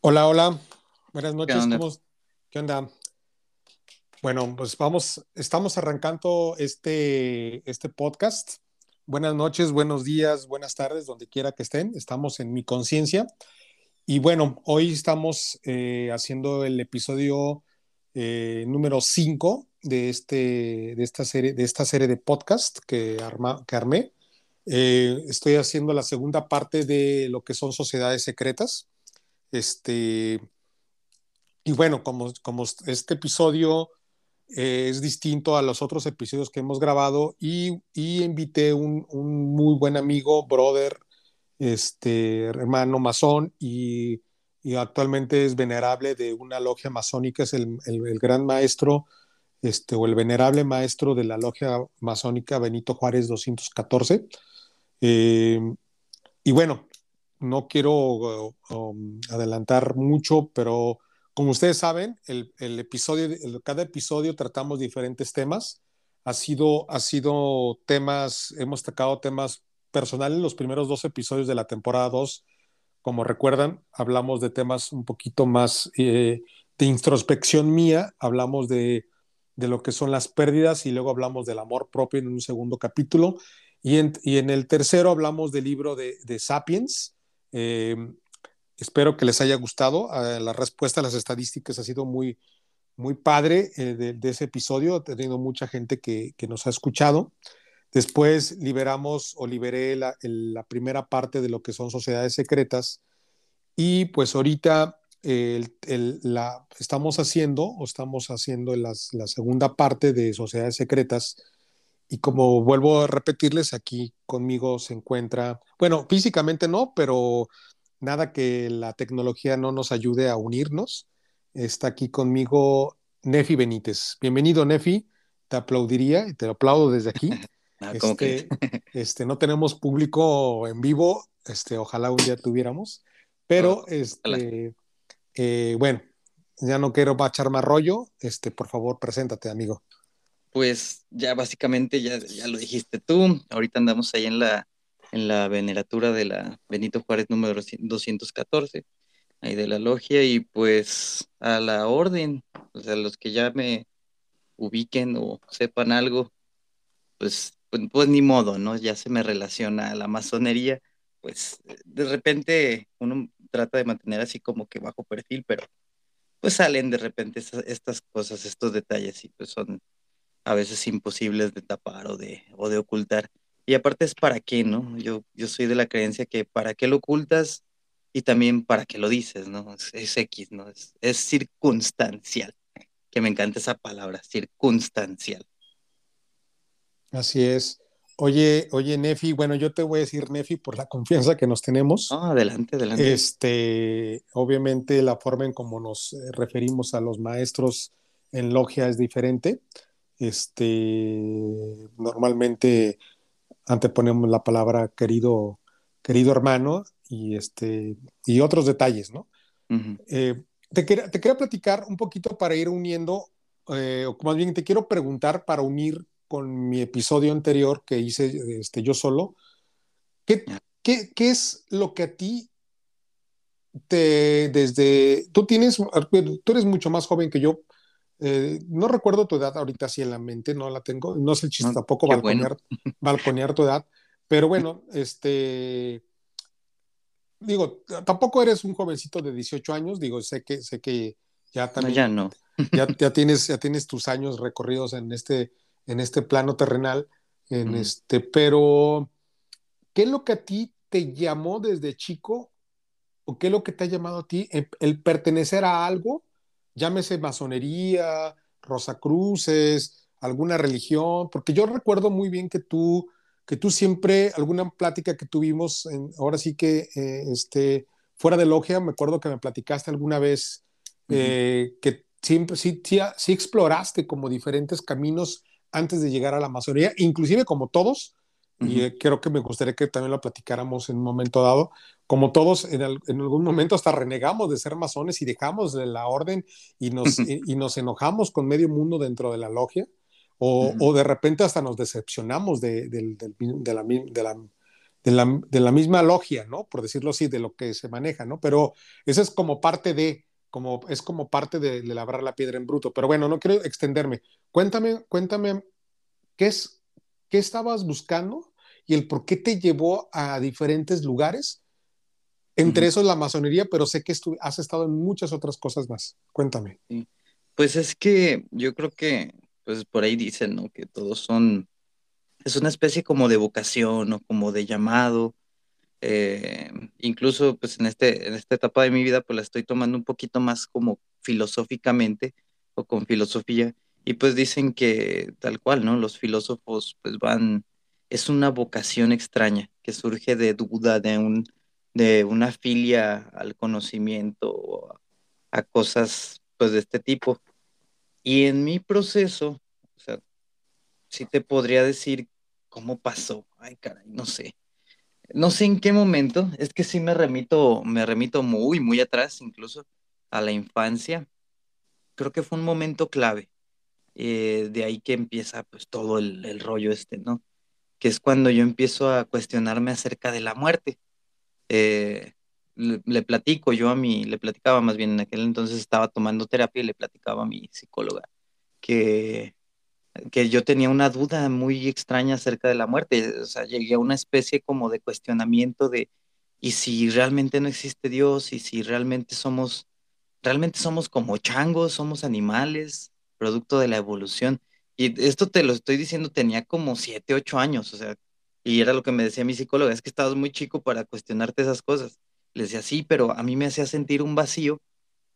Hola, hola. Buenas noches. ¿Qué onda? ¿Qué onda? Bueno, pues vamos, estamos arrancando este, este podcast. Buenas noches, buenos días, buenas tardes, donde quiera que estén. Estamos en mi conciencia. Y bueno, hoy estamos eh, haciendo el episodio eh, número 5 de, este, de, esta serie, de esta serie de podcast que, arma, que armé. Eh, estoy haciendo la segunda parte de lo que son sociedades secretas. Este, y bueno, como, como este episodio eh, es distinto a los otros episodios que hemos grabado y, y invité un, un, muy buen amigo, brother, este, hermano masón y, y, actualmente es venerable de una logia masónica, es el, el, gran maestro este, o el venerable maestro de la logia masónica Benito Juárez 214. Eh, y bueno, no quiero um, adelantar mucho, pero como ustedes saben, el, episodio, cada episodio tratamos diferentes temas. Ha sido, ha sido temas, hemos tocado temas personales los primeros dos episodios de la temporada 2. Como recuerdan, hablamos de temas un poquito más eh, de introspección mía, hablamos de, de lo que son las pérdidas y luego hablamos del amor propio en un segundo capítulo. Y en, y en el tercero hablamos del libro de, de Sapiens, eh, espero que les haya gustado. Uh, la respuesta a las estadísticas ha sido muy, muy padre eh, de, ese episodio. Ha tenido mucha gente que, que, nos ha escuchado. Después liberamos o liberé la, primera parte de lo que son sociedades secretas. Y pues ahorita el, la, estamos haciendo o estamos haciendo las, la segunda parte de sociedades secretas y como vuelvo a repetirles, aquí conmigo se encuentra, bueno, físicamente no, pero nada que la tecnología no nos ayude a unirnos. Está aquí conmigo Nefi Benítez. Bienvenido, Nefi. Te aplaudiría y te aplaudo desde aquí. no, este, este, no tenemos público en vivo, este, ojalá un día tuviéramos, pero este, eh, bueno, ya no quiero echar más rollo. Este, por favor, preséntate, amigo pues ya básicamente ya, ya lo dijiste tú, ahorita andamos ahí en la, en la veneratura de la Benito Juárez número 214, ahí de la logia, y pues a la orden, o sea, los que ya me ubiquen o sepan algo, pues, pues, pues ni modo, ¿no? Ya se me relaciona a la masonería, pues de repente uno trata de mantener así como que bajo perfil, pero pues salen de repente estas, estas cosas, estos detalles, y pues son a veces imposibles de tapar o de, o de ocultar. Y aparte es para qué, ¿no? Yo, yo soy de la creencia que para qué lo ocultas y también para qué lo dices, ¿no? Es, es X, ¿no? Es, es, circunstancial, que me encanta esa palabra, circunstancial. Así es. Oye, oye, Nefi, bueno, yo te voy a decir Nefi por la confianza que nos tenemos. Oh, adelante, adelante. Este, obviamente la forma en cómo nos referimos a los maestros en logia es diferente. Este, normalmente anteponemos la palabra querido, querido hermano y, este, y otros detalles, ¿no? Uh -huh. eh, te, quería, te, quería, platicar un poquito para ir uniendo, eh, o más bien te quiero preguntar para unir con mi episodio anterior que hice este, yo solo, ¿qué, qué, ¿qué es lo que a ti te, desde, tú tienes, tú eres mucho más joven que yo, eh, no recuerdo tu edad ahorita sí en la mente, no la tengo, no sé el chiste no, tampoco balconear, bueno. balconear tu edad, pero bueno, este, digo, tampoco eres un jovencito de 18 años, digo, sé que, sé que ya también, no, ya no, ya, ya, tienes, ya tienes tus años recorridos en este, en este plano terrenal, en mm. este, pero, ¿qué es lo que a ti te llamó desde chico? ¿O qué es lo que te ha llamado a ti el pertenecer a algo? Llámese masonería, Rosacruces, alguna religión, porque yo recuerdo muy bien que tú, que tú siempre, alguna plática que tuvimos, en, ahora sí que eh, este, fuera de logia, me acuerdo que me platicaste alguna vez uh -huh. eh, que siempre sí, sí, sí, exploraste como diferentes caminos antes de llegar a la masonería, inclusive como todos, uh -huh. y eh, creo que me gustaría que también lo platicáramos en un momento dado, como todos en, el, en, algún momento hasta renegamos de ser masones y dejamos de la orden y nos, y, y, nos enojamos con medio mundo dentro de la logia, o, uh -huh. o de repente hasta nos decepcionamos de, de, de, de, la, de, la, de la, de la, misma logia, ¿no? Por decirlo así, de lo que se maneja, ¿no? Pero eso es como parte de, como, es como parte de, de labrar la piedra en bruto. Pero bueno, no quiero extenderme. Cuéntame, cuéntame, ¿qué es, qué estabas buscando y el por qué te llevó a diferentes lugares? Entre eso es la masonería, pero sé que has estado en muchas otras cosas más. Cuéntame. Pues es que yo creo que, pues por ahí dicen, ¿no? Que todos son, es una especie como de vocación o como de llamado. Eh, incluso, pues en, este, en esta etapa de mi vida, pues la estoy tomando un poquito más como filosóficamente o con filosofía. Y pues dicen que tal cual, ¿no? Los filósofos pues van, es una vocación extraña que surge de duda, de un de una filia al conocimiento a, cosas pues de este tipo. Y en mi proceso, o sí te podría decir cómo pasó. Ay, caray, no sé. No sé en qué momento, es que sí me remito, me remito muy, muy atrás, incluso a la infancia. Creo que fue un momento clave. Eh, de ahí que empieza pues todo el rollo este, ¿no? Que es cuando yo empiezo a cuestionarme acerca de la muerte eh, le, platico yo a mi, le platicaba más bien en aquel entonces estaba tomando terapia y le platicaba a mi psicóloga que, que yo tenía una duda muy extraña acerca de la muerte, o sea, llegué a una especie como de cuestionamiento de, ¿y si realmente no existe Dios? ¿Y si realmente somos, realmente somos como changos, somos animales, producto de la evolución? Y esto te lo estoy diciendo, tenía como siete, ocho años, o sea, y era lo que me decía mi psicóloga, es que estabas muy chico para cuestionarte esas cosas. Le decía, sí, pero a mí me hacía sentir un vacío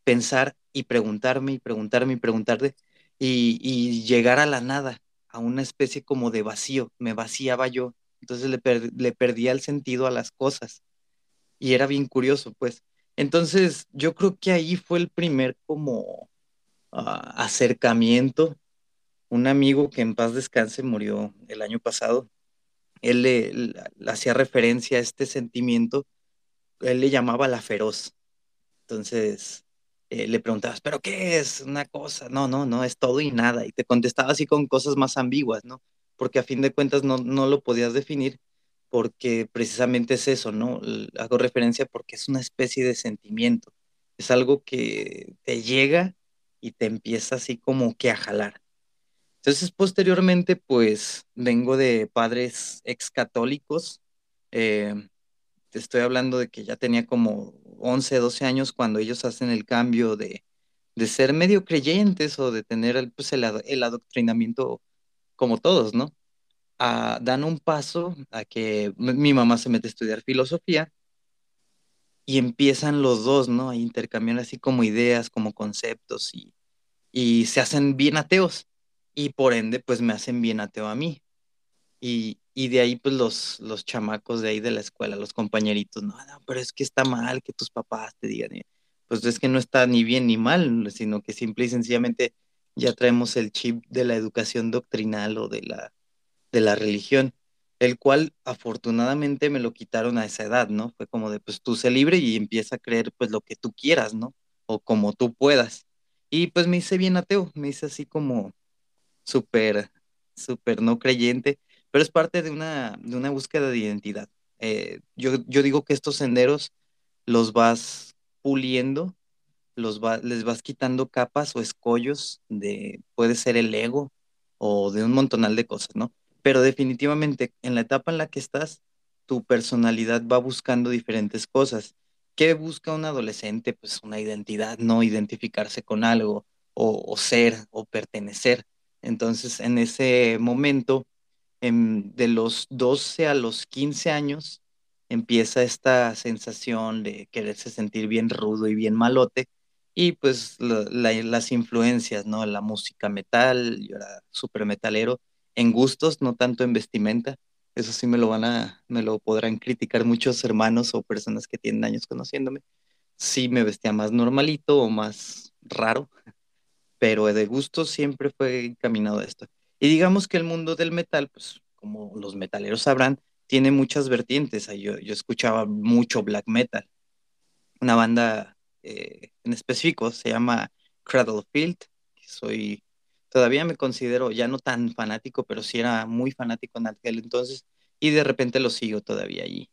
pensar y preguntarme y preguntarme y preguntarte y, llegar a la nada, a una especie como de vacío, me vaciaba yo. Entonces le, le perdía el sentido a las cosas. Y era bien curioso, pues. Entonces yo creo que ahí fue el primer como ah, acercamiento. Un amigo que en paz descanse murió el año pasado, él le, hacía referencia a este sentimiento, él le llamaba la feroz. Entonces eh, le preguntabas, ¿pero qué es una cosa? No, no, no, es todo y nada. Y te contestaba así con cosas más ambiguas, ¿no? Porque a fin de cuentas no, no lo podías definir porque precisamente es eso, ¿no? Hago referencia porque es una especie de sentimiento. Es algo que te llega y te empieza así como que a jalar. Entonces, posteriormente, pues vengo de padres ex católicos. Eh, te estoy hablando de que ya tenía como 11, 12 años cuando ellos hacen el cambio de, ser medio creyentes o de tener el, pues, el, adoctrinamiento como todos, ¿no? dan un paso a que mi mamá se mete a estudiar filosofía y empiezan los dos, ¿no? A intercambiar así como ideas, como conceptos y, y se hacen bien ateos y por ende pues me hacen bien ateo a mí. Y, y de ahí pues los, los chamacos de ahí de la escuela, los compañeritos, no, no, pero es que está mal que tus papás te digan, pues es que no está ni bien ni mal, sino que simple y sencillamente ya traemos el chip de la educación doctrinal o de la, de la religión, el cual afortunadamente me lo quitaron a esa edad, ¿no? Fue como de, pues tú sé libre y empieza a creer pues lo que tú quieras, ¿no? O como tú puedas. Y pues me hice bien ateo, me hice así como, súper, súper no creyente, pero es parte de una, de una búsqueda de identidad. Eh, yo, yo digo que estos senderos los vas puliendo, los les vas quitando capas o escollos de, puede ser el ego o de un montonal de cosas, ¿no? Pero definitivamente en la etapa en la que estás, tu personalidad va buscando diferentes cosas. ¿Qué busca un adolescente? Pues una identidad, no identificarse con algo o ser o pertenecer. Entonces, en ese momento, de los 12 a los 15 años, empieza esta sensación de quererse sentir bien rudo y bien malote. Y pues las influencias, ¿no? La música metal, yo era súper metalero, en gustos, no tanto en vestimenta. Eso sí me lo van a, me lo podrán criticar muchos hermanos o personas que tienen años conociéndome. Sí me vestía más normalito o más raro, pero de gusto siempre fue encaminado a esto. Y digamos que el mundo del metal, pues como los metaleros sabrán, tiene muchas vertientes. Yo, yo escuchaba mucho black metal. Una banda eh, en específico se llama Cradlefield, soy, todavía me considero ya no tan fanático, pero sí era muy fanático en aquel entonces, y de repente lo sigo todavía allí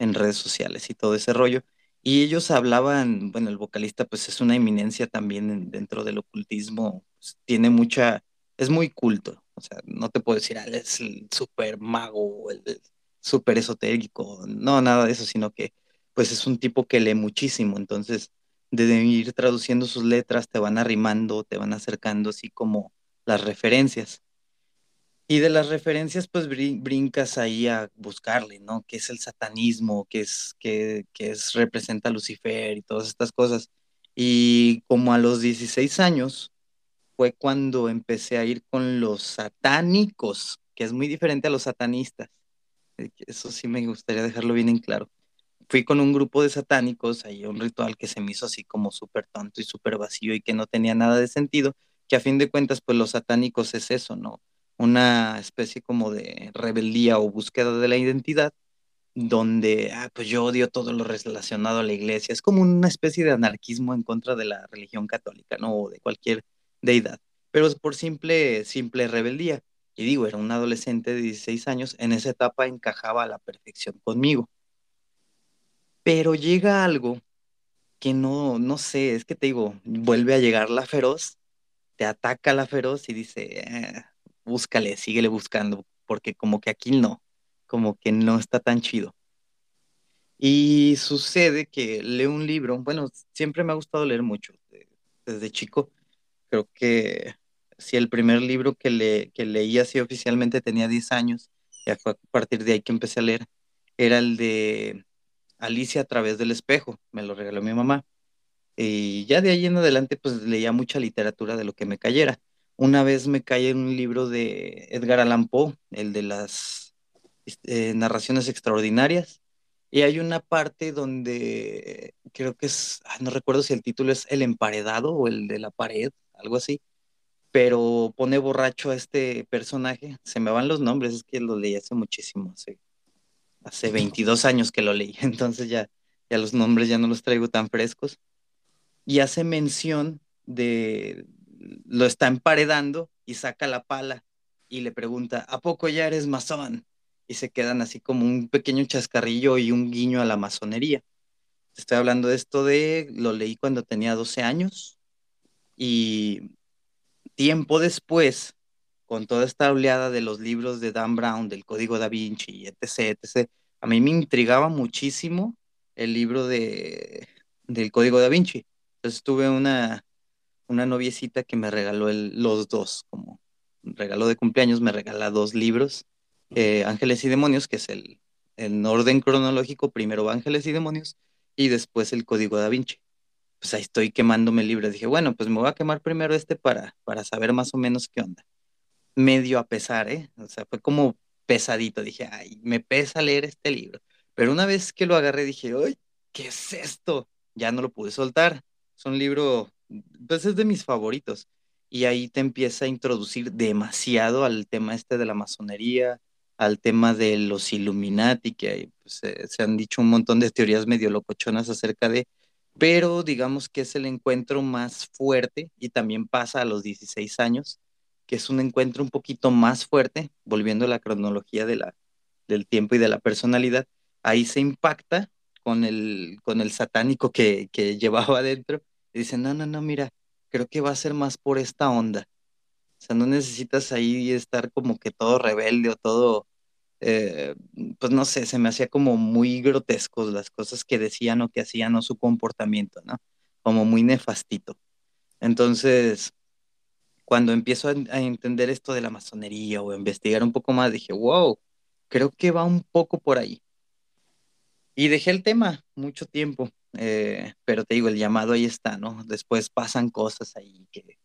en redes sociales y todo ese rollo. Y ellos hablaban, bueno, el vocalista pues es una eminencia también dentro del ocultismo, pues, tiene mucha, es muy culto, o sea, no te puedo decir, ah, es el super mago, el, súper esotérico, no, nada de eso, sino que pues es un tipo que lee muchísimo, entonces de ir traduciendo sus letras te van arrimando, te van acercando así como las referencias. Y de las referencias, pues brincas ahí a buscarle, ¿no? ¿Qué es el satanismo? ¿Qué es, qué, qué es, representa a Lucifer y todas estas cosas? Y como a los 16 años fue cuando empecé a ir con los satánicos, que es muy diferente a los satanistas. Eh, eso sí me gustaría dejarlo bien en claro. Fui con un grupo de satánicos ahí un ritual que se me hizo así como súper tonto y súper vacío y que no tenía nada de sentido, que a fin de cuentas pues los satánicos es eso, ¿no? Una especie como de rebeldía o búsqueda de la identidad donde ah, pues yo odio todo lo relacionado a la iglesia. Es como una especie de anarquismo en contra de la religión católica, ¿no? O de cualquier deidad, pero es por simple, simple rebeldía. Y digo, era un adolescente de 16 años, en esa etapa encajaba a la perfección conmigo. Pero llega algo que no, no sé, es que te digo, vuelve a llegar la feroz, te ataca la feroz y dice, eh, búscale, síguele buscando, porque como que aquí no, como que no está tan chido. Y sucede que leo un libro, bueno, siempre me ha gustado leer mucho, desde chico, creo que si el primer libro que, le, que leí así oficialmente tenía 10 años, ya fue a partir de ahí que empecé a leer, era el de Alicia a través del espejo, me lo regaló mi mamá. Y ya de ahí en adelante pues leía mucha literatura de lo que me cayera. Una vez me cae en un libro de Edgar Allan Poe, el de las este, narraciones extraordinarias, y hay una parte donde creo que es, no recuerdo si el título es El emparedado o el de la pared, algo así, pero pone borracho a este personaje. Se me van los nombres, es que lo leí hace muchísimo, hace, hace 22 años que lo leí, entonces ya, ya los nombres ya no los traigo tan frescos. Y hace mención de, lo está emparedando y saca la pala y le pregunta, ¿a poco ya eres masón? Y se quedan así como un pequeño chascarrillo y un guiño a la masonería. Estoy hablando de esto de, lo leí cuando tenía 12 años y tiempo después, con toda esta oleada de los libros de Dan Brown, del Código da Vinci, etc., etc., a mí me intrigaba muchísimo el libro de, del Código da Vinci. Entonces tuve una, una noviecita que me regaló los dos, como regalo de cumpleaños, me regala dos libros, eh, Ángeles y Demonios, que es el, el orden cronológico, primero Ángeles y Demonios y después el Código da Vinci pues ahí estoy quemándome el libro. Dije, bueno, pues me voy a quemar primero este para, para saber más o menos qué onda. Medio a pesar, ¿eh? O sea, fue como pesadito. Dije, ay, me pesa leer este libro. Pero una vez que lo agarré, dije, ay, ¿qué es esto? Ya no lo pude soltar. Es un libro, pues es de mis favoritos. Y ahí te empieza a introducir demasiado al tema este de la masonería, al tema de los Illuminati, que pues, se han dicho un montón de teorías medio locochonas acerca de, pero digamos que es el encuentro más fuerte y también pasa a los 16 años, que es un encuentro un poquito más fuerte, volviendo a la cronología de la, del tiempo y de la personalidad, ahí se impacta con el, con el satánico que, que llevaba adentro y dice, no, no, no, mira, creo que va a ser más por esta onda. O sea, no necesitas ahí estar como que todo rebelde o todo eh, pues no sé, se me hacía como muy grotescos las cosas que decían o que hacían o su comportamiento, ¿no? Como muy nefastito. Entonces, cuando empiezo a, entender esto de la masonería o a investigar un poco más, dije, wow, creo que va un poco por ahí. Y dejé el tema mucho tiempo, eh, pero te digo, el llamado ahí está, ¿no? Después pasan cosas ahí que,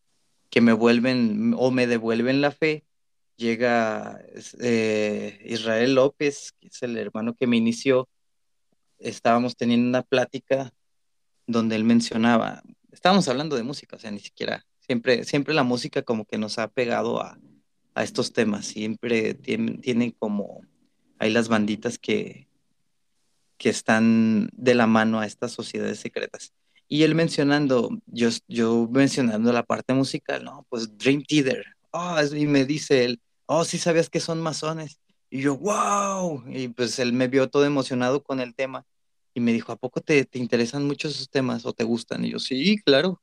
que me vuelven o me devuelven la fe. Llega eh, Israel López, que es el hermano que me inició, estábamos teniendo una plática donde él mencionaba, estábamos hablando de música, o sea, ni siquiera, siempre, siempre la música como que nos ha pegado a, estos temas, siempre tienen tiene como, hay las banditas que, que están de la mano a estas sociedades secretas. Y él mencionando, yo, yo mencionando la parte musical, no, pues Dream Theater, oh, y me dice él, oh, sí sabías que son masones. Y yo, wow, y pues él me vio todo emocionado con el tema y me dijo, ¿a poco te, te interesan mucho esos temas o te gustan? Y yo, sí, claro,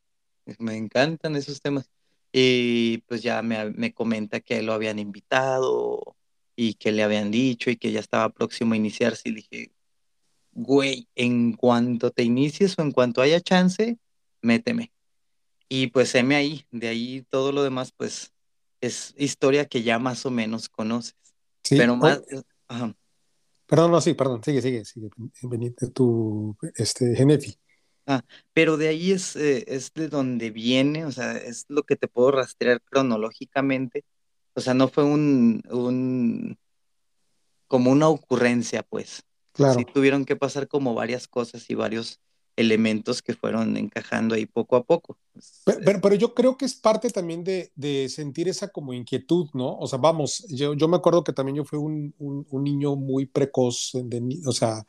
me encantan esos temas. Y pues ya me, me comenta que lo habían invitado y que le habían dicho y que ya estaba próximo a iniciarse y dije, güey, en cuanto te inicies o en cuanto haya chance, méteme. Y pues heme ahí, de ahí todo lo demás, pues es historia que ya más o menos conoces. Sí, pero más... Perdón, no, sí, perdón, sigue, sigue, sigue, Benito, tu, este, Genefi. Ah, pero de ahí es, eh, es de donde viene, o sea, es lo que te puedo rastrear cronológicamente. O sea, no fue un, un como una ocurrencia, pues. Claro. Sí tuvieron que pasar como varias cosas y varios elementos que fueron encajando ahí poco a poco. Pero, pero, yo creo que es parte también de, de, sentir esa como inquietud, ¿no? O sea, vamos, yo, yo me acuerdo que también yo fui un, un, niño muy precoz, de, o sea,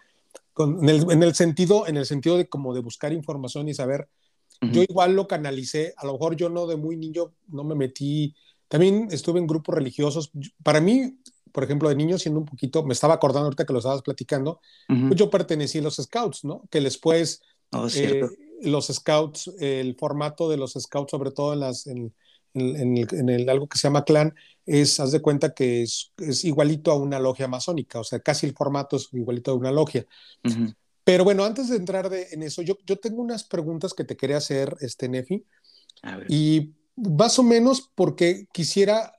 en, el, en, el, sentido, en el sentido de como de buscar información y saber. Yo igual lo canalicé, a lo mejor yo no de muy niño, no me metí, también estuve en grupos religiosos. Para mí, por ejemplo, de niño, siendo un poquito, me estaba acordando ahorita que lo estabas platicando, pues yo pertenecí a los scouts, ¿no? Que después Oh, eh, los scouts, el formato de los scouts, sobre todo en, las, en, el, algo que se llama clan, es, haz de cuenta que es, igualito a una logia masónica, o sea, casi el formato es igualito a una logia. Pero bueno, antes de entrar en eso, yo, yo tengo unas preguntas que te quería hacer, este Nefi, y más o menos porque quisiera,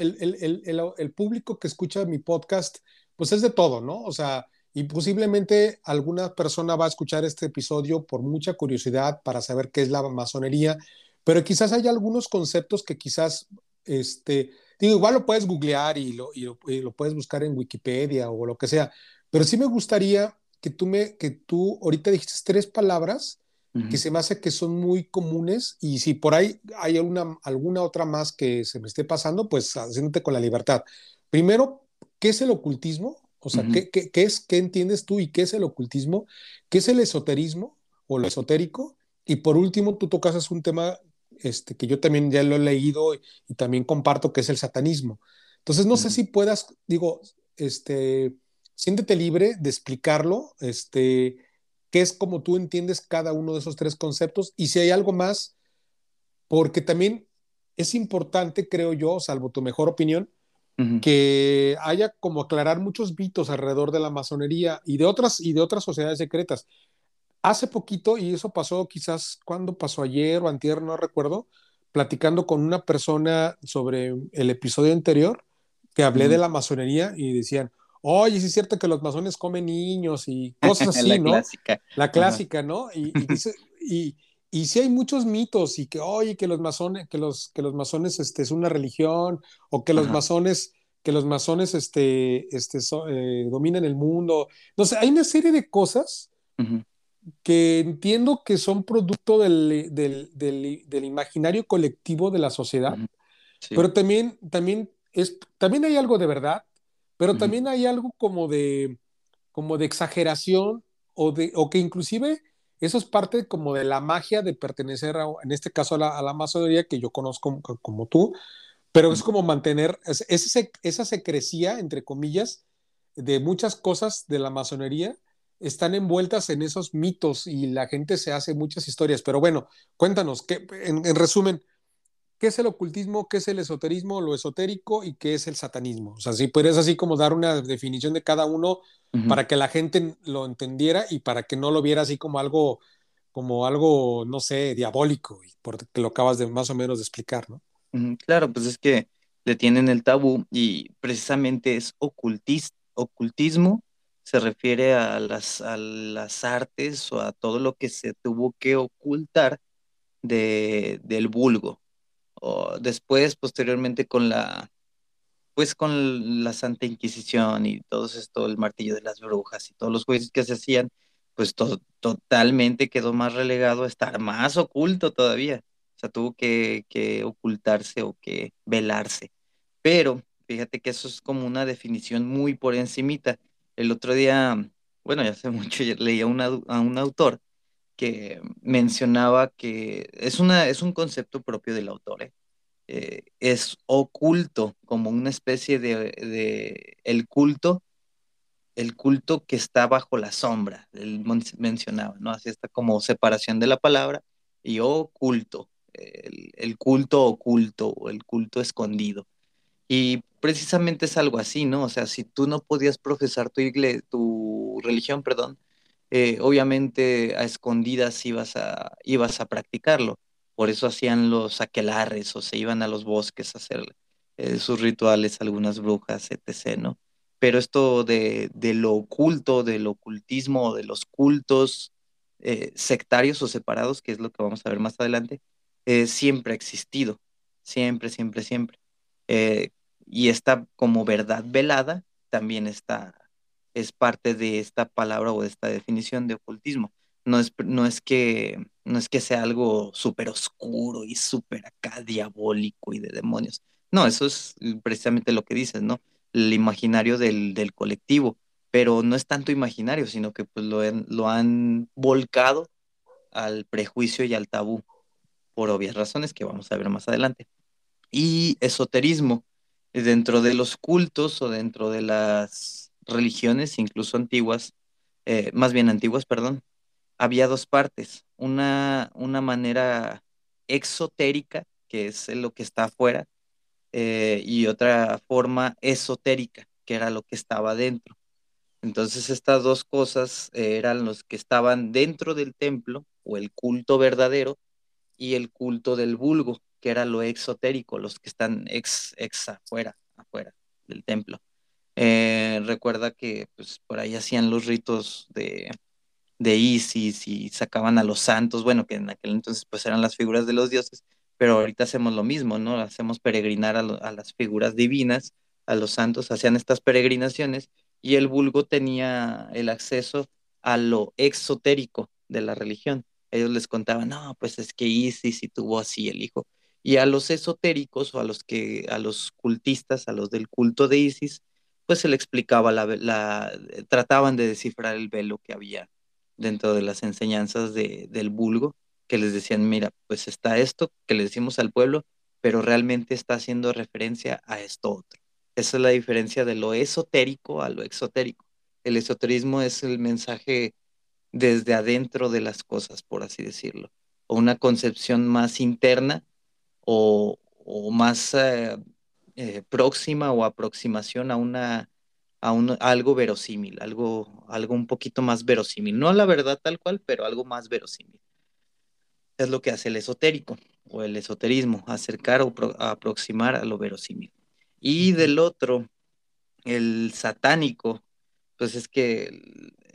el, el, público que escucha mi podcast, pues es de todo, ¿no? O sea, y posiblemente alguna persona va a escuchar este episodio por mucha curiosidad para saber qué es la masonería, pero quizás hay algunos conceptos que quizás, este, digo, igual lo puedes googlear y lo, y lo, puedes buscar en Wikipedia o lo que sea, pero sí me gustaría que tú me, que tú ahorita dijiste tres palabras que se me hace que son muy comunes y si por ahí hay alguna, alguna otra más que se me esté pasando, pues haciéndote con la libertad. Primero, ¿qué es el ocultismo? O sea, ¿qué, es, ¿qué entiendes tú y qué es el ocultismo? ¿Qué es el esoterismo o lo esotérico? Y por último, tú tocas un tema este, que yo también ya lo he leído y, también comparto, que es el satanismo. Entonces, no sé si puedas, digo, este, siéntete libre de explicarlo, este, qué es como tú entiendes cada uno de esos tres conceptos. Y si hay algo más, porque también es importante, creo yo, salvo tu mejor opinión, que haya como aclarar muchos mitos alrededor de la masonería y de otras y de otras sociedades secretas. Hace poquito, y eso pasó quizás cuando pasó ayer o antier, no recuerdo, platicando con una persona sobre el episodio anterior, que hablé de la masonería y decían, oye, sí es cierto que los masones comen niños y cosas así, la ¿no? Clásica. La clásica, ¿no? Y, y, dice, y, y sí hay muchos mitos y que, oye, que los masones, que los, que los masones este, es una religión o que los masones, que los masones este, este, eh, dominan el mundo. No sé, hay una serie de cosas que entiendo que son producto del, del, del, imaginario colectivo de la sociedad, pero también, también, es, también hay algo de verdad, pero también hay algo como de, como de exageración o, de, o que inclusive eso es parte como de la magia de pertenecer, a, en este caso, a la, a masonería que yo conozco como, tú, pero es como mantener esa secrecía, entre comillas, de muchas cosas de la masonería están envueltas en esos mitos y la gente se hace muchas historias. Pero bueno, cuéntanos, en, resumen, ¿qué es el ocultismo, qué es el esoterismo, lo esotérico y qué es el satanismo? O sea, si puedes así como dar una definición de cada uno para que la gente lo entendiera y para que no lo viera así como algo, como algo, no sé, diabólico, porque lo acabas de más o menos de explicar, ¿no? Claro, pues es que le tienen el tabú y precisamente es ocultismo, se refiere a las, a las artes o a todo lo que se tuvo que ocultar de, del vulgo. O después, posteriormente, con la pues con la Santa Inquisición y todo esto, el martillo de las brujas y todos los juicios que se hacían, pues totalmente quedó más relegado a estar más oculto todavía. O sea, tuvo que, que ocultarse o que velarse. Pero fíjate que eso es como una definición muy por encimita. El otro día, bueno, ya hace mucho, leía a un autor que mencionaba que es, una, es un concepto propio del autor, ¿eh? eh, es oculto, como una especie de, el culto, el culto que está bajo la sombra, él mencionaba, ¿no? Así está como separación de la palabra y oculto, el, el culto oculto o el culto escondido. Y precisamente es algo así, ¿no? O sea, si tú no podías profesar tu, iglesia, tu religión, perdón, eh, obviamente a escondidas ibas a, ibas a practicarlo. Por eso hacían los aquelarres o se iban a los bosques a hacer eh, sus rituales, algunas brujas, etc., ¿no? Pero esto de, lo oculto, del ocultismo, de los cultos eh, sectarios o separados, que es lo que vamos a ver más adelante, siempre ha existido, siempre, siempre, siempre. y esta como verdad velada también está es parte de esta palabra o de esta definición de ocultismo. No es, no es, que, no es que sea algo súper oscuro y súper acá diabólico y de demonios. No, eso es precisamente lo que dices, ¿no? El imaginario del, del colectivo, pero no es tanto imaginario, sino que pues lo, lo han volcado al prejuicio y al tabú, por obvias razones que vamos a ver más adelante. Y esoterismo, dentro de los cultos o dentro de las religiones, incluso antiguas, eh, más bien antiguas, perdón, había dos partes. Una, una manera exotérica, que es lo que está afuera, eh, y otra forma esotérica, que era lo que estaba dentro. Entonces estas dos cosas eh, eran los que estaban dentro del templo, o el culto verdadero, y el culto del vulgo, que era lo exotérico, los que están ex, ex afuera, afuera del templo. Eh, recuerda que pues, por ahí hacían los ritos de, de Isis y sacaban a los santos, bueno, que en aquel entonces pues eran las figuras de los dioses, pero ahorita hacemos lo mismo, ¿no? Hacemos peregrinar a, las figuras divinas, a los santos, hacían estas peregrinaciones y el vulgo tenía el acceso a lo exotérico de la religión. Ellos les contaban, no, pues es que Isis y tuvo así el hijo. Y a los esotéricos o a los que, a los cultistas, a los del culto de Isis, pues se le explicaba, la, trataban de descifrar el velo que había dentro de las enseñanzas del vulgo, que les decían, mira, pues está esto que le decimos al pueblo, pero realmente está haciendo referencia a esto otro. Esa es la diferencia de lo esotérico a lo exotérico. El esoterismo es el mensaje desde adentro de las cosas, por así decirlo, o una concepción más interna o, más eh, eh, próxima o aproximación a una a, un, algo verosímil, algo, algo un poquito más verosímil. No la verdad tal cual, pero algo más verosímil. Es lo que hace el esotérico o el esoterismo, acercar o aproximar a lo verosímil. Y del otro, el satánico, pues es que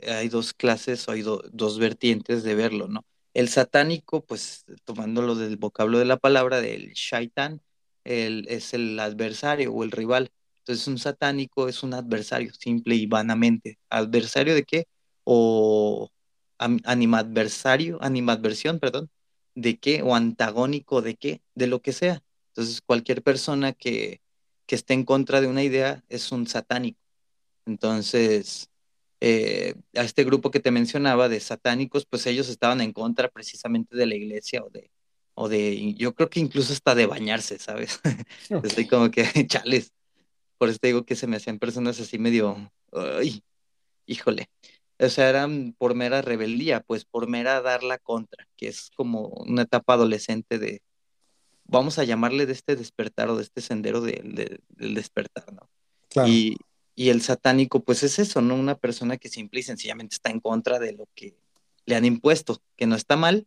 hay dos clases o hay dos vertientes de verlo, ¿no? El satánico, pues tomándolo del vocablo de la palabra, del shaitán, es el adversario o el rival. Entonces un satánico es un adversario, simple y vanamente. ¿Adversario de qué? O animadversario, animadversión, perdón, de qué? O antagónico de qué? De lo que sea. Entonces cualquier persona que, que esté en contra de una idea es un satánico. Entonces, eh, a este grupo que te mencionaba de satánicos, pues ellos estaban en contra precisamente de la iglesia o de, o de, yo creo que incluso hasta de bañarse, ¿sabes? Estoy como que, chales, por eso te digo que se me hacían personas así medio, ay, híjole, o sea, eran por mera rebeldía, pues por mera dar la contra, que es como una etapa adolescente de, vamos a llamarle de este despertar o de este sendero del despertar, ¿no? Y, y el satánico, pues es eso, ¿no? Una persona que simple y sencillamente está en contra de lo que le han impuesto, que no está mal,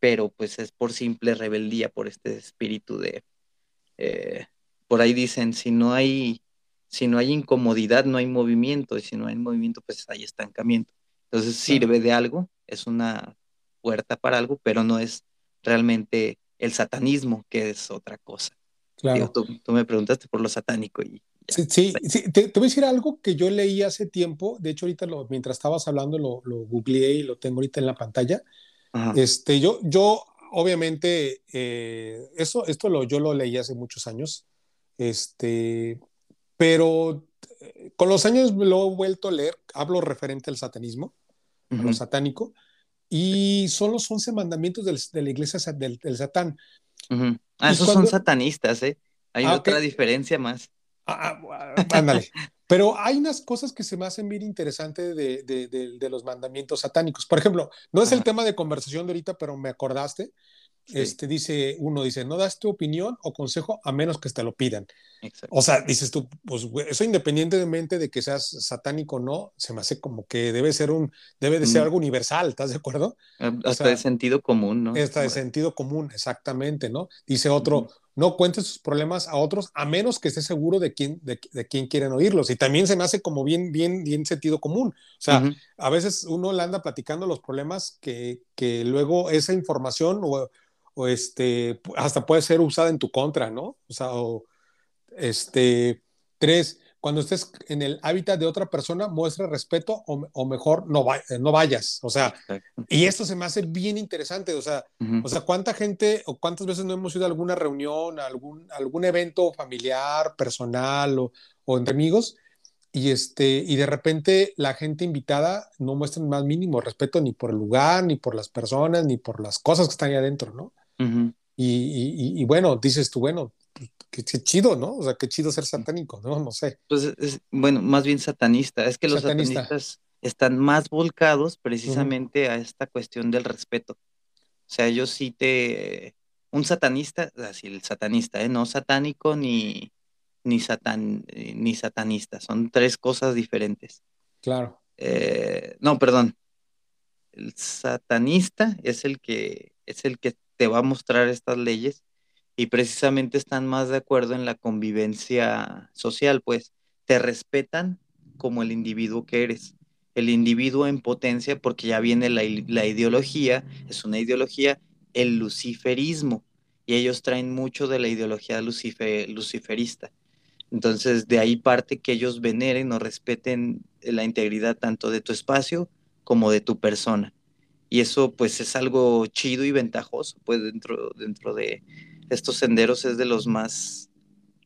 pero pues es por simple rebeldía, por este espíritu de, eh, por ahí dicen, si no hay, si no hay incomodidad, no hay movimiento, y si no hay movimiento, pues hay estancamiento. Entonces sirve de algo, es una puerta para algo, pero no es realmente el satanismo, que es otra cosa. Claro. tú, me preguntaste por lo satánico y... Sí, sí, Te, voy a decir algo que yo leí hace tiempo, de hecho ahorita lo, mientras estabas hablando lo, lo googleé y lo tengo ahorita en la pantalla, este, yo, yo obviamente, eh, eso, esto lo, yo lo leí hace muchos años, este, pero eh, con los años lo he vuelto a leer, hablo referente al satanismo, a lo satánico, y son los once mandamientos del, de la iglesia del, del Satán. Ah, esos son satanistas, ¿eh? Hay ah, otra diferencia más. Ah, ah, ándale. Pero hay unas cosas que se me hacen bien interesantes de, de, de, los mandamientos satánicos. Por ejemplo, no es el tema de conversación de ahorita, pero me acordaste. Este dice, uno dice, no das tu opinión o consejo a menos que te lo pidan. O sea, dices tú, pues eso independientemente de que seas satánico o no, se me hace como que debe ser un, debe de ser mm. algo universal, ¿estás de acuerdo? Hasta de sentido común, ¿no? Hasta de sentido común, exactamente, ¿no? Dice otro, no cuentes sus problemas a otros a menos que estés seguro de quién, de, quién quieren oírlos. Y también se me hace como bien, bien, bien sentido común. O sea, a veces uno le anda platicando los problemas que, que luego esa información o, o, este, hasta puede ser usada en tu contra, ¿no? O sea, o, este, tres, cuando estés en el hábitat de otra persona, muestra respeto o, mejor no, eh, no vayas. O sea, y esto se me hace bien interesante. O sea, o sea, ¿cuánta gente o cuántas veces no hemos ido a alguna reunión, a algún, algún evento familiar, personal o, o, entre amigos? Y, este, y de repente la gente invitada no muestra más mínimo respeto ni por el lugar, ni por las personas, ni por las cosas que están ahí adentro, ¿no? y, y, bueno, dices tú, bueno, qué, chido, ¿no? O sea, qué chido ser satánico, ¿no? No sé. Pues es, bueno, más bien satanista. Es que los satanistas están más volcados precisamente a esta cuestión del respeto. O sea, yo sí te... Un satanista, así el satanista, ¿eh? No satánico ni, ni, satan, ni satanista. Son tres cosas diferentes. Claro. Eh, no, perdón. El satanista es el que es el que te va a mostrar estas leyes y precisamente están más de acuerdo en la convivencia social, pues te respetan como el individuo que eres. El individuo en potencia, porque ya viene la, ideología, es una ideología, el luciferismo, y ellos traen mucho de la ideología luciferista. Entonces, de ahí parte que ellos veneren o respeten la integridad tanto de tu espacio como de tu persona. Y eso pues es algo chido y ventajoso, pues dentro, dentro de, estos senderos es de los más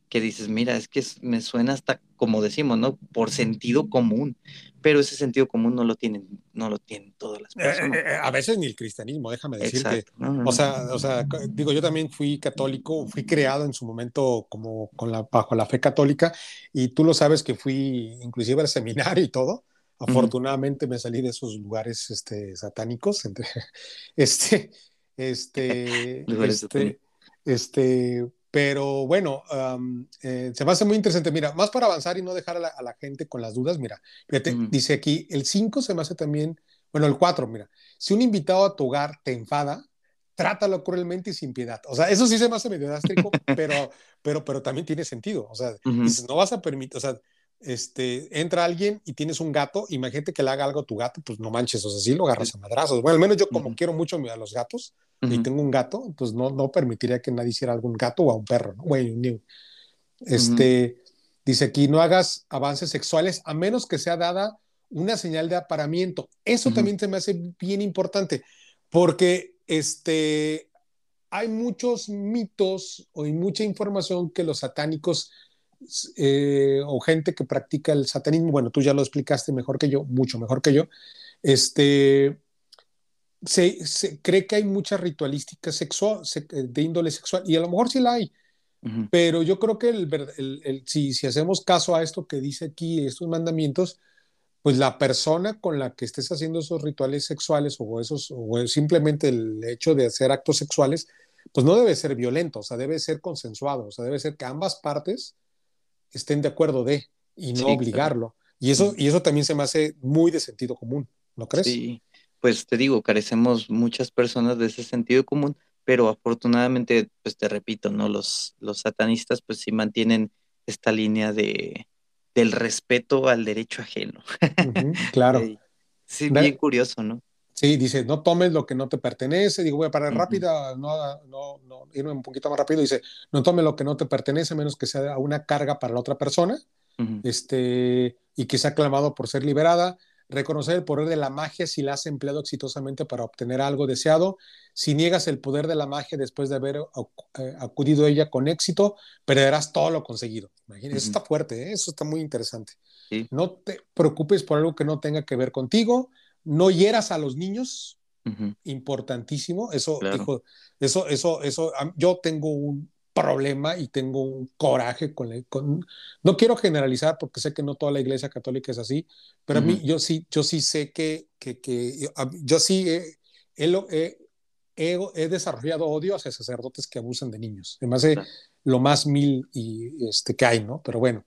que dices, mira, es que me suena hasta como decimos, ¿no? Por sentido común, pero ese sentido común no lo tienen, no lo tienen todas las eh, personas. Eh, a veces ni el cristianismo, déjame decirte. O sea, o sea, digo, yo también fui católico, fui creado en su momento como con la, bajo la fe católica y tú lo sabes que fui inclusive al seminario y todo. Afortunadamente me salí de esos lugares este, satánicos, entre, este, este, este, este, pero bueno, eh, se me hace muy interesante. Mira, más para avanzar y no dejar a la, gente con las dudas, mira, fíjate, dice aquí, el 5 se me hace también, bueno, el 4, mira, si un invitado a tu hogar te enfada, trátalo cruelmente y sin piedad. O sea, eso sí se me hace medio drástico, pero, pero, pero también tiene sentido. O sea, dices, no vas a permitir, o sea, este, entra alguien y tienes un gato, imagínate que le haga algo a tu gato, pues no manches, o sea, sí lo agarras a madrazos. Bueno, al menos yo como quiero mucho a los gatos y tengo un gato, pues no, no permitiría que nadie hiciera algún gato o a un perro, ¿no? Güey, un Este, dice aquí, no hagas avances sexuales a menos que sea dada una señal de aparamiento. Eso también se me hace bien importante, porque este, hay muchos mitos o hay mucha información que los satánicos eh, o gente que practica el satanismo, bueno, tú ya lo explicaste mejor que yo, mucho mejor que yo, este, se, cree que hay mucha ritualística sexual, de índole sexual, y a lo mejor sí la hay, pero yo creo que el, si, si hacemos caso a esto que dice aquí, estos mandamientos, pues la persona con la que estés haciendo esos rituales sexuales o esos o simplemente el hecho de hacer actos sexuales, pues no debe ser violento, o sea, debe ser consensuado, o sea, debe ser que ambas partes estén de acuerdo de y no obligarlo. Y eso, y eso también se me hace muy de sentido común, ¿no crees? Sí, pues te digo, carecemos muchas personas de ese sentido común, pero afortunadamente, pues te repito, ¿no? Los, los satanistas pues sí mantienen esta línea de, del respeto al derecho ajeno. claro. sí, bien curioso, ¿no? Sí, dice, no tomes lo que no te pertenece. Digo, voy a parar rápida, no, no, no, irme un poquito más rápido. Dice, no tomes lo que no te pertenece, menos que sea una carga para la otra persona, este, y que sea clamado por ser liberada. Reconocer el poder de la magia si la has empleado exitosamente para obtener algo deseado. Si niegas el poder de la magia después de haber eh, acudido a ella con éxito, perderás todo lo conseguido. Imagínate, eso está fuerte, ¿eh? eso está muy interesante. No te preocupes por algo que no tenga que ver contigo no hieras a los niños, importantísimo. Eso, dijo, eso, eso, eso, yo tengo un problema y tengo un coraje con, con, no quiero generalizar porque sé que no toda la iglesia católica es así, pero a mí yo sí, yo sí sé que, que, que yo sí he, he, he, desarrollado odio hacia sacerdotes que abusan de niños. Además de lo más mil y, este, que hay, ¿no? Pero bueno,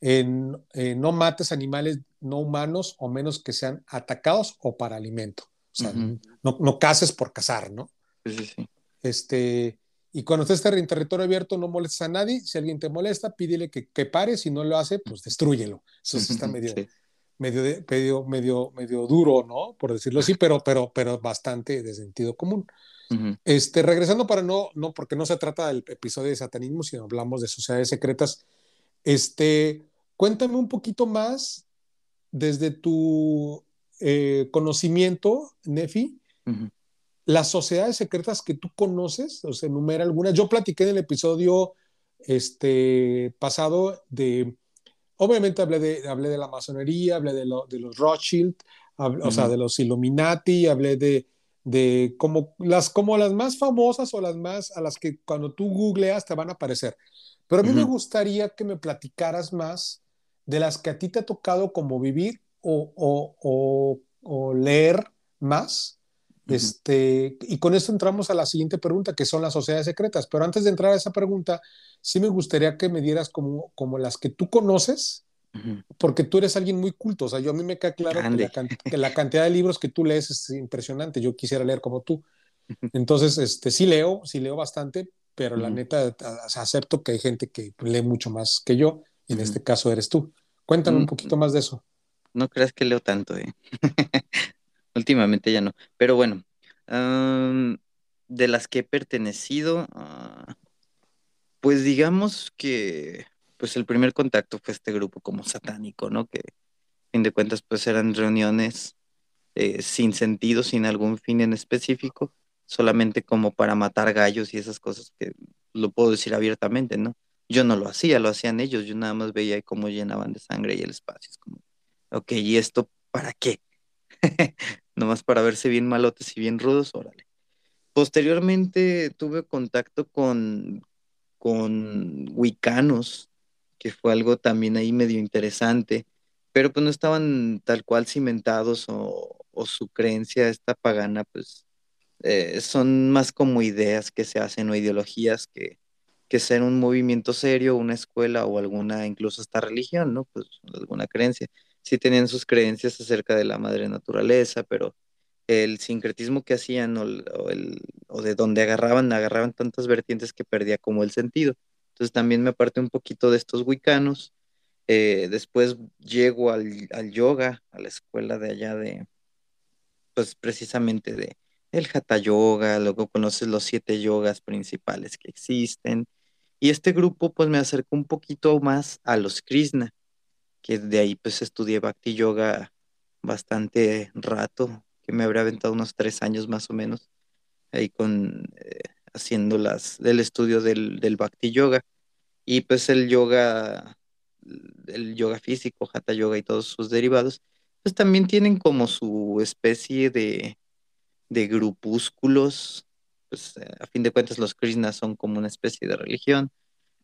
en, no mates animales no humanos o menos que sean atacados o para alimento. O sea, no, no cases por cazar, ¿no? Sí, sí, Este, y cuando estés en territorio abierto, no molestes a nadie. Si alguien te molesta, pídele que, que pare. Si no lo hace, pues destruyelo. Eso está medio, medio, medio, medio, medio duro, ¿no? Por decirlo así, pero, pero, pero bastante de sentido común. este, regresando para no, no, porque no se trata del episodio de satanismo, sino hablamos de sociedades secretas. Este, cuéntame un poquito más desde tu eh, conocimiento, Nefi, las sociedades secretas que tú conoces, o sea, enumera algunas. Yo platiqué en el episodio este, pasado de, obviamente hablé de, hablé de la masonería, hablé de, de los Rothschild, o sea, de los Illuminati, hablé de, de como, las, como las más famosas o las más a las que cuando tú googleas te van a aparecer. Pero a mí me gustaría que me platicaras más de las que a ti te ha tocado como vivir o, leer más. Este, y con esto entramos a la siguiente pregunta, que son las sociedades secretas. Pero antes de entrar a esa pregunta, sí me gustaría que me dieras como, como las que tú conoces, porque tú eres alguien muy culto. O sea, yo a mí me queda claro que la, cantidad de libros que tú lees es impresionante. Yo quisiera leer como tú. Entonces, este, sí leo, sí leo bastante, pero la neta, acepto que hay gente que lee mucho más que yo, y en este caso eres tú. Cuéntame un mm, poquito más de eso. No creas que leo tanto, ¿eh? Últimamente ya no. Pero bueno, de las que he pertenecido, ah, pues digamos que pues el primer contacto fue este grupo como satánico, ¿no? Que a fin de cuentas pues eran reuniones eh, sin sentido, sin algún fin en específico, solamente como para matar gallos y esas cosas que lo puedo decir abiertamente, ¿no? Yo no lo hacía, lo hacían ellos, yo nada más veía cómo llenaban de sangre y el espacio. Es como, ok, ¿y esto para qué? Nomás para verse bien malotes y bien rudos, órale. Posteriormente tuve contacto con, con wicanos, que fue algo también ahí medio interesante, pero pues no estaban tal cual cimentados o, su creencia esta pagana, pues eh, son más como ideas que se hacen o ideologías que, que ser un movimiento serio, una escuela o alguna, incluso hasta religión, ¿no? Pues alguna creencia. Sí tenían sus creencias acerca de la madre naturaleza, pero el sincretismo que hacían o, el, o de donde agarraban, agarraban tantas vertientes que perdía como el sentido. Entonces también me aparté un poquito de estos wicanos. Eh, después llego al, al yoga, a la escuela de allá de, pues precisamente de, el Hatha Yoga, luego conoces los siete yogas principales que existen. Y este grupo pues me acercó un poquito más a los Krishna, que de ahí pues estudié Bhakti Yoga bastante rato, que me habrá aventado unos tres años más o menos, ahí con eh, haciendo las, del estudio del, del Bhakti Yoga. Y pues el yoga, el yoga físico, Hatha Yoga y todos sus derivados, pues también tienen como su especie de de grupúsculos, pues a fin de cuentas los Krishnas son como una especie de religión,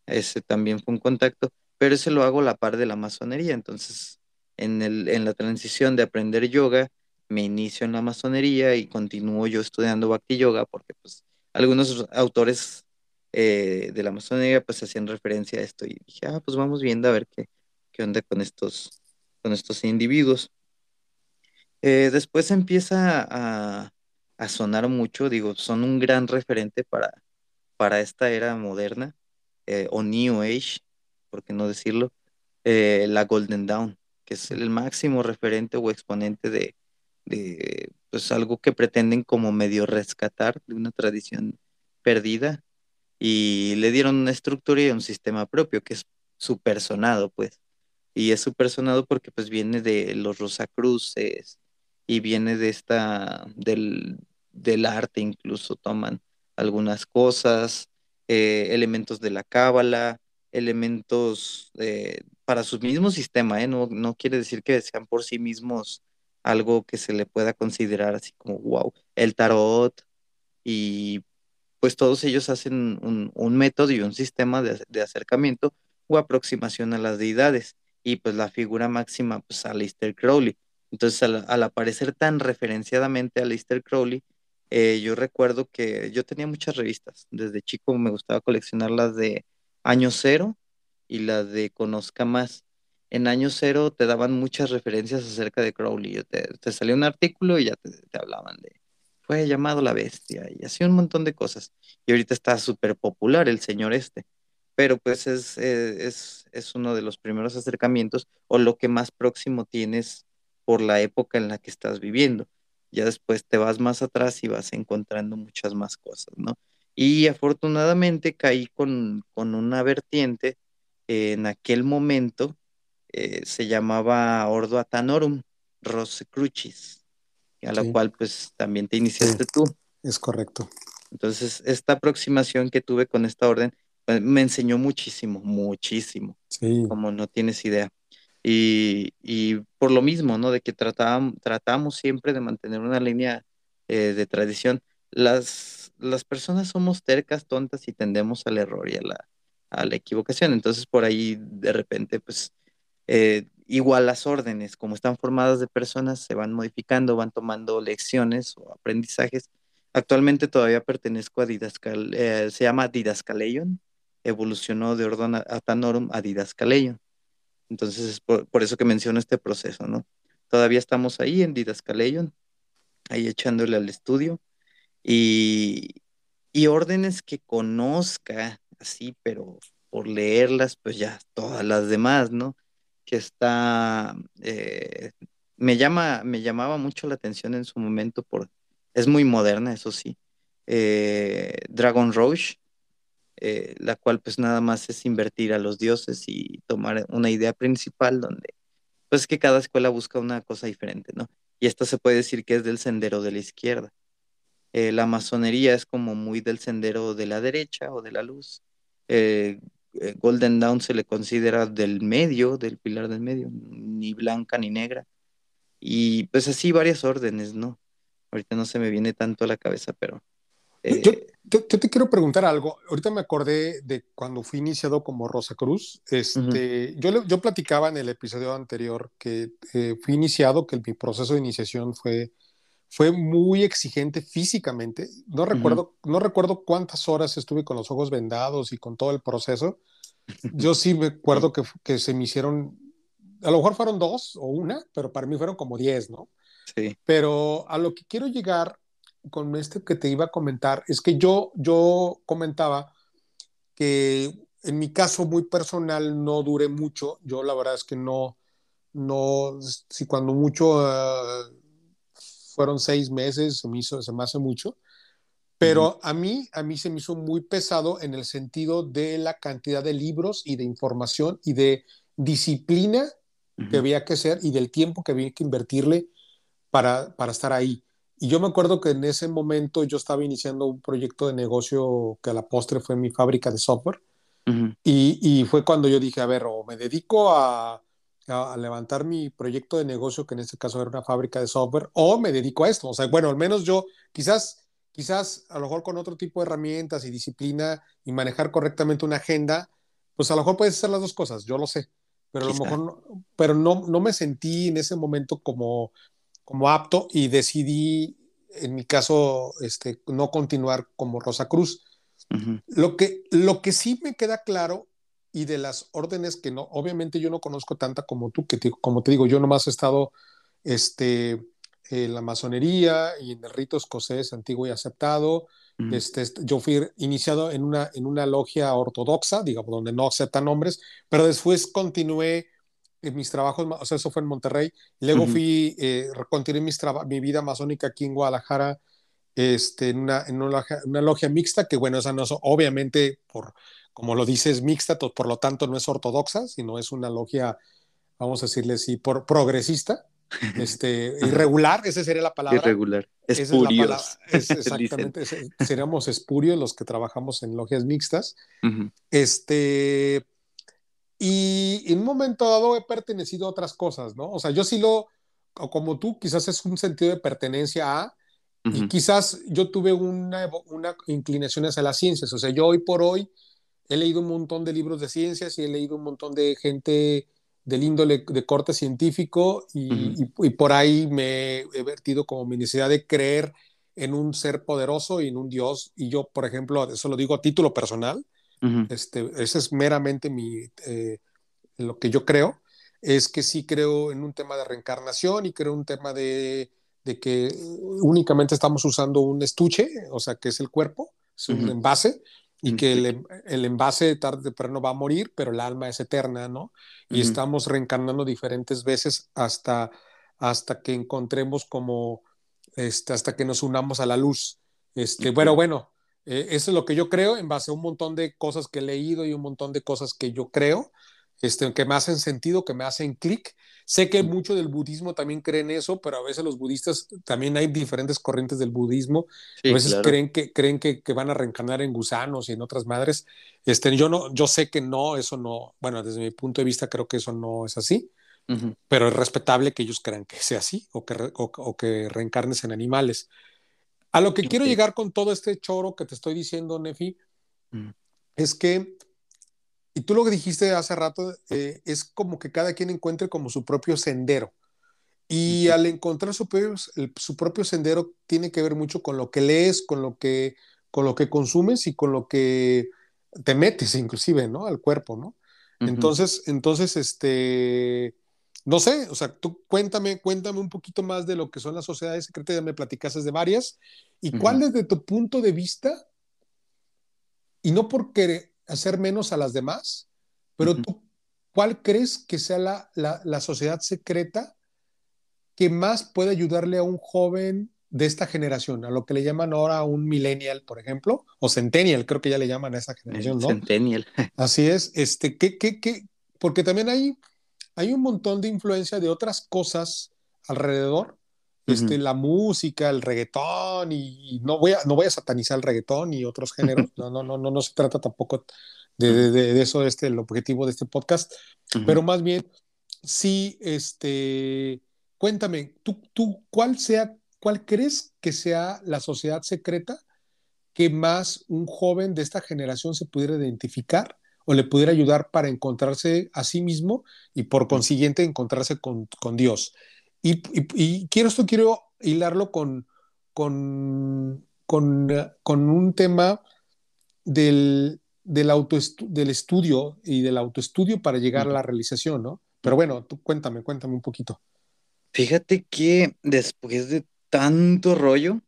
ese también fue un contacto, pero ese lo hago a la par de la masonería, entonces en, el, en la transición de aprender yoga, me inicio en la masonería y continúo yo estudiando Bhakti Yoga, porque pues algunos autores eh, de la masonería pues hacían referencia a esto y dije, ah, pues vamos viendo a ver qué, qué onda con estos, con estos individuos. Eh, después empieza a, a sonar mucho, digo, son un gran referente para, para esta era moderna, eh, o New Age, por qué no decirlo, eh, la Golden Dawn, que es el máximo referente o exponente de, de pues algo que pretenden como medio rescatar de una tradición perdida y le dieron una estructura y un sistema propio que es su personado, pues. Y es su personado porque pues viene de los Rosacruces, y viene de esta, del, del arte incluso toman algunas cosas, eh, elementos de la cábala, elementos para su mismo sistema, ¿eh? no, no quiere decir que sean por sí mismos algo que se le pueda considerar así como, wow, el tarot y pues todos ellos hacen un, método y un sistema de, acercamiento o aproximación a las deidades. Y pues la figura máxima, pues Aleister Crowley. Entonces, al, aparecer tan referenciadamente a Aleister Crowley, eh, yo recuerdo que yo tenía muchas revistas. Desde chico me gustaba coleccionar las de Año Cero y las de Conozca Más. En Año Cero te daban muchas referencias acerca de Crowley. Te, te salía un artículo y ya te hablaban de, fue llamado la bestia y así un montón de cosas. Y ahorita está súper popular el señor este, pero pues es, eh, es, es, uno de los primeros acercamientos o lo que más próximo tienes por la época en la que estás viviendo. Ya después te vas más atrás y vas encontrando muchas más cosas, ¿no? Y afortunadamente caí con, con una vertiente en aquel momento, eh, se llamaba Ordo Atanorum Rosicrucis a la cual pues también te iniciaste tú. Es correcto. Entonces, esta aproximación que tuve con esta orden pues, me enseñó muchísimo, muchísimo. Sí. Como no tienes idea. Y, por lo mismo, ¿no? De que tratábamos, tratamos siempre de mantener una línea eh, de tradición. Las, las personas somos tercas, tontas y tendemos al error y a la, a la equivocación. Entonces, por ahí, de repente, pues, eh, igual las órdenes, como están formadas de personas, se van modificando, van tomando lecciones o aprendizajes. Actualmente todavía pertenezco a Didascal, eh, se llama Didascaleion, evolucionó de Ordon Atanorum a Didascaleion. Entonces es por, eso que menciono este proceso, ¿no? Todavía estamos ahí en Didascaleion, ahí echándole al estudio y, órdenes que conozca así, pero por leerlas, pues ya todas las demás, ¿no? que está, eh, me, llama, me llamaba mucho la atención en su momento, por, es muy moderna, eso sí, eh, Dragon Roche, eh, la cual pues nada más es invertir a los dioses y tomar una idea principal donde pues que cada escuela busca una cosa diferente, ¿no? Y esto se puede decir que es del sendero de la izquierda. La masonería es como muy del sendero de la derecha o de la luz. Eh, Golden Dawn se le considera del medio, del pilar del medio, ni blanca ni negra. Y pues así varias órdenes, ¿no? Ahorita no se me viene tanto a la cabeza, pero... Yo, eh, te quiero preguntar algo. Ahorita me acordé de cuando fui iniciado como Rosa Cruz. Este, yo, yo platicaba en el episodio anterior que eh, fui iniciado, que mi proceso de iniciación fue, fue muy exigente físicamente. No recuerdo, no recuerdo cuántas horas estuve con los ojos vendados y con todo el proceso. Yo sí me acuerdo que, que se me hicieron, a lo mejor fueron dos o una, pero para mí fueron como diez, ¿no? Sí. Pero a lo que quiero llegar con este que te iba a comentar es que yo, yo comentaba que en mi caso muy personal no duré mucho. Yo la verdad es que no, no, si cuando mucho uh, fueron seis meses, se me hizo, se me hace mucho, pero a mí, a mí se me hizo muy pesado en el sentido de la cantidad de libros y de información y de disciplina que había que hacer y del tiempo que había que invertirle para, para estar ahí. Y yo me acuerdo que en ese momento yo estaba iniciando un proyecto de negocio que a la postre fue mi fábrica de software. y, y, fue cuando yo dije, a ver, o me dedico a, a, levantar mi proyecto de negocio, que en este caso era una fábrica de software, o me dedico a esto. O sea, bueno, al menos yo quizás, quizás a lo mejor con otro tipo de herramientas y disciplina y manejar correctamente una agenda, pues a lo mejor puedes hacer las dos cosas, yo lo sé, pero a lo mejor no, pero no, no me sentí en ese momento como, como apto y decidí, en mi caso, este, no continuar como Rosa Cruz. lo, que, lo que sí me queda claro y de las órdenes que no, obviamente yo no conozco tanta como tú, que como te digo, yo nomás he estado este, en la masonería y en el rito escocés antiguo y aceptado. este, yo fui iniciado en una, en una logia ortodoxa, digamos, donde no aceptan nombres, pero después continué en mis trabajos, o sea, eso fue en Monterrey, luego fui, eh, continué mis mi vida masónica aquí en Guadalajara, este, en, una, en una, una, logia mixta, que bueno, esa no obviamente por como lo dices, mixta, por lo tanto no es ortodoxa, sino es una logia, vamos a decirle así, por, progresista, este, irregular, esa sería la palabra. Irregular, espurios. Es exactamente, seríamos espurios los que trabajamos en logias mixtas. Este, y en un momento dado he pertenecido a otras cosas, ¿no? O sea, yo sí lo, como tú, quizás es un sentido de pertenencia a, y quizás yo tuve una, una inclinación hacia las ciencias, o sea, yo hoy por hoy he leído un montón de libros de ciencias y he leído un montón de gente del índole de corte científico y, por ahí me he vertido como mi necesidad de creer en un ser poderoso y en un Dios. Y yo, por ejemplo, eso lo digo a título personal, este, ese es meramente mi, eh, lo que yo creo, es que sí creo en un tema de reencarnación y creo en un tema de, de que únicamente estamos usando un estuche, o sea, que es el cuerpo, es un envase, y que el, el, envase tarde o temprano va a morir, pero el alma es eterna, ¿no? Y estamos reencarnando diferentes veces hasta, hasta que encontremos como, este, hasta que nos unamos a la luz. Este, Bueno, bueno, eh, eso es lo que yo creo en base a un montón de cosas que he leído y un montón de cosas que yo creo, este, que me hacen sentido, que me hacen clic Sé que mucho del budismo también creen eso, pero a veces los budistas también hay diferentes corrientes del budismo. a veces creen, que, creen que, van a reencarnar en gusanos y en otras madres. Este, yo, no, yo sé que no, eso no, bueno, desde mi punto de vista creo que eso no es así, pero es respetable que ellos crean que sea así o que, o, que reencarnes en animales. A lo que quiero llegar con todo este choro que te estoy diciendo, Nefi, mm. es que y tú lo que dijiste hace rato eh, es como que cada quien encuentre como su propio sendero. Y al encontrar su propio, su propio sendero tiene que ver mucho con lo que lees, con lo que, con lo que consumes y con lo que te metes inclusive, ¿no? Al cuerpo, ¿no? Entonces, entonces, este, no sé, o sea, tú cuéntame, cuéntame un poquito más de lo que son las sociedades secretas, ya me platicaste de varias, y cuál desde tu punto de vista, y no porque hacer menos a las demás, pero tú, ¿cuál crees que sea la, la, sociedad secreta que más puede ayudarle a un joven de esta generación, a lo que le llaman ahora un millennial, por ejemplo, o centennial, creo que ya le llaman a esa generación, ¿no? Centennial. Así es, este, ¿qué, qué, qué? Porque también hay, hay un montón de influencia de otras cosas alrededor este, la música, el reggaetón, y, no, voy a, no voy a satanizar el reggaetón y otros géneros, no, no, no, no, no se trata tampoco de, de, eso, este, el objetivo de este podcast, pero más bien, sí, este, cuéntame, ¿tú, tú cuál, sea, cuál crees que sea la sociedad secreta que más un joven de esta generación se pudiera identificar o le pudiera ayudar para encontrarse a sí mismo y por consiguiente encontrarse con, con Dios? Y, quiero esto, quiero hilarlo con, con, con, un tema del, del, del estudio y del autoestudio para llegar a la realización, ¿no? Pero bueno, tú cuéntame, cuéntame un poquito. Fíjate que después de tanto rollo,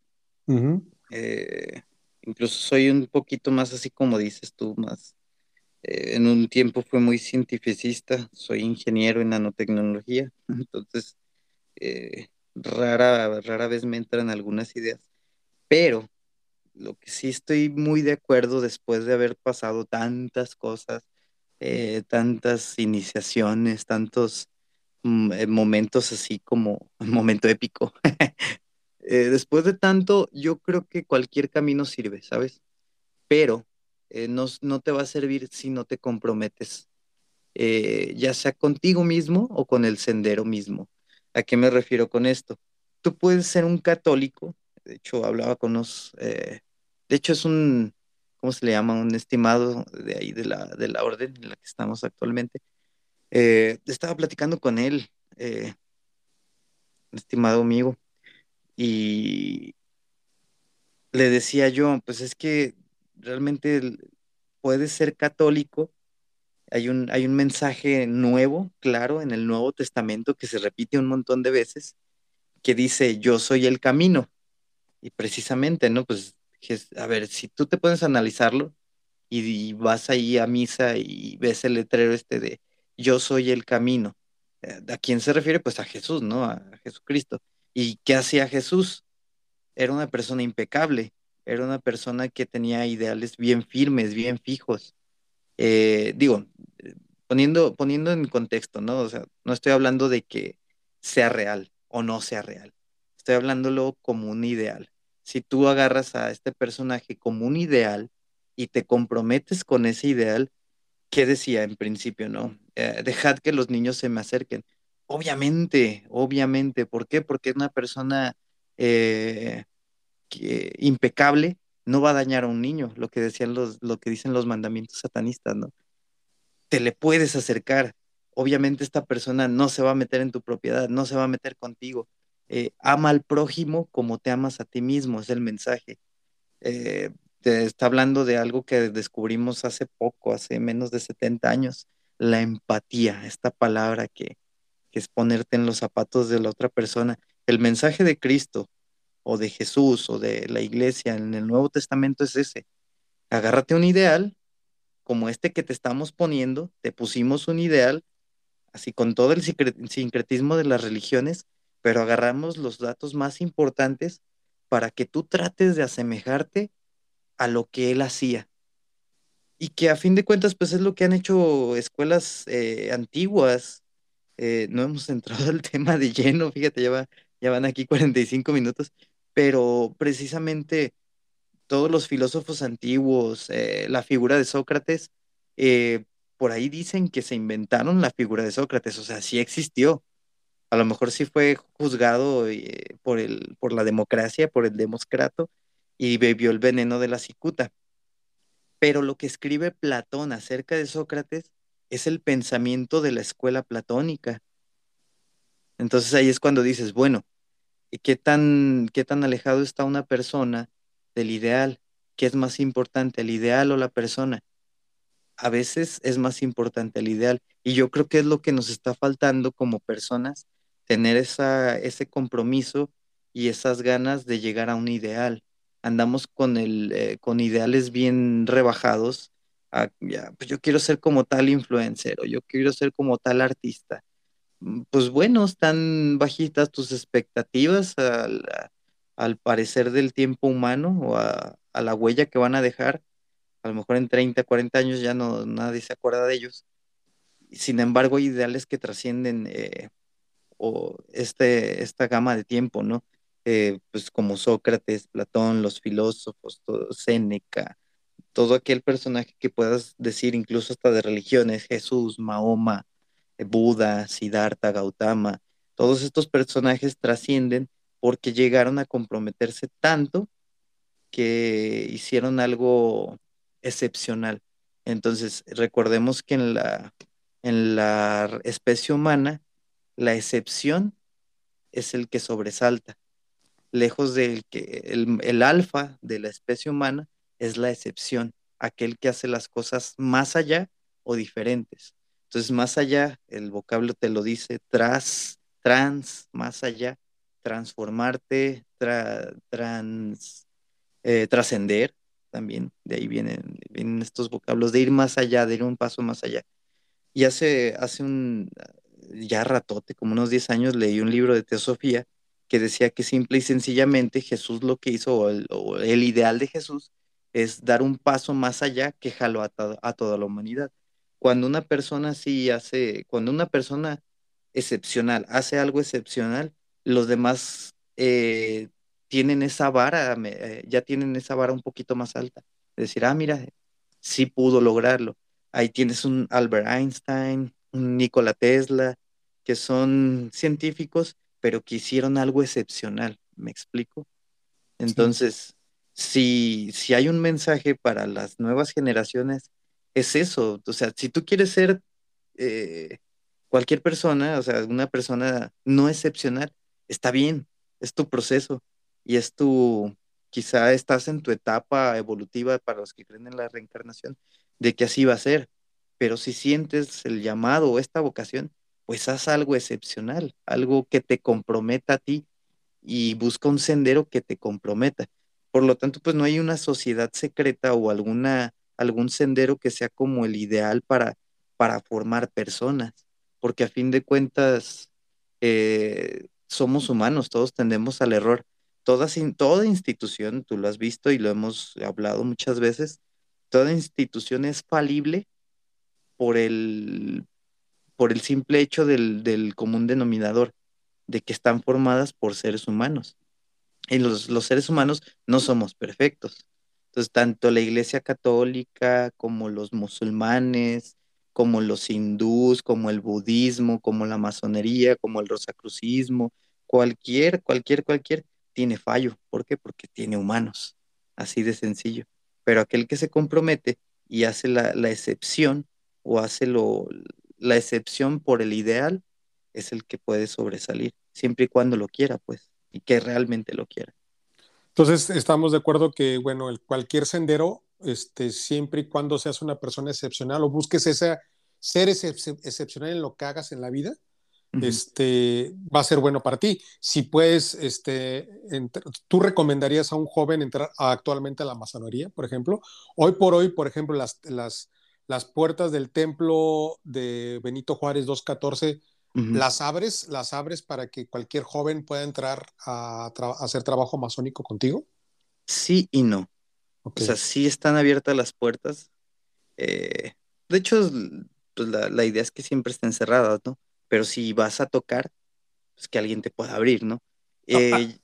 eh, incluso soy un poquito más así como dices tú, más eh, en un tiempo fue muy cientificista, soy ingeniero en nanotecnología, entonces eh, rara, rara vez me entran algunas ideas, pero lo que sí estoy muy de acuerdo después de haber pasado tantas cosas, eh, tantas iniciaciones, tantos mm, eh, momentos así como un momento épico. después de tanto, yo creo que cualquier camino sirve, ¿sabes? Pero no, no, te va a servir si no te comprometes, ya sea contigo mismo o con el sendero mismo. ¿A qué me refiero con esto? Tú puedes ser un católico, de hecho hablaba con unos, eh, de hecho es un, ¿cómo se le llama? Un estimado de ahí de la, de la orden en la que estamos actualmente. Eh, estaba platicando con él, eh, estimado amigo, y le decía yo, pues es que realmente puedes ser católico hay un, hay un mensaje nuevo, claro, en el Nuevo Testamento que se repite un montón de veces, que dice, yo soy el camino. Y precisamente, ¿no? Pues, a ver, si tú te puedes analizarlo y, vas ahí a misa y ves el letrero este de, yo soy el camino. Eh, ¿A quién se refiere? Pues a Jesús, ¿no? A Jesucristo. ¿Y qué hacía Jesús? Era una persona impecable, era una persona que tenía ideales bien firmes, bien fijos. Eh, digo, poniendo, poniendo en contexto, ¿no? O sea, no estoy hablando de que sea real o no sea real. Estoy hablándolo como un ideal. Si tú agarras a este personaje como un ideal y te comprometes con ese ideal, ¿qué decía en principio, no? Eh, dejad que los niños se me acerquen. Obviamente, obviamente. ¿Por qué? Porque una persona eh, impecable no va a dañar a un niño, lo que decían los, lo que dicen los mandamientos satanistas, ¿no? Te le puedes acercar. Obviamente esta persona no se va a meter en tu propiedad, no se va a meter contigo. Eh, ama al prójimo como te amas a ti mismo, es el mensaje. Eh, te está hablando de algo que descubrimos hace poco, hace menos de 70 años, la empatía, esta palabra que, que es ponerte en los zapatos de la otra persona. El mensaje de Cristo o de Jesús o de la iglesia en el Nuevo Testamento es ese. Agárrate un ideal como este que te estamos poniendo, te pusimos un ideal, así con todo el sincretismo de las religiones, pero agarramos los datos más importantes para que tú trates de asemejarte a lo que él hacía. Y que a fin de cuentas, pues es lo que han hecho escuelas eh, antiguas. Eh, no hemos entrado al tema de lleno, fíjate, ya, ya van aquí 45 minutos, pero precisamente todos los filósofos antiguos, eh, la figura de Sócrates, eh, por ahí dicen que se inventaron la figura de Sócrates, o sea, sí existió. A lo mejor sí fue juzgado eh, por, el, por la democracia, por el demoscrato, y bebió el veneno de la cicuta. Pero lo que escribe Platón acerca de Sócrates es el pensamiento de la escuela platónica. Entonces ahí es cuando dices, bueno, qué tan, qué tan alejado está una persona del ideal, qué es más importante, el ideal o la persona. A veces es más importante el ideal y yo creo que es lo que nos está faltando como personas, tener esa, ese compromiso y esas ganas de llegar a un ideal. Andamos con, el, eh, con ideales bien rebajados. ya, pues yo quiero ser como tal influencer o yo quiero ser como tal artista pues bueno, están bajitas tus expectativas al, parecer del tiempo humano o a, la huella que van a dejar. A lo mejor en 30, 40 años ya no nadie se acuerda de ellos. Sin embargo, hay ideales que trascienden eh, o este, esta gama de tiempo, ¿no? Eh, pues como Sócrates, Platón, los filósofos, todo, Séneca, todo aquel personaje que puedas decir, incluso hasta de religiones, Jesús, Mahoma, Buda, Siddhartha, Gautama, todos estos personajes trascienden porque llegaron a comprometerse tanto que hicieron algo excepcional. Entonces, recordemos que en la, en la especie humana, la excepción es el que sobresalta. Lejos del que el, el alfa de la especie humana es la excepción, aquel que hace las cosas más allá o diferentes. Entonces, más allá, el vocablo te lo dice, tras, trans, más allá, transformarte, trans, eh, trascender, también, de ahí vienen, vienen estos vocablos de ir más allá, de ir un paso más allá. Y hace, hace un, ya ratote, como unos 10 años, leí un libro de teosofía que decía que simple y sencillamente Jesús lo que hizo, o el, ideal de Jesús, es dar un paso más allá que jaló a, a toda la humanidad cuando una persona sí hace, cuando una persona excepcional hace algo excepcional, los demás eh, tienen esa vara, eh, ya tienen esa vara un poquito más alta. decir, ah, mira, sí pudo lograrlo. Ahí tienes un Albert Einstein, un Nikola Tesla, que son científicos, pero que hicieron algo excepcional. ¿Me explico? Entonces, si, si hay un mensaje para las nuevas generaciones, es eso. O sea, si tú quieres ser eh, cualquier persona, o sea, una persona no excepcional, está bien, es tu proceso y es tu, quizá estás en tu etapa evolutiva para los que creen en la reencarnación, de que así va a ser. Pero si sientes el llamado o esta vocación, pues haz algo excepcional, algo que te comprometa a ti y busca un sendero que te comprometa. Por lo tanto, pues no hay una sociedad secreta o alguna algún sendero que sea como el ideal para, para formar personas, porque a fin de cuentas eh, somos humanos, todos tendemos al error. Toda, toda institución, tú lo has visto y lo hemos hablado muchas veces, toda institución es falible por el, por el simple hecho del, del común denominador, de que están formadas por seres humanos. Y los, los seres humanos no somos perfectos. Entonces, tanto la Iglesia Católica como los musulmanes, como los hindús, como el budismo, como la masonería, como el rosacrucismo, cualquier, cualquier, cualquier, tiene fallo. ¿Por qué? Porque tiene humanos, así de sencillo. Pero aquel que se compromete y hace la, excepción o hace lo, la excepción por el ideal, es el que puede sobresalir, siempre y cuando lo quiera, pues, y que realmente lo quiera. Entonces, estamos de acuerdo que, bueno, el, cualquier sendero, este, siempre y cuando seas una persona excepcional o busques ese, ser excepcional en lo que hagas en la vida, este, va a ser bueno para ti. Si puedes, este, ¿tú recomendarías a un joven entrar actualmente a la masonería, por ejemplo? Hoy por hoy, por ejemplo, las, las, las puertas del templo de Benito Juárez 214, ¿las abres, las abres para que cualquier joven pueda entrar a, hacer trabajo masónico contigo? Sí y no. O sea, sí están abiertas las puertas. Eh, de hecho, pues la, la, idea es que siempre estén cerradas, ¿no? pero si vas a tocar, pues que alguien te pueda abrir, ¿no? Eh,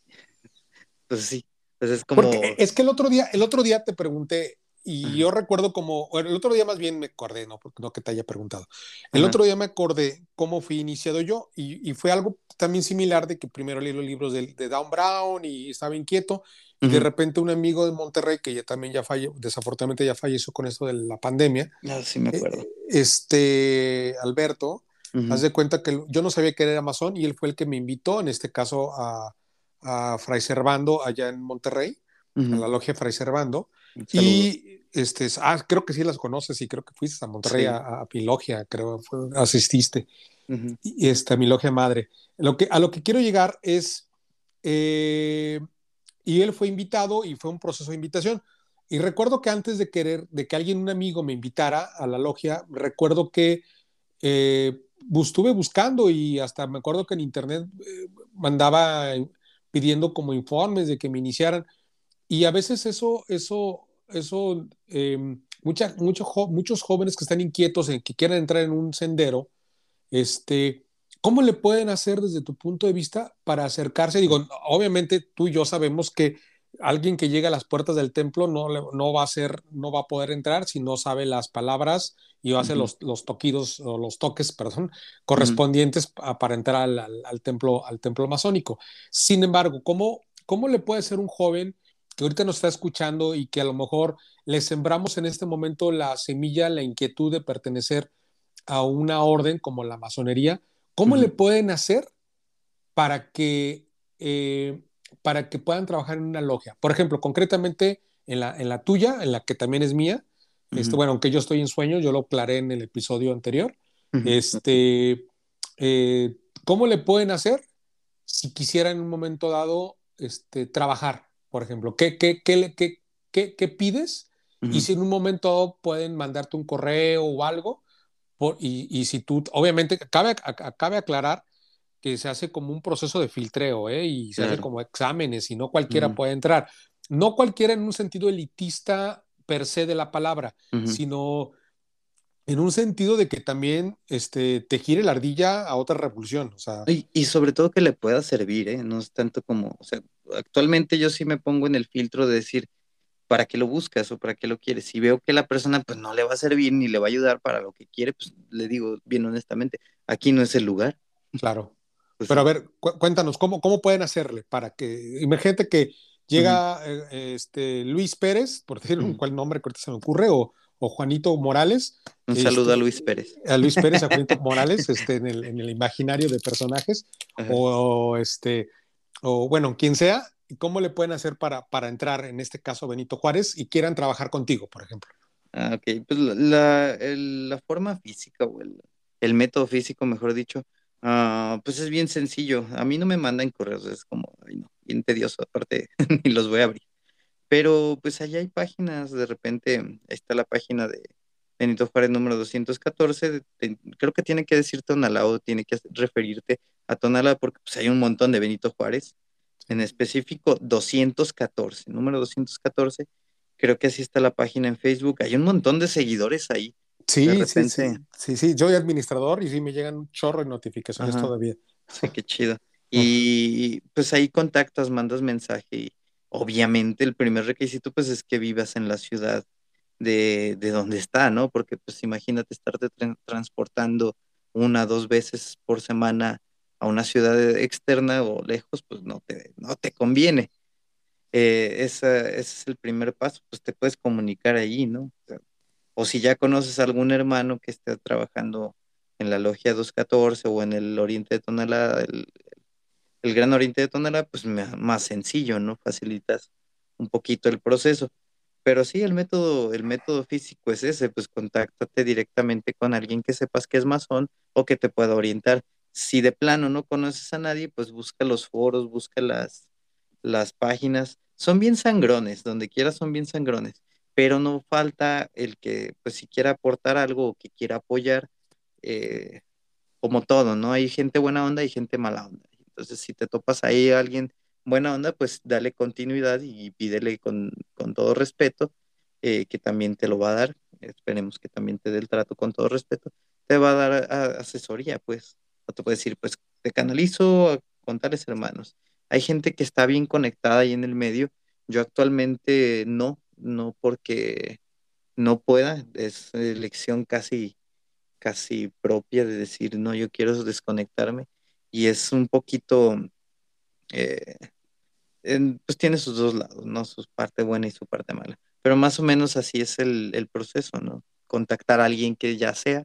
pues sí, pues es como... Porque es que el otro día, el otro día te pregunté, y yo recuerdo como, el otro día más bien me acordé, no, porque no que te haya preguntado. El otro día me acordé cómo fui iniciado yo y, fue algo también similar de que primero leí los libros de, de Down Brown y estaba inquieto y de repente un amigo de Monterrey que ya también ya falleció, desafortunadamente ya falleció con esto de la pandemia. Ah, sí me acuerdo. Eh, este, Alberto, Haz de cuenta que yo no sabía que era Amazon y él fue el que me invitó, en este caso, a, a Fray Servando allá en Monterrey, a la logia Fray Servando. Y este, ah, creo que sí las conoces y creo que fuiste a Monterrey a, a, mi logia, creo, asististe. Y esta, mi logia madre. Lo que, a lo que quiero llegar es, eh, y él fue invitado y fue un proceso de invitación. Y recuerdo que antes de querer, de que alguien, un amigo me invitara a la logia, recuerdo que eh, estuve buscando y hasta me acuerdo que en internet eh, mandaba pidiendo como informes de que me iniciaran y a veces eso, eso, eso, eh, mucha, muchos jóvenes que están inquietos en que quieren entrar en un sendero, este, ¿cómo le pueden hacer desde tu punto de vista para acercarse? Digo, obviamente tú y yo sabemos que alguien que llega a las puertas del templo no, no va a ser, no va a poder entrar si no sabe las palabras y hace los, los toquidos o los toques, perdón, correspondientes para entrar al, templo, al templo masónico. Sin embargo, ¿cómo, ¿cómo le puede ser un joven que ahorita nos está escuchando y que a lo mejor le sembramos en este momento la semilla, la inquietud de pertenecer a una orden como la masonería? ¿Cómo le pueden hacer para que eh, para que puedan trabajar en una logia. Por ejemplo, concretamente en la, en la tuya, en la que también es mía, este, bueno, aunque yo estoy en sueño, yo lo aclaré en el episodio anterior, este, eh, ¿cómo le pueden hacer si quisieran en un momento dado este, trabajar, por ejemplo? ¿Qué, qué, qué, qué, qué pides? Y si en un momento pueden mandarte un correo o algo, por, y, y, si tú, obviamente, cabe, cabe aclarar que se hace como un proceso de filtreo, ¿eh? Y se hace como exámenes y no cualquiera puede entrar. No cualquiera en un sentido elitista per se de la palabra, sino en un sentido de que también este, te gire la ardilla a otra revolución. O sea, y, sobre todo que le pueda servir, ¿eh? No es tanto como, o sea, actualmente yo sí me pongo en el filtro de decir, ¿para qué lo buscas o para qué lo quieres? Si veo que la persona pues no le va a servir ni le va a ayudar para lo que quiere, pues le digo bien honestamente, aquí no es el lugar. Claro. Pues Pero a ver, cuéntanos, ¿cómo, ¿cómo pueden hacerle para que, imagínate que llega eh, este, Luis Pérez, por decir un cual nombre que se me ocurre, o, o Juanito Morales. Un saludo a este, Luis Pérez. A Luis Pérez, a Juanito Morales, este, en, el, en el imaginario de personajes, o, este, o bueno, quien sea, ¿cómo le pueden hacer para, para entrar, en este caso, Benito Juárez, y quieran trabajar contigo, por ejemplo? Ah, ok, pues la, la forma física o el, el método físico, mejor dicho, Ah, pues es bien sencillo. A mí no me mandan correos, es como, ay no, bien tedioso, aparte, ni los voy a abrir. Pero pues allá hay páginas, de repente está la página de Benito Juárez número 214, creo que tiene que decir Tonalá o tiene que referirte a Tonalá porque pues hay un montón de Benito Juárez, en específico 214, número 214, creo que así está la página en Facebook, hay un montón de seguidores ahí. Sí, sí, sí, sí, yo soy administrador y sí me llegan un chorro de notificaciones todavía. Sí, qué chido. Y pues ahí contactas, mandas mensaje y obviamente el primer requisito pues es que vivas en la ciudad de, de dónde está, ¿no? Porque pues imagínate estarte transportando una, dos veces por semana a una ciudad externa o lejos, pues no te, no te conviene. Eh, ese es el primer paso, pues te puedes comunicar allí, ¿no? O, si ya conoces a algún hermano que esté trabajando en la logia 214 o en el Oriente de Tonalá, el, el Gran Oriente de Tonalá, pues más sencillo, ¿no? Facilitas un poquito el proceso. Pero sí, el método, el método físico es ese, pues contáctate directamente con alguien que sepas que es masón o que te pueda orientar. Si de plano no conoces a nadie, pues busca los foros, busca las, las páginas. Son bien sangrones, donde quiera son bien sangrones, pero no falta el que, pues si quiera aportar algo o que quiera apoyar, eh, como todo, ¿no? Hay gente buena onda y gente mala onda. Entonces, si te topas ahí a alguien buena onda, pues dale continuidad y pídele con, todo respeto, eh, que también te lo va a dar. Esperemos que también te dé el trato con todo respeto. Te va a dar asesoría, pues. O te puede decir, pues te canalizo con tales hermanos. Hay gente que está bien conectada ahí en el medio. Yo actualmente no, no porque no pueda. Es elección casi, casi propia de decir, no, yo quiero desconectarme. Y es un poquito eh, pues tiene sus dos lados, ¿no? Su parte buena y su parte mala. Pero más o menos así es el, proceso, ¿no? Contactar a alguien que ya sea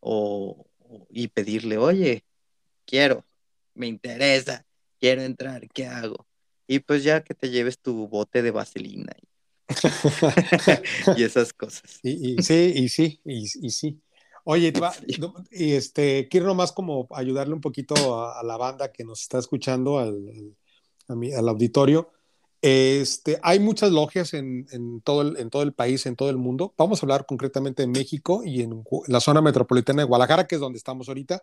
o, y pedirle, oye, quiero, me interesa, quiero entrar, ¿qué hago? Y pues ya que te lleves tu bote de vaselina y, esas cosas. Y, sí, y sí, y, sí. Oye, y este, quiero nomás como ayudarle un poquito a, la banda que nos está escuchando, al al auditorio. Este, hay muchas logias en, todo el, en todo el país, en todo el mundo. Vamos a hablar concretamente en México y en la zona metropolitana de Guadalajara, que es donde estamos ahorita.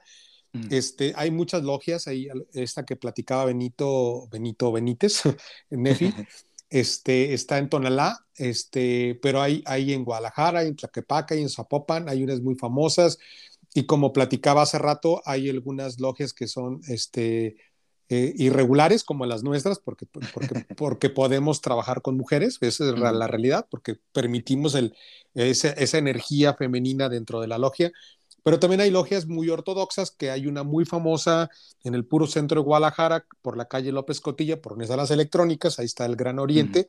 Mm. Este, hay muchas logias, ahí esta que platicaba Benito, Benito Benítez, en Nefi, este, está en Tonalá, este, pero hay, hay en Guadalajara, en Tlaquepaca y en Zapopan, hay unas muy famosas, y como platicaba hace rato, hay algunas logias que son este, eh, irregulares como las nuestras, porque, porque, porque, podemos trabajar con mujeres, esa es la realidad, porque permitimos el, esa, energía femenina dentro de la logia, pero también hay logias muy ortodoxas, que hay una muy famosa en el puro centro de Guadalajara, por la calle López Cotilla, por donde están las electrónicas, ahí está el Gran Oriente,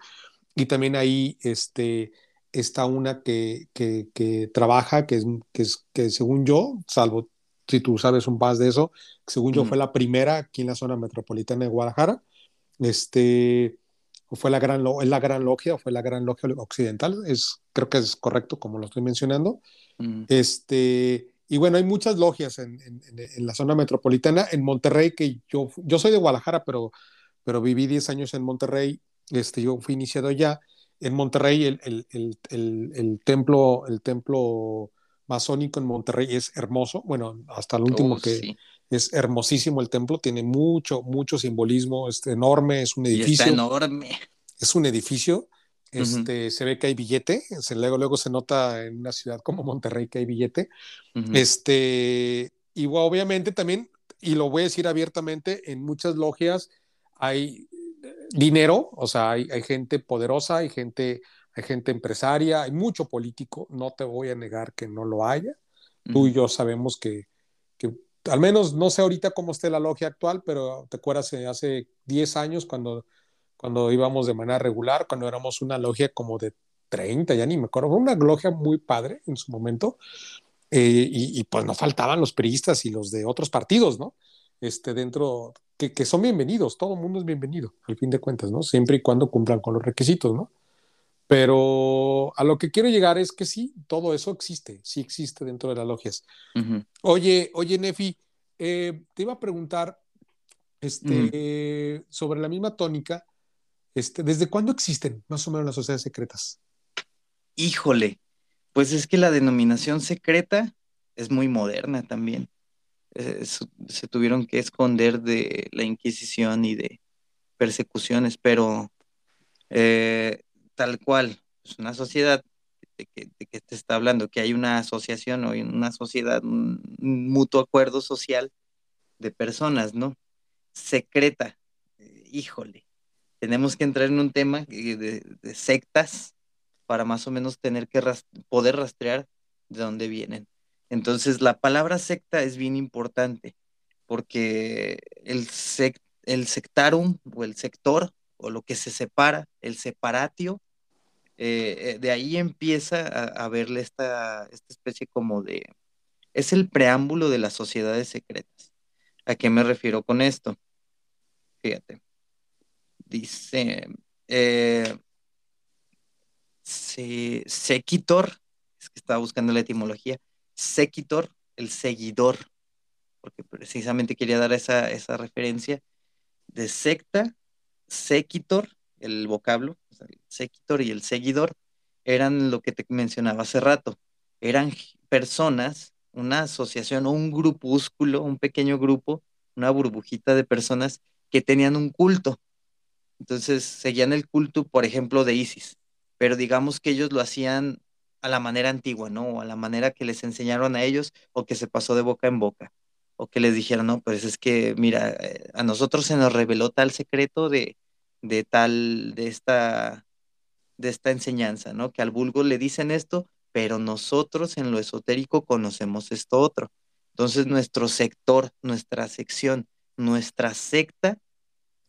y también ahí este, está una que, que, que trabaja, que es, que es, que según yo, salvo si tú sabes un más de eso, según yo fue la primera aquí en la zona metropolitana de Guadalajara, este, fue la gran, es la gran logia, fue la gran logia occidental, es, creo que es correcto como lo estoy mencionando, este, y bueno, hay muchas logias en, en, la zona metropolitana, en Monterrey, que yo, yo soy de Guadalajara, pero, pero viví 10 años en Monterrey, este, yo fui iniciado ya, en Monterrey el, el, el, el templo, el templo masónico en Monterrey es hermoso. Bueno, hasta el último que es hermosísimo el templo, tiene mucho, mucho simbolismo, es enorme, es un edificio. enorme. Es un edificio. Este, Se ve que hay billete, se, luego, luego se nota en una ciudad como Monterrey que hay billete. este, y obviamente también, y lo voy a decir abiertamente, en muchas logias hay dinero, o sea, hay, hay gente poderosa, hay gente hay gente empresaria, hay mucho político, no te voy a negar que no lo haya. Tú y yo sabemos que, que, al menos no sé ahorita cómo esté la logia actual, pero te acuerdas hace 10 años cuando, cuando íbamos de manera regular, cuando éramos una logia como de 30, ya ni me acuerdo, una logia muy padre en su momento, eh, y, pues nos faltaban los priistas y los de otros partidos, ¿no? Este, dentro, que, que son bienvenidos, todo el mundo es bienvenido, al fin de cuentas, ¿no? Siempre y cuando cumplan con los requisitos, ¿no? Pero a lo que quiero llegar es que sí, todo eso existe, sí existe dentro de las logias. Oye, oye, Nefi, eh, te iba a preguntar este, sobre la misma tónica. Este, ¿Desde cuándo existen más o menos las sociedades secretas? Híjole, pues es que la denominación secreta es muy moderna también. Eh, se tuvieron que esconder de la Inquisición y de persecuciones, pero eh, tal cual, es una sociedad de que, te está hablando, que hay una asociación o una sociedad, un, mutuo acuerdo social de personas, ¿no? Secreta, eh, híjole, tenemos que entrar en un tema de, sectas, para más o menos tener que poder rastrear de dónde vienen. Entonces, la palabra secta es bien importante porque el, sectarum o el sector o lo que se separa, el separatio, eh, eh, de ahí empieza a, verle esta, esta especie como de... Es el preámbulo de las sociedades secretas. ¿A qué me refiero con esto? Fíjate. Dice, eh, Sequitor, es que estaba buscando la etimología, Sequitor, el seguidor, porque precisamente quería dar esa, esa referencia de secta, Sequitor, el vocablo, el Sequitor y el seguidor, eran lo que te mencionaba hace rato, eran personas, una asociación o un grupúsculo, un pequeño grupo, una burbujita de personas que tenían un culto. Entonces seguían el culto, por ejemplo, de Isis, pero digamos que ellos lo hacían a la manera antigua, ¿no? O a la manera que les enseñaron a ellos o que se pasó de boca en boca. O que les dijeron, no, pues es que, mira, eh, a nosotros se nos reveló tal secreto de, de tal, de esta, de esta enseñanza, ¿no? Que al vulgo le dicen esto, pero nosotros en lo esotérico conocemos esto otro. Entonces nuestro sector, nuestra sección, nuestra secta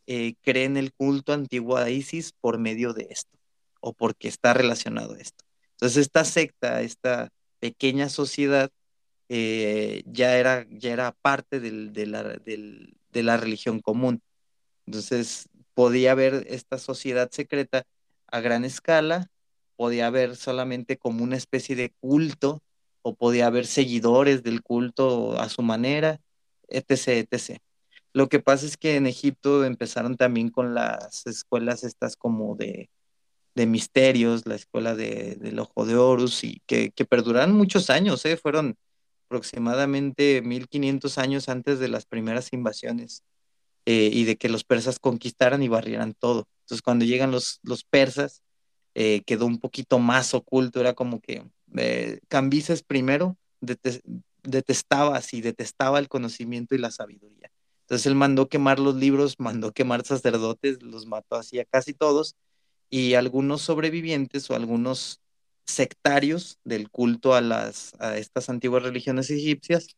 eh, cree en el culto antiguo a Isis por medio de esto o porque está relacionado a esto. Entonces esta secta, esta pequeña sociedad, eh, ya, era, ya era parte de, la, de la religión común. Entonces podía haber esta sociedad secreta a gran escala, podía haber solamente como una especie de culto, o podía haber seguidores del culto a su manera, etc., etc. Lo que pasa es que en Egipto empezaron también con las escuelas estas como de, misterios, la escuela de, del ojo de Horus, y que, que perduraron muchos años, ¿eh? fueron aproximadamente 1500 años antes de las primeras invasiones eh, y de que los persas conquistaran y barrieran todo. Entonces cuando llegan los, los persas, eh, quedó un poquito más oculto, era como que eh, Cambises primero detestaba así, detestaba el conocimiento y la sabiduría. Entonces él mandó quemar los libros, mandó quemar sacerdotes, los mató así a casi todos, y algunos sobrevivientes o algunos sectarios del culto a, a estas antiguas religiones egipcias,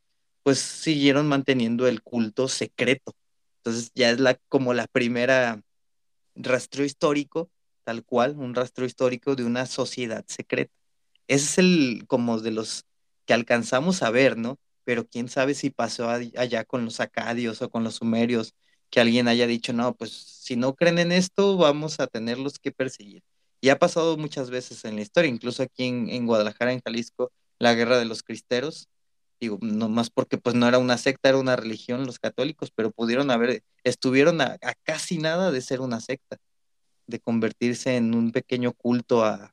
pues siguieron manteniendo el culto secreto. Entonces ya es la, como la primera rastro histórico, tal cual, un rastro histórico de una sociedad secreta. Ese es el como de los que alcanzamos a ver, ¿no? Pero quién sabe si pasó allá con los acadios o con los sumerios, que alguien haya dicho, no, pues si no creen en esto, vamos a tenerlos que perseguir. Y ha pasado muchas veces en la historia, incluso aquí en, Guadalajara, en Jalisco, la guerra de los cristeros, digo, no más porque pues no era una secta, era una religión los católicos, pero pudieron haber, estuvieron a, casi nada de ser una secta, de convertirse en un pequeño culto a,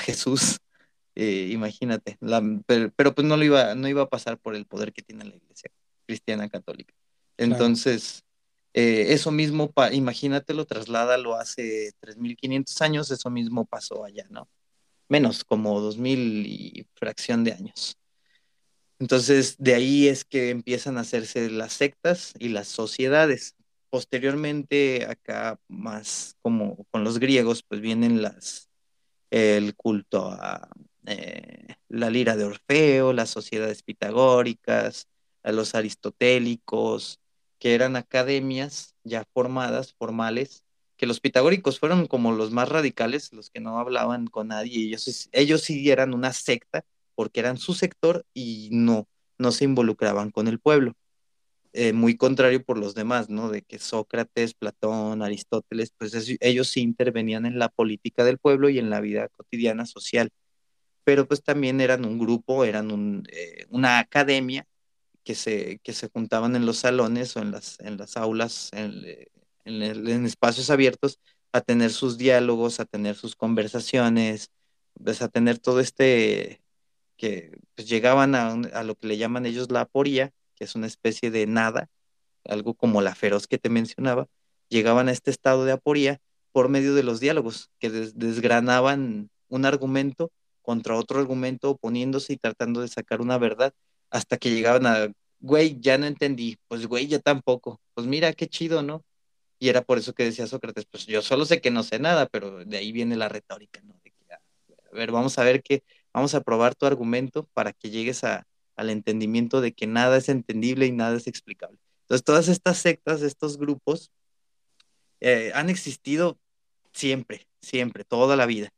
Jesús, eh, imagínate, pero, pues no lo iba, no iba a pasar por el poder que tiene la iglesia cristiana católica. Entonces, eh, eso mismo, imagínatelo, trasládalo hace 3.500 años, eso mismo pasó allá, ¿no? Menos, como 2.000 y fracción de años. Entonces, de ahí es que empiezan a hacerse las sectas y las sociedades. Posteriormente, acá más como con los griegos, pues vienen las, el culto a eh, la lira de Orfeo, las sociedades pitagóricas, los aristotélicos, que eran academias ya formadas, formales, que los pitagóricos fueron como los más radicales, los que no hablaban con nadie, ellos, ellos sí eran una secta porque eran su sector y no, no se involucraban con el pueblo. Eh, muy contrario por los demás, ¿no? De que Sócrates, Platón, Aristóteles, pues ellos sí intervenían en la política del pueblo y en la vida cotidiana social. Pero pues también eran un grupo, eran un, eh, una academia que se, que se juntaban en los salones o en las, en las aulas, en, en, espacios abiertos, a tener sus diálogos, a tener sus conversaciones, pues a tener todo este, que pues, llegaban a, a, lo que le llaman ellos la aporía, que es una especie de nada, algo como la feroz que te mencionaba, llegaban a este estado de aporía por medio de los diálogos, que desgranaban un argumento contra otro argumento, oponiéndose y tratando de sacar una verdad hasta que llegaban a, güey, ya no entendí, pues güey, yo tampoco, pues mira, qué chido, ¿no? Y era por eso que decía Sócrates, pues yo solo sé que no sé nada, pero de ahí viene la retórica, ¿no? De que, ah, ver, vamos a ver qué, vamos a probar tu argumento para que llegues a, al entendimiento de que nada es entendible y nada es explicable. Entonces, todas estas sectas, estos grupos, eh, han existido siempre, siempre, toda la vida.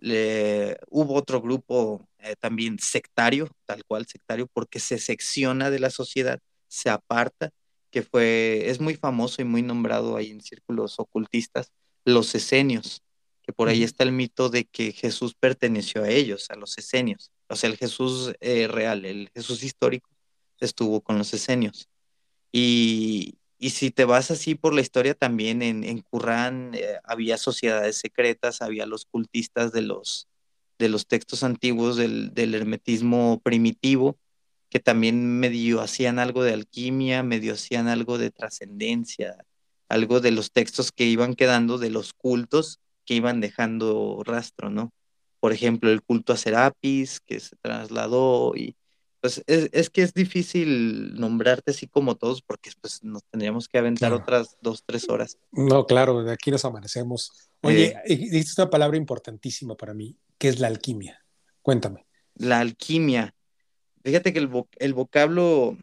Hubo otro grupo eh, también sectario, tal cual sectario, porque se secciona de la sociedad, se aparta, que fue, es muy famoso y muy nombrado ahí en círculos ocultistas, los esenios, que por ahí está el mito de que Jesús perteneció a ellos, a los esenios. O sea, el Jesús eh, real, el Jesús histórico, estuvo con los esenios. Y, y si te vas así por la historia, también en, en Qurán eh, había sociedades secretas, había los cultistas de los, de los textos antiguos del, del hermetismo primitivo, que también medio hacían algo de alquimia, medio hacían algo de trascendencia, algo de los textos que iban quedando de los cultos que iban dejando rastro, ¿no? Por ejemplo, el culto a Serapis, que se trasladó y pues es, que es difícil nombrarte así como todos porque pues nos tendríamos que aventar otras dos, tres horas. No, claro, de aquí nos amanecemos. Oye, eh, dijiste una palabra importantísima para mí, que es la alquimia. Cuéntame. La alquimia. Fíjate que el, el vocablo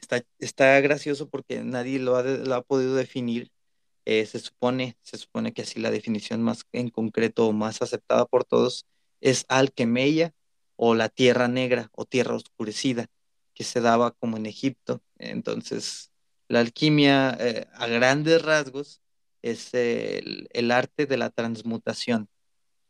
está, está, gracioso porque nadie lo ha, lo ha podido definir. Eh, se supone, se supone que así la definición más en concreto o más aceptada por todos es alquemeia o la tierra negra o tierra oscurecida que se daba como en Egipto. Entonces, la alquimia eh, a grandes rasgos es el, arte de la transmutación,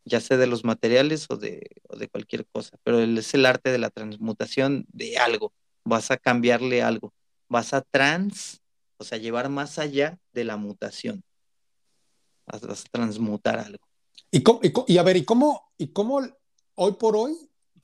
ya sea de los materiales o de, de cualquier cosa, pero es el arte de la transmutación de algo. Vas a cambiarle algo, vas a trans, o sea, llevar más allá de la mutación. Vas, a transmutar algo. Y, y, y, a ver, ¿y cómo, ¿y cómo hoy por hoy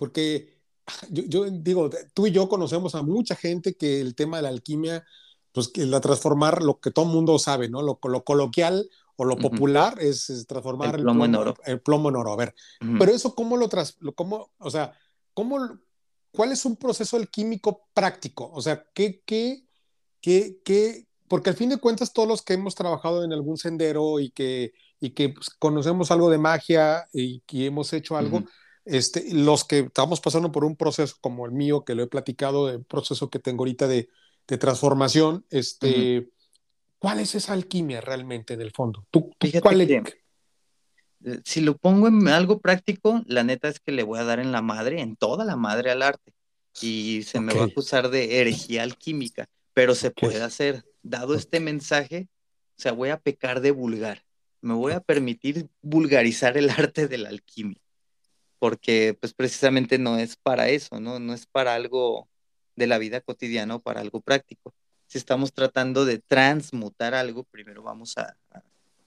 porque yo, digo, tú y yo conocemos a mucha gente que el tema de la alquimia, pues que la transformar lo que todo el mundo sabe, ¿no? Lo, lo coloquial o lo popular es, transformar el plomo, en oro. El plomo en oro, a ver. Pero eso, ¿cómo lo tras, cómo, o sea, cómo, cuál es un proceso alquímico práctico? O sea, ¿qué, qué, qué, qué? Porque al fin de cuentas, todos los que hemos trabajado en algún sendero y que, y que pues, conocemos algo de magia y que hemos hecho algo, este, los que estamos pasando por un proceso como el mío, que lo he platicado, el proceso que tengo ahorita de, de transformación, este, ¿cuál es esa alquimia realmente en el fondo? ¿Tú, cuál eh, si lo pongo en algo práctico, la neta es que le voy a dar en la madre, en toda la madre al arte. Y se me va a acusar de herejía alquímica, pero se puede hacer. Dado este mensaje, o sea, voy a pecar de vulgar. Me voy a permitir vulgarizar el arte de la alquimia porque pues precisamente no es para eso, ¿no? No es para algo de la vida cotidiana o para algo práctico. Si estamos tratando de transmutar algo, primero vamos a,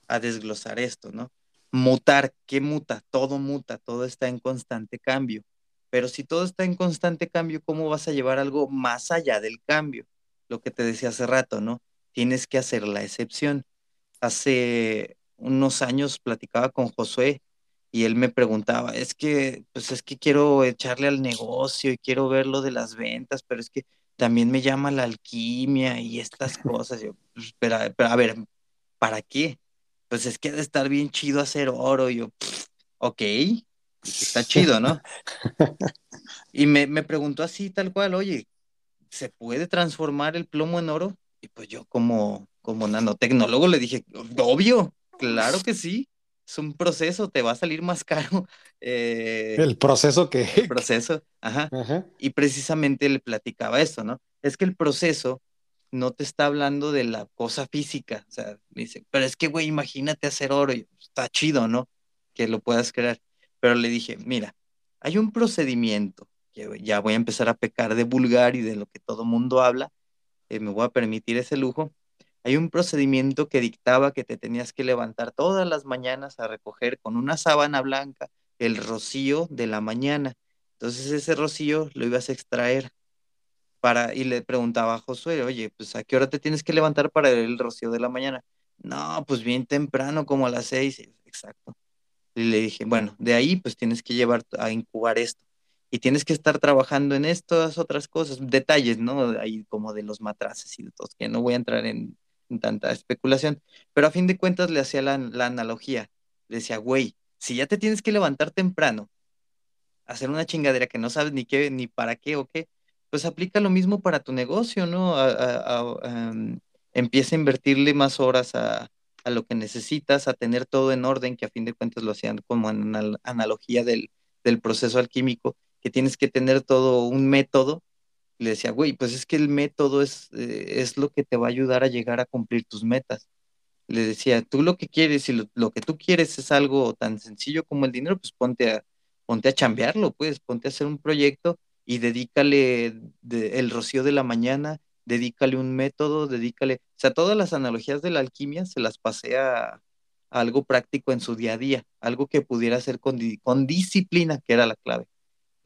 a, desglosar esto, ¿no? Mutar, ¿qué muta? Todo muta, todo está en constante cambio. Pero si todo está en constante cambio, ¿cómo vas a llevar algo más allá del cambio? Lo que te decía hace rato, ¿no? Tienes que hacer la excepción. Hace unos años platicaba con Josué y él me preguntaba, es que, pues es que quiero echarle al negocio y quiero ver lo de las ventas, pero es que también me llama la alquimia y estas cosas. Yo, pues, pero, a ver, ¿para qué? Pues es que ha de estar bien chido hacer oro. Y yo, ok, está chido, ¿no? Y me, me preguntó así, tal cual, oye, ¿se puede transformar el plomo en oro? Y pues yo como, como nanotecnólogo le dije, obvio, claro que sí es un proceso, te va a salir más caro. Eh, el proceso que... El proceso, ajá. Y precisamente le platicaba eso, ¿no? Es que el proceso no te está hablando de la cosa física, o sea, me dice, pero es que, güey, imagínate hacer oro, y, está chido, ¿no? Que lo puedas crear. Pero le dije, mira, hay un procedimiento, que ya voy a empezar a pecar de vulgar y de lo que todo mundo habla, eh, me voy a permitir ese lujo, hay un procedimiento que dictaba que te tenías que levantar todas las mañanas a recoger con una sábana blanca el rocío de la mañana. Entonces ese rocío lo ibas a extraer para y le preguntaba a Josué, oye, pues a qué hora te tienes que levantar para el rocío de la mañana. No, pues bien temprano, como a las seis. Exacto. Y le dije, bueno, de ahí pues tienes que llevar a incubar esto. Y tienes que estar trabajando en estas otras cosas, detalles, ¿no? Ahí como de los matraces y de todo, que no voy a entrar en tanta especulación, pero a fin de cuentas le hacía la, analogía, le decía, güey, si ya te tienes que levantar temprano, hacer una chingadera que no sabes ni qué, ni para qué o qué, pues aplica lo mismo para tu negocio, ¿no? Em, empieza a invertirle más horas a, lo que necesitas, a tener todo en orden, que a fin de cuentas lo hacían como en analogía del, del proceso alquímico, que tienes que tener todo un método. Le decía, güey, pues es que el método es, eh, es lo que te va a ayudar a llegar a cumplir tus metas. Le decía, tú lo que quieres y lo, que tú quieres es algo tan sencillo como el dinero, pues ponte a, ponte a chambearlo, pues ponte a hacer un proyecto y dedícale el rocío de la mañana, dedícale un método, dedícale, o sea, todas las analogías de la alquimia se las pasé a, algo práctico en su día a día, algo que pudiera hacer con, con disciplina, que era la clave.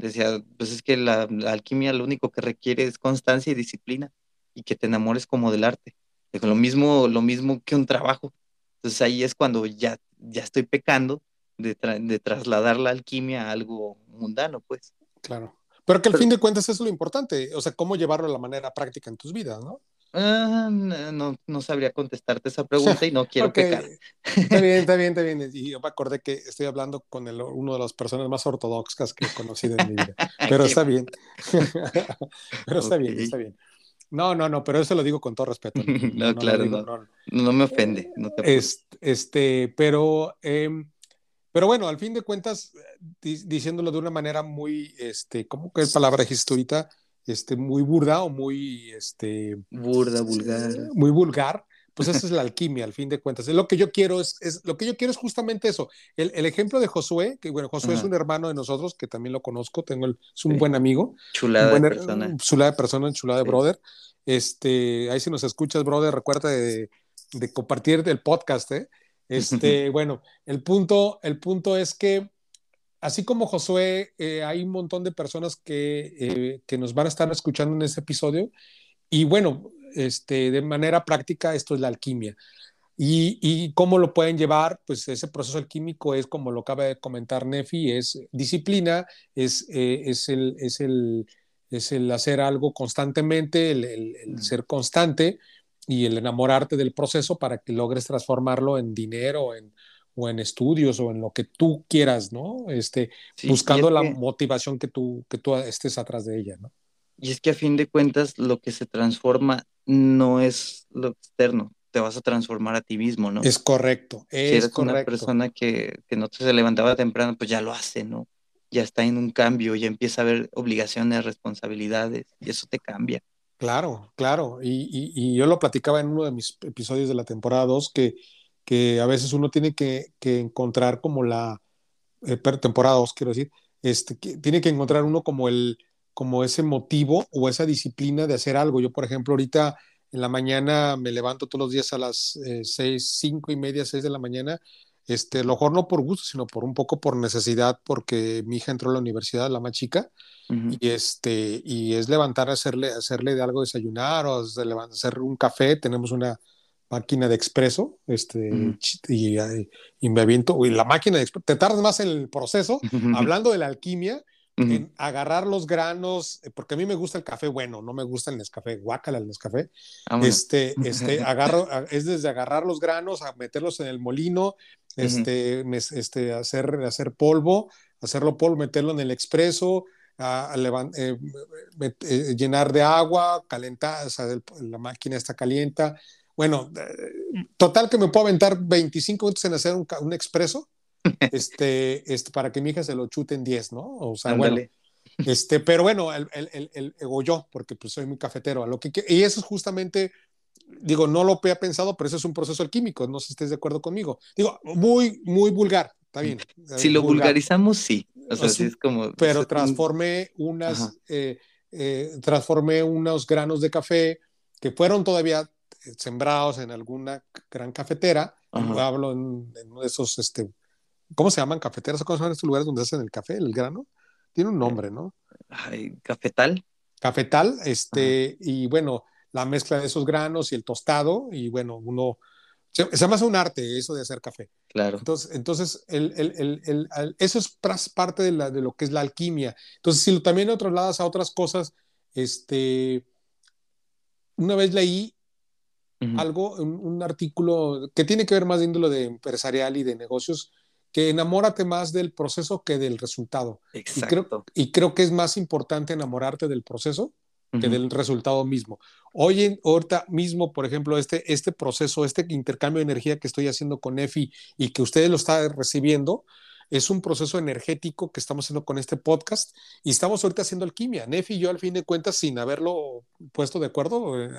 Decía, pues es que la, alquimia lo único que requiere es constancia y disciplina y que te enamores como del arte. lo mismo, lo mismo que un trabajo. Entonces ahí es cuando ya, ya estoy pecando de, de trasladar la alquimia a algo mundano, pues. Claro. Pero que al fin de cuentas eso es lo importante, o sea, cómo llevarlo a la manera práctica en tus vidas, ¿no? Ah, no, no, sabría contestarte esa pregunta y no quiero pecar. Está bien, está bien, está bien. Y yo me acordé que estoy hablando con el, uno de las personas más ortodoxas que he conocido en mi vida. Pero está bien. pero está bien, está bien. No, no, no, pero eso lo digo con todo respeto. No, claro, no, no, me ofende. este, pero, em, pero bueno, al fin de cuentas, diciéndolo de una manera muy, este, ¿cómo que palabra dijiste ahorita? Este, muy burda o muy... Este, burda, vulgar. Muy vulgar, pues esa es la alquimia, al fin de cuentas. Es lo que yo quiero, es, es lo que yo quiero es justamente eso. El, el ejemplo de Josué, que bueno, Josué es un hermano de nosotros, que también lo conozco, tengo es un buen amigo. Chulada de persona. Chulada de persona, chulada de brother. Este, ahí si nos escuchas, brother, recuerda de, de compartir el podcast, ¿eh? Este, bueno, el punto, el punto es que así como Josué, eh, hay un montón de personas eh, que, nos van a estar escuchando en este episodio. Y bueno, este, de manera práctica, esto es la alquimia. Y, cómo lo pueden llevar, pues ese proceso alquímico es, como lo acaba de comentar Nefi, es disciplina, es, eh, es, el, es, el, es el hacer algo constantemente, el, mm. ser constante y el enamorarte del proceso para que logres transformarlo en dinero, en, o en estudios o en lo que tú quieras, ¿no? Este, buscando la motivación que tú, que tú estés atrás de ella, ¿no? Y es que a fin de cuentas lo que se transforma no es lo externo, te vas a transformar a ti mismo, ¿no? Es correcto, es si eres correcto. una persona que, que no se levantaba temprano, pues ya lo hace, ¿no? Ya está en un cambio, ya empieza a haber obligaciones, responsabilidades, y eso te cambia. Claro, claro. Y, y, y yo lo platicaba en uno de mis episodios de la temporada 2, que que a veces uno tiene que, encontrar como la eh, temporada 2, quiero decir, este, tiene que encontrar uno como el como ese motivo o esa disciplina de hacer algo. Yo, por ejemplo, ahorita en la mañana me levanto todos los días a las eh, seis, cinco y media, seis de la mañana, este, lo mejor no por gusto, sino por un poco por necesidad, porque mi hija entró a la universidad, la más chica, y, este, y es levantar, hacerle, hacerle de algo desayunar o hacer un café. Tenemos una, máquina de expreso, este, y, y, me aviento, y la máquina de expreso, te tardas más en el proceso, hablando de la alquimia, en agarrar los granos, eh, porque a mí me gusta el café bueno, no me gusta el Nescafé, guácala el Nescafé, este, este, agarro, es desde agarrar los granos, a meterlos en el molino, este, este, hacer, hacer polvo, hacerlo polvo, meterlo en el expreso, a, eh, eh, llenar de agua, calentar, o sea, la máquina está calienta, bueno, eh, total que me puedo aventar 25 minutos en hacer un, un expreso este, este, para que mi hija se lo chute en 10, ¿no? O sea, bueno. Este, pero bueno, el, el, el, yo, porque pues soy muy cafetero, a lo que, y eso es justamente, digo, no lo había pensado, pero eso es un proceso alquímico, no sé si estés de acuerdo conmigo. Digo, muy, muy vulgar, está bien. Si lo vulgarizamos, sí. O sea, sí es como... Pero transformé unas, eh, eh, transformé unos granos de café que fueron todavía sembrados en alguna gran cafetera. Hablo en, uno de esos, este, ¿cómo se llaman cafeteras? ¿Cómo se llaman estos lugares donde hacen el café, el grano? Tiene un nombre, ¿no? cafetal. Cafetal, este, y bueno, la mezcla de esos granos y el tostado, y bueno, uno, se, se llama un arte eso de hacer café. Claro. Entonces, entonces el, el, el, eso es parte de, la, de, lo que es la alquimia. Entonces, si lo, también lo trasladas a otras cosas, este, una vez leí algo, un, artículo que tiene que ver más de índole de empresarial y de negocios, que enamórate más del proceso que del resultado. Exacto. Y creo, y creo que es más importante enamorarte del proceso que del resultado mismo. Hoy, ahorita mismo, por ejemplo, este, este proceso, este intercambio de energía que estoy haciendo con EFI y que ustedes lo están recibiendo, es un proceso energético que estamos haciendo con este podcast y estamos ahorita haciendo alquimia. Nefi y yo, al fin de cuentas, sin haberlo puesto de acuerdo, eh,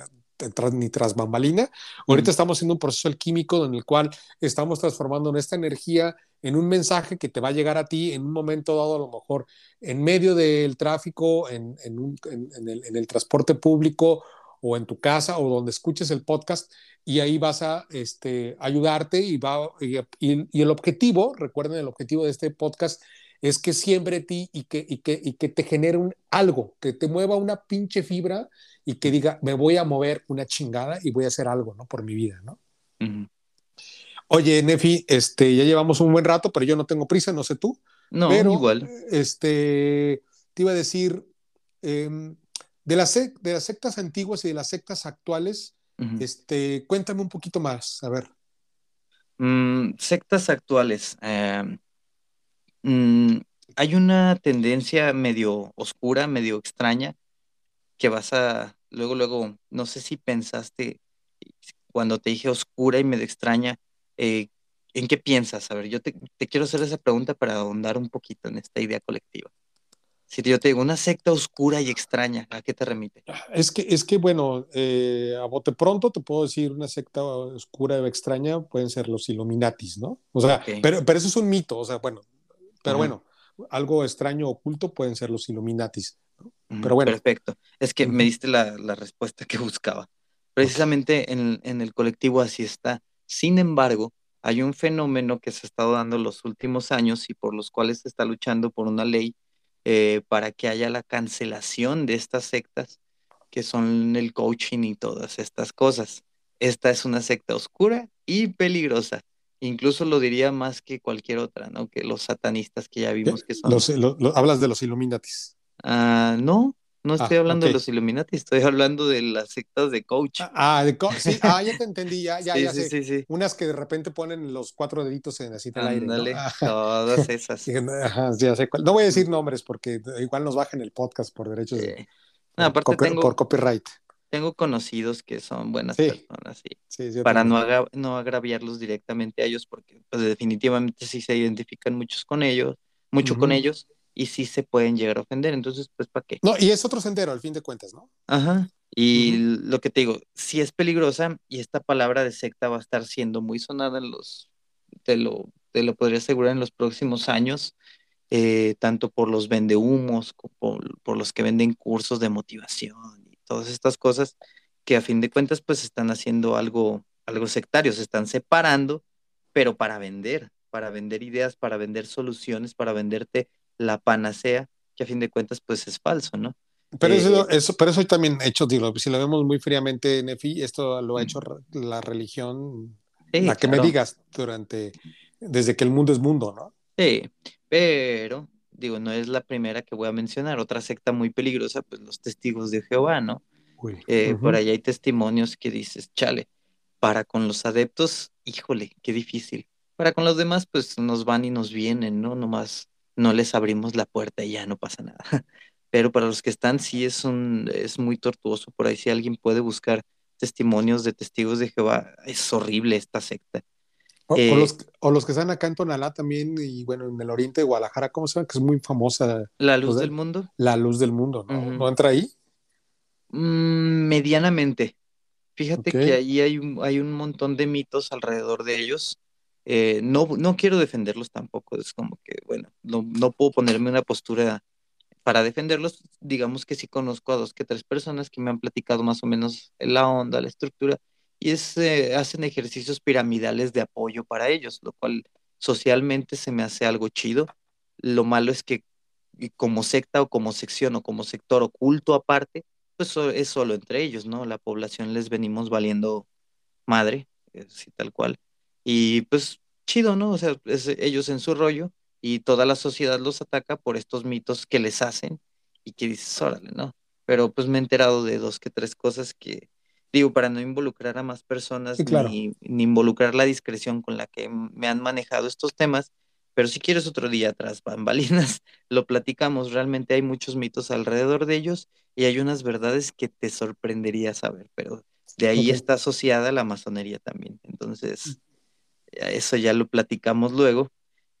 ni tras bambalina, ahorita estamos haciendo un proceso alquímico en el cual estamos transformando esta energía en un mensaje que te va a llegar a ti en un momento dado, a lo mejor en medio del tráfico, en, el, transporte público o en tu casa o donde escuches el podcast y ahí vas a este, ayudarte y, va, y, el objetivo, recuerden el objetivo de este podcast es que siembre ti y que, y que, y que te genere un, algo, que te mueva una pinche fibra y que diga, me voy a mover una chingada y voy a hacer algo, ¿no? Por mi vida, ¿no? Oye, Nefi, este, ya llevamos un buen rato, pero yo no tengo prisa, no sé tú. No, pero, igual. Este, te iba a decir, em, de, las, de las sectas antiguas y de las sectas actuales, este, cuéntame un poquito más, a ver. Mm, sectas actuales. Em, mm, hay una tendencia medio oscura, medio extraña, que vas a, luego, luego, no sé si pensaste cuando te dije oscura y medio extraña, eh, ¿en qué piensas? A ver, yo te, quiero hacer esa pregunta para ahondar un poquito en esta idea colectiva. Si yo te digo una secta oscura y extraña, ¿a qué te remite? Es que, es que bueno, eh, a bote pronto te puedo decir una secta oscura y extraña pueden ser los Illuminatis, ¿no? O sea, pero, pero eso es un mito, o sea, bueno, pero bueno, algo extraño oculto pueden ser los Illuminatis. Pero bueno. Perfecto. Es que me diste la, respuesta que buscaba. Precisamente en, el colectivo así está. Sin embargo, hay un fenómeno que se ha estado dando los últimos años y por los cuales se está luchando por una ley eh, para que haya la cancelación de estas sectas que son el coaching y todas estas cosas. Esta es una secta oscura y peligrosa. Incluso lo diría más que cualquier otra, ¿no? Que los satanistas que ya vimos que son. hablas de los Illuminatis. Ah, no, no estoy ah, hablando de los Illuminati, estoy hablando de las sectas de coach. Ah, de sí, ah, ya te entendí, ya, ya, ya sé. Unas que de repente ponen los cuatro deditos en así al aire. ¿no? Ah. todas esas. ya sé No voy a decir nombres porque igual nos bajan el podcast por derechos de, aparte tengo, por copyright. Tengo conocidos que son buenas personas, sí. para no, no agraviarlos directamente a ellos, porque pues, definitivamente sí se identifican muchos con ellos, mucho con ellos y sí se pueden llegar a ofender, entonces, pues, ¿para qué? No, y es otro sendero, al fin de cuentas, ¿no? Ajá, y lo que te digo, sí es peligrosa y esta palabra de secta va a estar siendo muy sonada en los, te lo, te lo podría asegurar en los próximos años, eh, tanto por los vendehumos, como por, por los que venden cursos de motivación y todas estas cosas, que a fin de cuentas, pues, están haciendo algo, algo sectario, se están separando, pero para vender, para vender ideas, para vender soluciones, para venderte la panacea, que a fin de cuentas pues es falso, ¿no? Pero eso, eh, eso, pero eso también hecho, digo, si lo vemos muy fríamente, Nefi, esto lo ha hecho la religión, la que me digas, durante, desde que el mundo es mundo, ¿no? Sí, pero, digo, no es la primera que voy a mencionar, otra secta muy peligrosa, pues los testigos de Jehová, ¿no? Eh, por ahí hay testimonios que dices, chale, para con los adeptos, híjole, qué difícil. Para con los demás, pues nos van y nos vienen, ¿no? Nomás no les abrimos la puerta y ya no pasa nada. Pero para los que están, sí es, un, es muy tortuoso. Por ahí si alguien puede buscar testimonios de testigos de Jehová, es horrible esta secta. O, eh, los, que están acá en Tonalá también, y bueno, en el oriente de Guadalajara, ¿cómo se llama? Que es muy famosa. La luz del mundo. La luz del mundo, ¿no? ¿No entra ahí? Mm, medianamente. Fíjate que ahí hay un, hay un montón de mitos alrededor de ellos. Eh, no, no quiero defenderlos tampoco, es como que, bueno, no, no puedo ponerme una postura para defenderlos, digamos que sí conozco a dos que tres personas que me han platicado más o menos la onda, la estructura, y es, eh, hacen ejercicios piramidales de apoyo para ellos, lo cual socialmente se me hace algo chido. Lo malo es que como secta o como sección o como sector oculto aparte, pues es solo entre ellos, ¿no? La población les venimos valiendo madre, así tal cual. Y pues chido, ¿no? O sea, ellos en su rollo y toda la sociedad los ataca por estos mitos que les hacen y que dices, órale, ¿no? Pero pues me he enterado de dos que tres cosas que, digo, para no involucrar a más personas ni, involucrar la discreción con la que me han manejado estos temas, Pero si quieres otro día atrás, bambalinas, lo platicamos. Realmente hay muchos mitos alrededor de ellos y hay unas verdades que te sorprendería saber, pero de ahí está asociada la masonería también. Entonces, eso ya lo platicamos luego.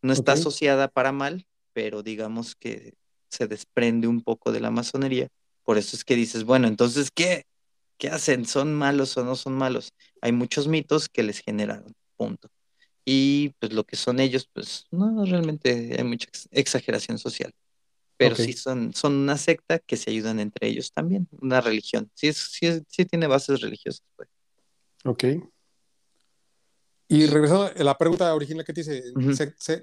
No está asociada para mal, pero digamos que se desprende un poco de la masonería. Por eso es que dices, bueno, entonces, ¿qué? ¿Qué hacen? ¿Son malos o no son malos? Hay muchos mitos que les generaron, punto. Y pues lo que son ellos, pues no, realmente hay mucha exageración social. Pero sí son, son una secta que se ayudan entre ellos también, una religión. Sí, sí, sí tiene bases religiosas. Pues. Ok. Y regresando a la pregunta original que te dice,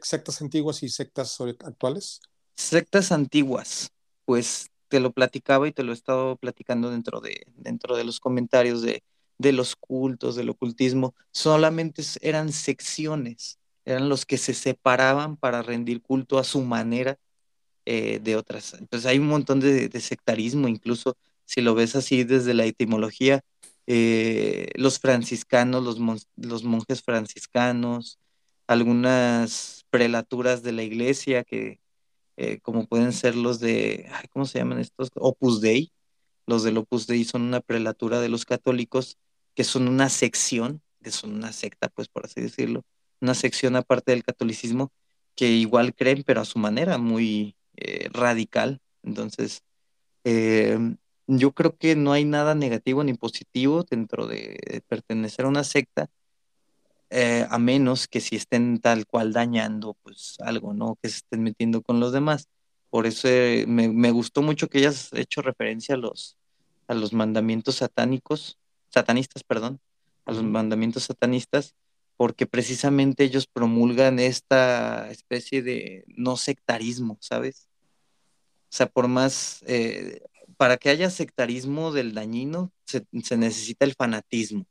¿sectas antiguas y sectas actuales? Sectas antiguas, pues te lo platicaba y te lo he estado platicando dentro de, dentro de los comentarios de, de los cultos, del ocultismo, solamente eran secciones, eran los que se separaban para rendir culto a su manera eh, de otras. Entonces hay un montón de, sectarismo, incluso si lo ves así desde la etimología, eh, los franciscanos, los, los monjes franciscanos, algunas prelaturas de la iglesia que, eh, como pueden ser los de, ¿cómo se llaman estos? Opus Dei. Los del Opus Dei son una prelatura de los católicos, que son una sección, que son una secta, pues por así decirlo, una sección aparte del catolicismo, que igual creen, pero a su manera, muy, eh, radical. Entonces, eh, yo creo que no hay nada negativo ni positivo dentro de pertenecer a una secta, eh, a menos que si estén tal cual dañando, pues algo, ¿no? Que se estén metiendo con los demás. Por eso me, gustó mucho que hayas hecho referencia a los, a los mandamientos satánicos, satanistas, perdón, a los mandamientos satanistas, porque precisamente ellos promulgan esta especie de no sectarismo, ¿sabes? O sea, por más, eh, para que haya sectarismo del dañino, se, necesita el fanatismo.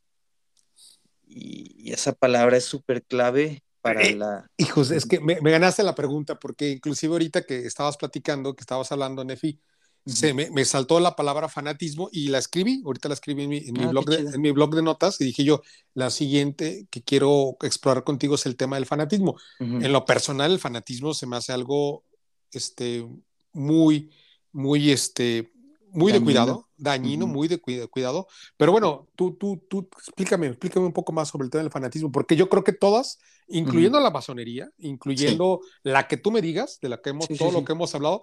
Y, esa palabra es súper clave para eh, la... Hijos, es que me, ganaste la pregunta, porque inclusive ahorita que estabas platicando, que estabas hablando, Nefi, se me, saltó la palabra fanatismo y la escribí, ahorita la escribí en mi, ah, blog, de, en mi blog de notas y dije yo, la siguiente que quiero explorar contigo es el tema del fanatismo. En lo personal, el fanatismo se me hace algo este, muy, muy, este, muy de cuidado, dañino, muy de cuidado. Pero bueno, tú, tú, tú, explícame, explícame un poco más sobre el tema del fanatismo, porque yo creo que todas, incluyendo la masonería, incluyendo la que tú me digas, de la que hemos, todo lo que hemos hablado,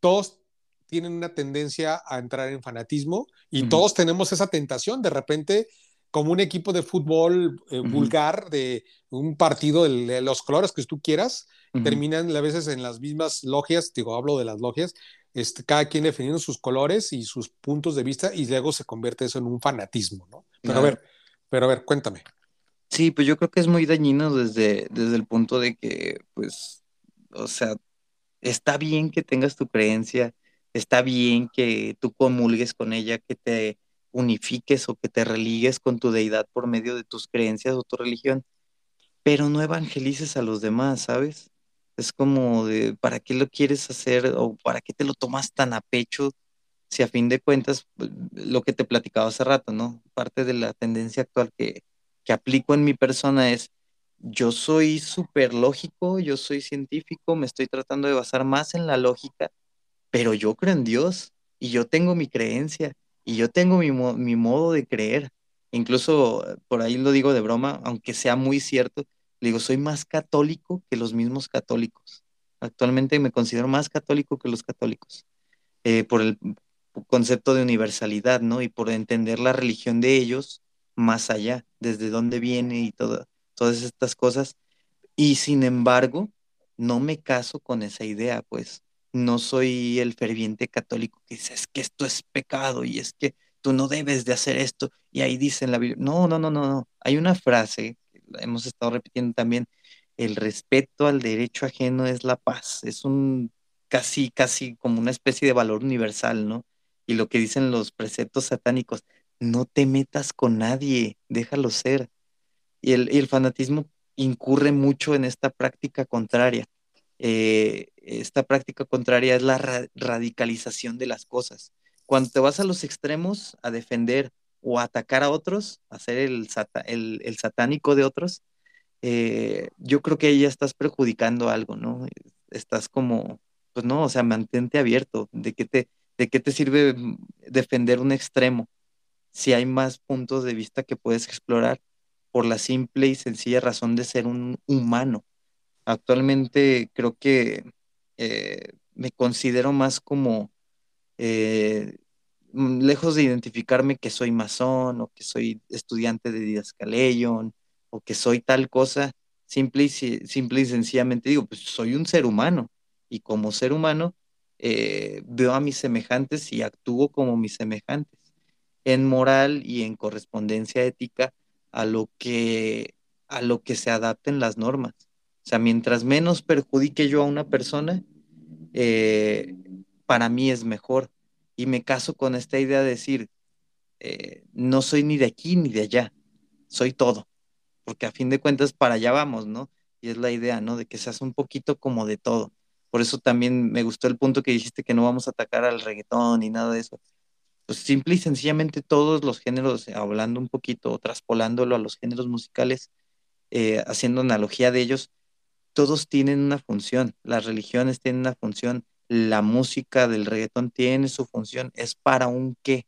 todos tienen una tendencia a entrar en fanatismo y todos tenemos esa tentación de repente como un equipo de fútbol eh, vulgar de un partido de los colores que tú quieras, terminan a veces en las mismas logias, digo, hablo de las logias, este, cada quien definiendo sus colores y sus puntos de vista y luego se convierte eso en un fanatismo, ¿no? Pero a ver, pero a ver, cuéntame. Sí, pues yo creo que es muy dañino desde, desde el punto de que, pues, o sea, está bien que tengas tu creencia, está bien que tú comulgues con ella, que te unifiques o que te religues con tu deidad por medio de tus creencias o tu religión, pero no evangelices a los demás, ¿sabes? Es como de, ¿para qué lo quieres hacer o para qué te lo tomas tan a pecho? Si a fin de cuentas, pues, lo que te platicaba hace rato, ¿no? Parte de la tendencia actual que, que aplico en mi persona es, yo soy súper lógico, yo soy científico, me estoy tratando de basar más en la lógica, pero yo creo en Dios y yo tengo mi creencia y yo tengo mi, mi modo de creer. Incluso por ahí lo digo de broma, aunque sea muy cierto, le digo, soy más católico que los mismos católicos. Actualmente me considero más católico que los católicos, eh, por el concepto de universalidad, ¿no? Y por entender la religión de ellos más allá, desde dónde viene y todas estas cosas. Y sin embargo, no me caso con esa idea, pues no soy el ferviente católico que dice, es que esto es pecado y es que tú no debes de hacer esto. Y ahí dice en la Biblia, no, no, no, no, no. Hay una frase hemos estado repitiendo también, el respeto al derecho ajeno es la paz, es un casi, casi como una especie de valor universal, ¿no? Y lo que dicen los preceptos satánicos, no te metas con nadie, déjalo ser. Y el, fanatismo incurre mucho en esta práctica contraria. Eh, esta práctica contraria es la radicalización de las cosas. Cuando te vas a los extremos a defender o atacar a otros, a ser el, el, satánico de otros, eh, yo creo que ahí ya estás perjudicando algo, ¿no? Estás como, pues no, o sea, mantente abierto. ¿De qué te, de qué te sirve defender un extremo si hay más puntos de vista que puedes explorar por la simple y sencilla razón de ser un humano? Actualmente creo que eh, me considero más como eh, lejos de identificarme que soy masón o que soy estudiante de Didascaleyon o que soy tal cosa, simple y, simple y sencillamente digo, pues soy un ser humano y como ser humano eh, veo a mis semejantes y actúo como mis semejantes en moral y en correspondencia ética a lo que a lo que se adapten las normas. O sea, mientras menos perjudique yo a una persona, eh, para mí es mejor. Y me caso con esta idea de decir, eh, no soy ni de aquí ni de allá, soy todo porque a fin de cuentas para allá vamos, ¿no? Y es la idea, ¿no? De que seas un poquito como de todo. Por eso también me gustó el punto que dijiste que no vamos a atacar al reggaetón ni nada de eso. Pues simple y sencillamente todos los géneros, hablando un poquito, traspolándolo a los géneros musicales, eh, haciendo analogía de ellos, todos tienen una función. Las religiones tienen una función. La música del reggaetón tiene su función. Es para un qué.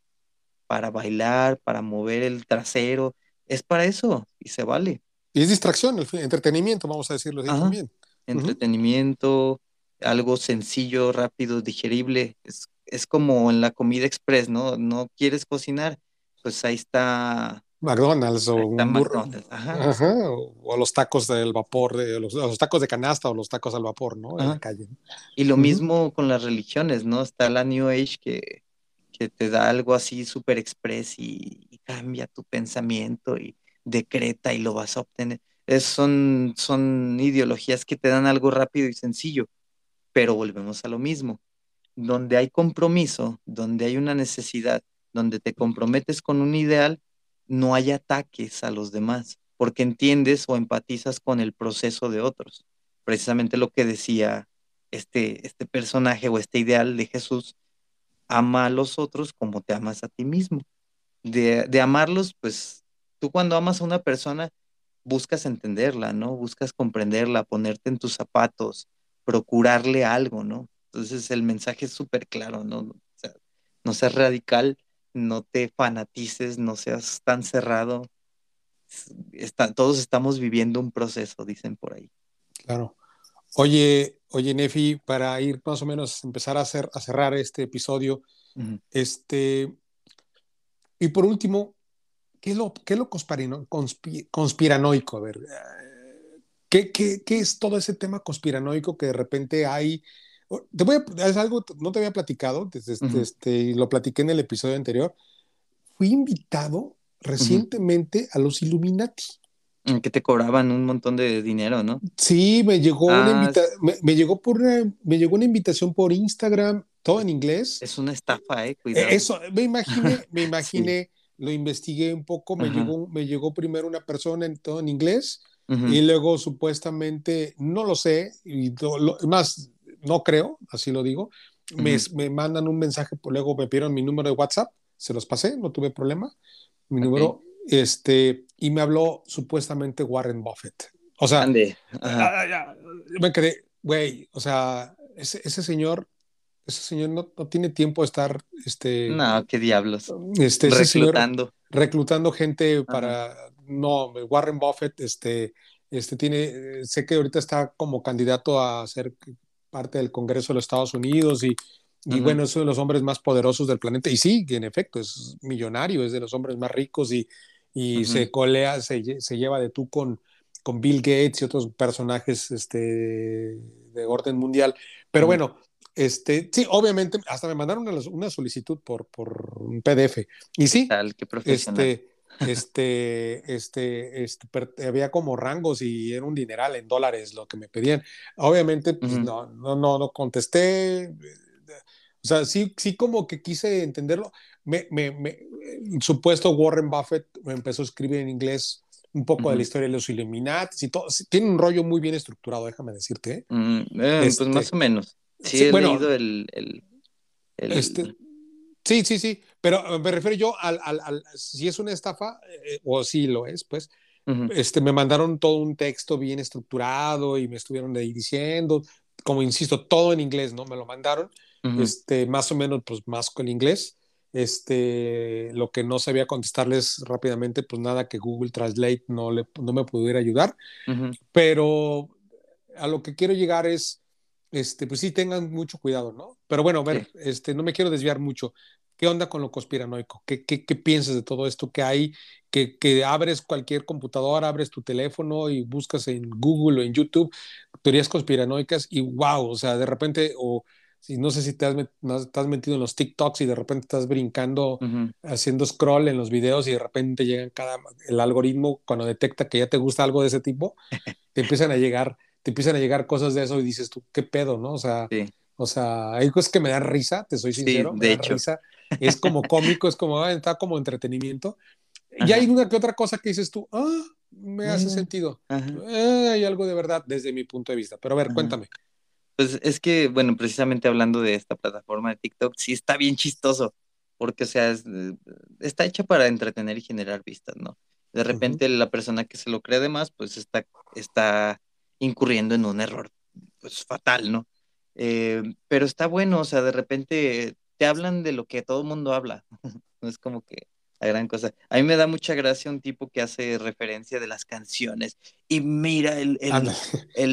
Para bailar, para mover el trasero, es para eso y se vale. Y es distracción, el entretenimiento, vamos a decirlo así también. Entretenimiento, algo sencillo, rápido, digerible. Es, es como en la comida express, ¿no? No quieres cocinar, pues ahí está McDonald's o un McDonald's. Ajá. O, los tacos del vapor, de, los, tacos de canasta o los tacos al vapor, ¿no? En la calle. Y lo mismo con las religiones, ¿no? Está la New Age que, que te da algo así súper express y, cambia tu pensamiento y decreta y lo vas a obtener. Es, son, son ideologías que te dan algo rápido y sencillo, pero volvemos a lo mismo. Donde hay compromiso, donde hay una necesidad, donde te comprometes con un ideal, no hay ataques a los demás, porque entiendes o empatizas con el proceso de otros. Precisamente lo que decía este, este personaje o este ideal de Jesús, ama a los otros como te amas a ti mismo de, amarlos, pues tú cuando amas a una persona buscas entenderla, ¿no? Buscas comprenderla, ponerte en tus zapatos, procurarle algo, ¿no? Entonces el mensaje es súper claro, ¿no? O no seas radical, no te fanatices, no seas tan cerrado. todos estamos viviendo un proceso, dicen por ahí. Claro. Oye, oye, Nefi, para ir más o menos empezar a, hacer, a cerrar este episodio, este, y por último, ¿qué es lo, qué es lo conspiranoico? A ver, ¿qué, qué, qué es todo ese tema conspiranoico que de repente hay? Te voy a, es algo, no te había platicado, desde, este, este, lo platiqué en el episodio anterior. Fui invitado recientemente a los Illuminati. Que te cobraban un montón de dinero, ¿no? Sí, me llegó, una ah, me, llegó por me llegó una invitación por Instagram todo en inglés. Es una estafa, eh, cuidado. Eso, me imaginé, me imaginé, lo investigué un poco, me llegó, me llegó primero una persona en todo en inglés y luego supuestamente, no lo sé, y más, no creo, así lo digo, me, me, mandan un mensaje, luego me pidieron mi número de WhatsApp, se los pasé, no tuve problema, mi número, este, y me habló supuestamente Warren Buffett. O sea, me quedé, güey, o sea, ese, ese señor ese señor no, no, tiene tiempo de estar, este... No, qué diablos. Este, reclutando. reclutando gente para... No, Warren Buffett, este, este tiene, sé que ahorita está como candidato a ser parte del Congreso de los Estados Unidos y, y bueno, es uno de los hombres más poderosos del planeta. Y sí, en efecto, es millonario, es de los hombres más ricos y, y se colea, se, se, lleva de tú con, con Bill Gates y otros personajes este, de orden mundial. Pero bueno, este, sí, obviamente, hasta me mandaron una, solicitud por, por, un PDF. Y sí, este, este, este, este, había como rangos y era un dineral en dólares lo que me pedían. Obviamente, pues no, no, no, no contesté. O sea, sí, sí como que quise entenderlo. Me, me, me, el supuesto Warren Buffett me empezó a escribir en inglés un poco de la historia de los Illuminati y todo. Tiene un rollo muy bien estructurado, déjame decirte. ¿eh? Mm, eh, pues más este, o menos. Sí, he bueno, leído el, el, Este, sí, sí, sí, pero me refiero yo al, al, al si es una estafa, eh, o sí lo es, pues, este, me mandaron todo un texto bien estructurado y me estuvieron ahí diciendo, como insisto, todo en inglés, ¿no? Me lo mandaron, este, más o menos, pues más con inglés. Este, lo que no sabía contestarles rápidamente, pues nada que Google Translate no, le, no me pudiera ayudar. Pero a lo que quiero llegar es, este, pues sí, tengan mucho cuidado, ¿no? Pero bueno, a ver, este, no me quiero desviar mucho. ¿Qué onda con lo conspiranoico? ¿Qué, qué, qué piensas de todo esto que hay? Que, que, abres cualquier computadora, abres tu teléfono y buscas en Google o en YouTube teorías conspiranoicas y wow, o sea, de repente, o si no sé si te has, estás metido en los TikToks y de repente estás brincando, haciendo scroll en los videos y de repente llegan cada, el algoritmo cuando detecta que ya te gusta algo de ese tipo, te empiezan a llegar, te empiezan a llegar cosas de eso y dices tú, qué pedo, ¿no? O sea, o sea, hay cosas que me dan risa, te soy sincero, de me hecho. risa es como cómico, es como, está como entretenimiento. Y hay una que otra cosa que dices tú, ah, me hace sentido. Eh, hay algo de verdad desde mi punto de vista. Pero a ver, cuéntame. Pues es que, bueno, precisamente hablando de esta plataforma de TikTok, sí está bien chistoso, porque, o sea, eh, está hecha para entretener y generar vistas, ¿no? De repente la persona que se lo cree de más, pues está, está incurriendo en un error, pues fatal, ¿no? Eh, pero está bueno, o sea, de repente te hablan de lo que todo el mundo habla. no es como que la gran cosa. A mí me da mucha gracia un tipo que hace referencia de las canciones y mira el, el,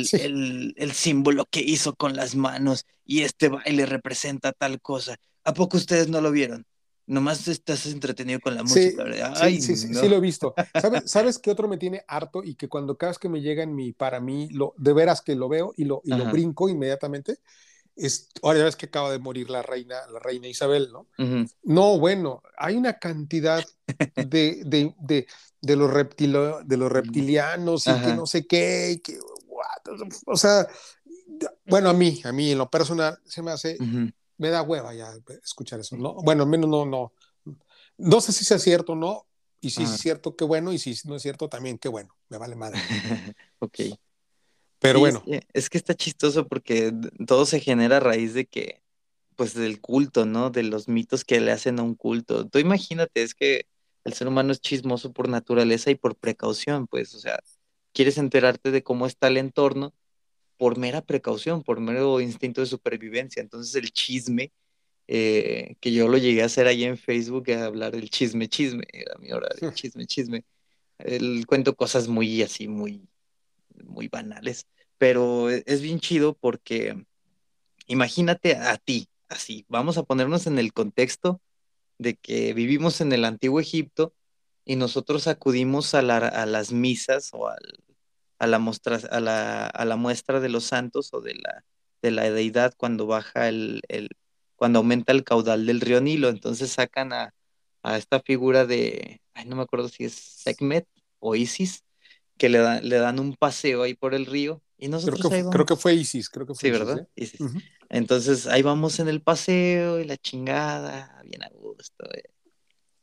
el, símbolo que hizo con las manos y este baile representa tal cosa. ¿A poco ustedes no lo vieron? Nomás estás entretenido con la música, sí, sí, sí, sí, lo he visto. ¿Sabes, ¿Sabes qué otro me tiene harto y que cuando cada vez que me llega en mi, para mí, lo, de veras que lo veo y lo, y lo brinco inmediatamente? Es, ahora ya ves que acaba de morir la reina, la reina Isabel, ¿no? No, bueno, hay una cantidad de, de, de, de los, reptilo, de los reptilianos y que no sé qué, que, o sea, bueno, a mí, a mí en lo personal se me hace, me da hueva ya escuchar eso, ¿no? Bueno, al menos no, no, no sé si sea cierto o no, y si es cierto, qué bueno, y si no es cierto, también qué bueno, me vale madre. ok. Pero bueno. Es que, está chistoso porque todo se genera a raíz de que, pues del culto, ¿no? De los mitos que le hacen a un culto. Tú imagínate, es que el ser humano es chismoso por naturaleza y por precaución, pues, o sea, quieres enterarte de cómo está el entorno por mera precaución, por mero instinto de supervivencia. Entonces el chisme, eh, que yo lo llegué a hacer ahí en Facebook, a hablar del chisme, chisme, era mi hora de chisme, chisme. El, cuento cosas muy así, muy muy banales, pero e, es bien chido porque imagínate a ti, así, vamos a ponernos en el contexto de que vivimos en el antiguo Egipto y nosotros acudimos a, las misas o a, la muestra, a, la, muestra de los santos o de la, de la deidad cuando baja el, cuando aumenta el caudal del río Nilo. Entonces sacan a, a esta figura de, ay, no me acuerdo si es Sekhmet o Isis, que le, le dan un paseo ahí por el río. Y nosotros creo que, creo que fue Isis, creo que fue Sí, ¿verdad? ¿eh? Isis. Entonces ahí vamos en el paseo y la chingada, bien a gusto. Eh.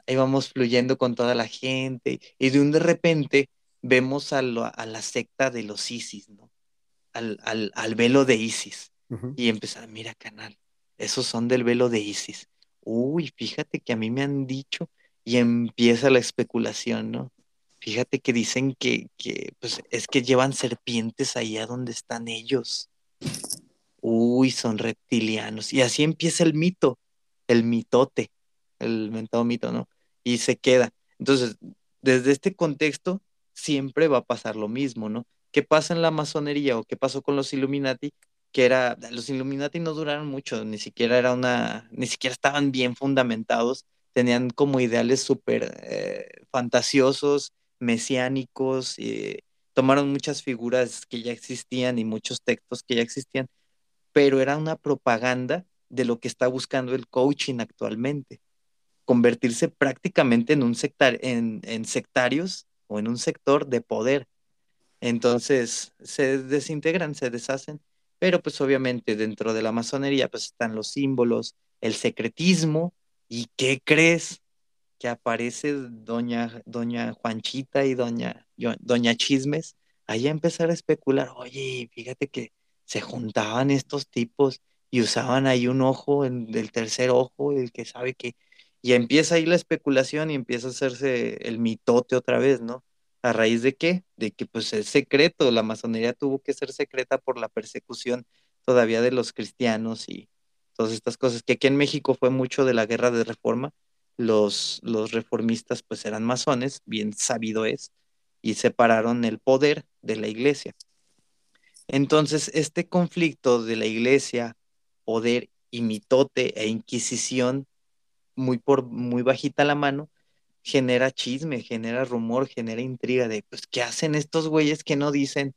Ahí vamos fluyendo con toda la gente y de un de repente vemos a, a la secta de los Isis, ¿no? Al, al, al velo de Isis. Y empezar, mira canal, esos son del velo de Isis. Uy, fíjate que a mí me han dicho y empieza la especulación, ¿no? Fíjate que dicen que, pues, es que llevan serpientes allá donde están ellos. Uy, son reptilianos. Y así empieza el mito, el mitote, el mentado mito, ¿no? Y se queda. Entonces, desde este contexto, siempre va a pasar lo mismo, ¿no? ¿Qué pasa en la masonería o qué pasó con los Illuminati? Que era, los Illuminati no duraron mucho, ni siquiera era una, ni siquiera estaban bien fundamentados, tenían como ideales súper eh, fantasiosos, mesiánicos, tomaron muchas figuras que ya existían y muchos textos que ya existían, pero era una propaganda de lo que está buscando el coaching actualmente, convertirse prácticamente en un sectar en sectarios o en un sector de poder. Entonces se desintegran, se deshacen, pero pues obviamente dentro de la masonería pues están los símbolos, el secretismo, ¿y qué crees? que aparece doña, doña Juanchita y doña, doña Chismes, ahí a empezar a especular, oye, fíjate que se juntaban estos tipos y usaban ahí un ojo, el, del tercer ojo, el que sabe que, y empieza ahí la especulación y empieza a hacerse el mitote otra vez, ¿no? ¿A raíz de qué? De que pues es secreto, la masonería tuvo que ser secreta por la persecución todavía de los cristianos y todas estas cosas, que aquí en México fue mucho de la guerra de reforma, los, los reformistas pues eran masones, bien sabido es, y separaron el poder de la iglesia. Entonces, este conflicto de la iglesia, poder y mitote e inquisición, muy por muy bajita la mano, genera chisme, genera rumor, genera intriga de, pues, ¿qué hacen estos güeyes que no dicen?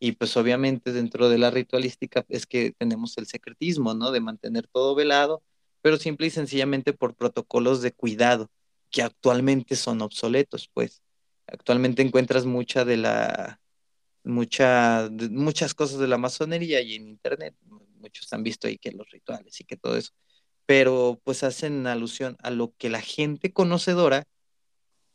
Y pues obviamente dentro de la ritualística es que tenemos el secretismo, ¿no? De mantener todo velado, pero simple y sencillamente por protocolos de cuidado que actualmente son obsoletos, pues. Actualmente encuentras mucha de la mucha, muchas cosas de la masonería y en internet. Muchos han visto ahí que los rituales y que todo eso. Pero pues hacen alusión a lo que la gente conocedora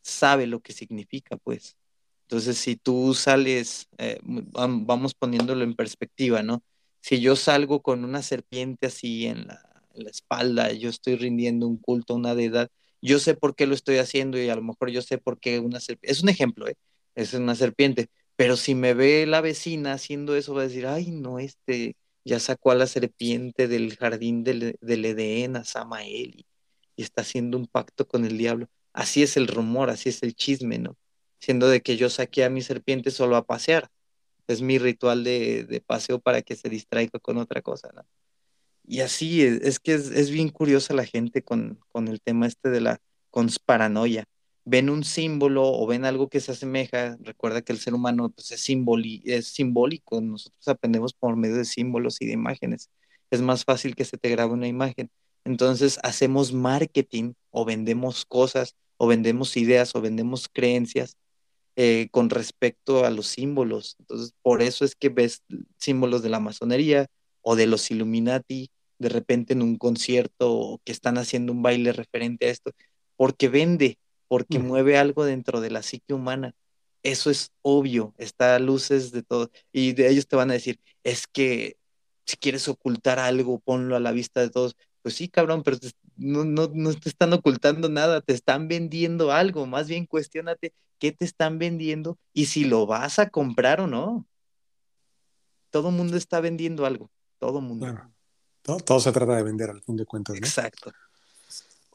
sabe lo que significa, pues. Entonces, si tú sales, eh, vamos poniéndolo en perspectiva, ¿no? Si yo salgo con una serpiente así en la, en la espalda, yo estoy rindiendo un culto a una deidad, yo sé por qué lo estoy haciendo y a lo mejor yo sé por qué una serpiente, es un ejemplo, ¿eh? Es una serpiente, pero si me ve la vecina haciendo eso, va a decir, ay, no, este ya sacó a la serpiente del jardín del, del Edén, a Samael, y, está haciendo un pacto con el diablo. Así es el rumor, así es el chisme, ¿no? Siendo de que yo saqué a mi serpiente solo a pasear. Es mi ritual de, de paseo para que se distraiga con otra cosa, ¿no? Y así es, es que es, es, bien curiosa la gente con, con el tema este de la consparanoia ven un símbolo o ven algo que se asemeja, recuerda que el ser humano pues, es, es simbólico, nosotros aprendemos por medio de símbolos y de imágenes. Es más fácil que se te grabe una imagen. Entonces hacemos marketing o vendemos cosas o vendemos ideas o vendemos creencias eh, con respecto a los símbolos. Entonces por eso es que ves símbolos de la masonería o de los Illuminati de repente en un concierto o que están haciendo un baile referente a esto, porque vende, porque mueve algo dentro de la psique humana. Eso es obvio, está a luces de todo. Y de ellos te van a decir, es que si quieres ocultar algo, ponlo a la vista de todos. Pues sí, cabrón, pero no, no, no te están ocultando nada, te están vendiendo algo. Más bien cuestionate qué te están vendiendo y si lo vas a comprar o no. Todo mundo está vendiendo algo, todo mundo. todo, todo, se trata de vender al fin de cuentas. ¿no? Exacto.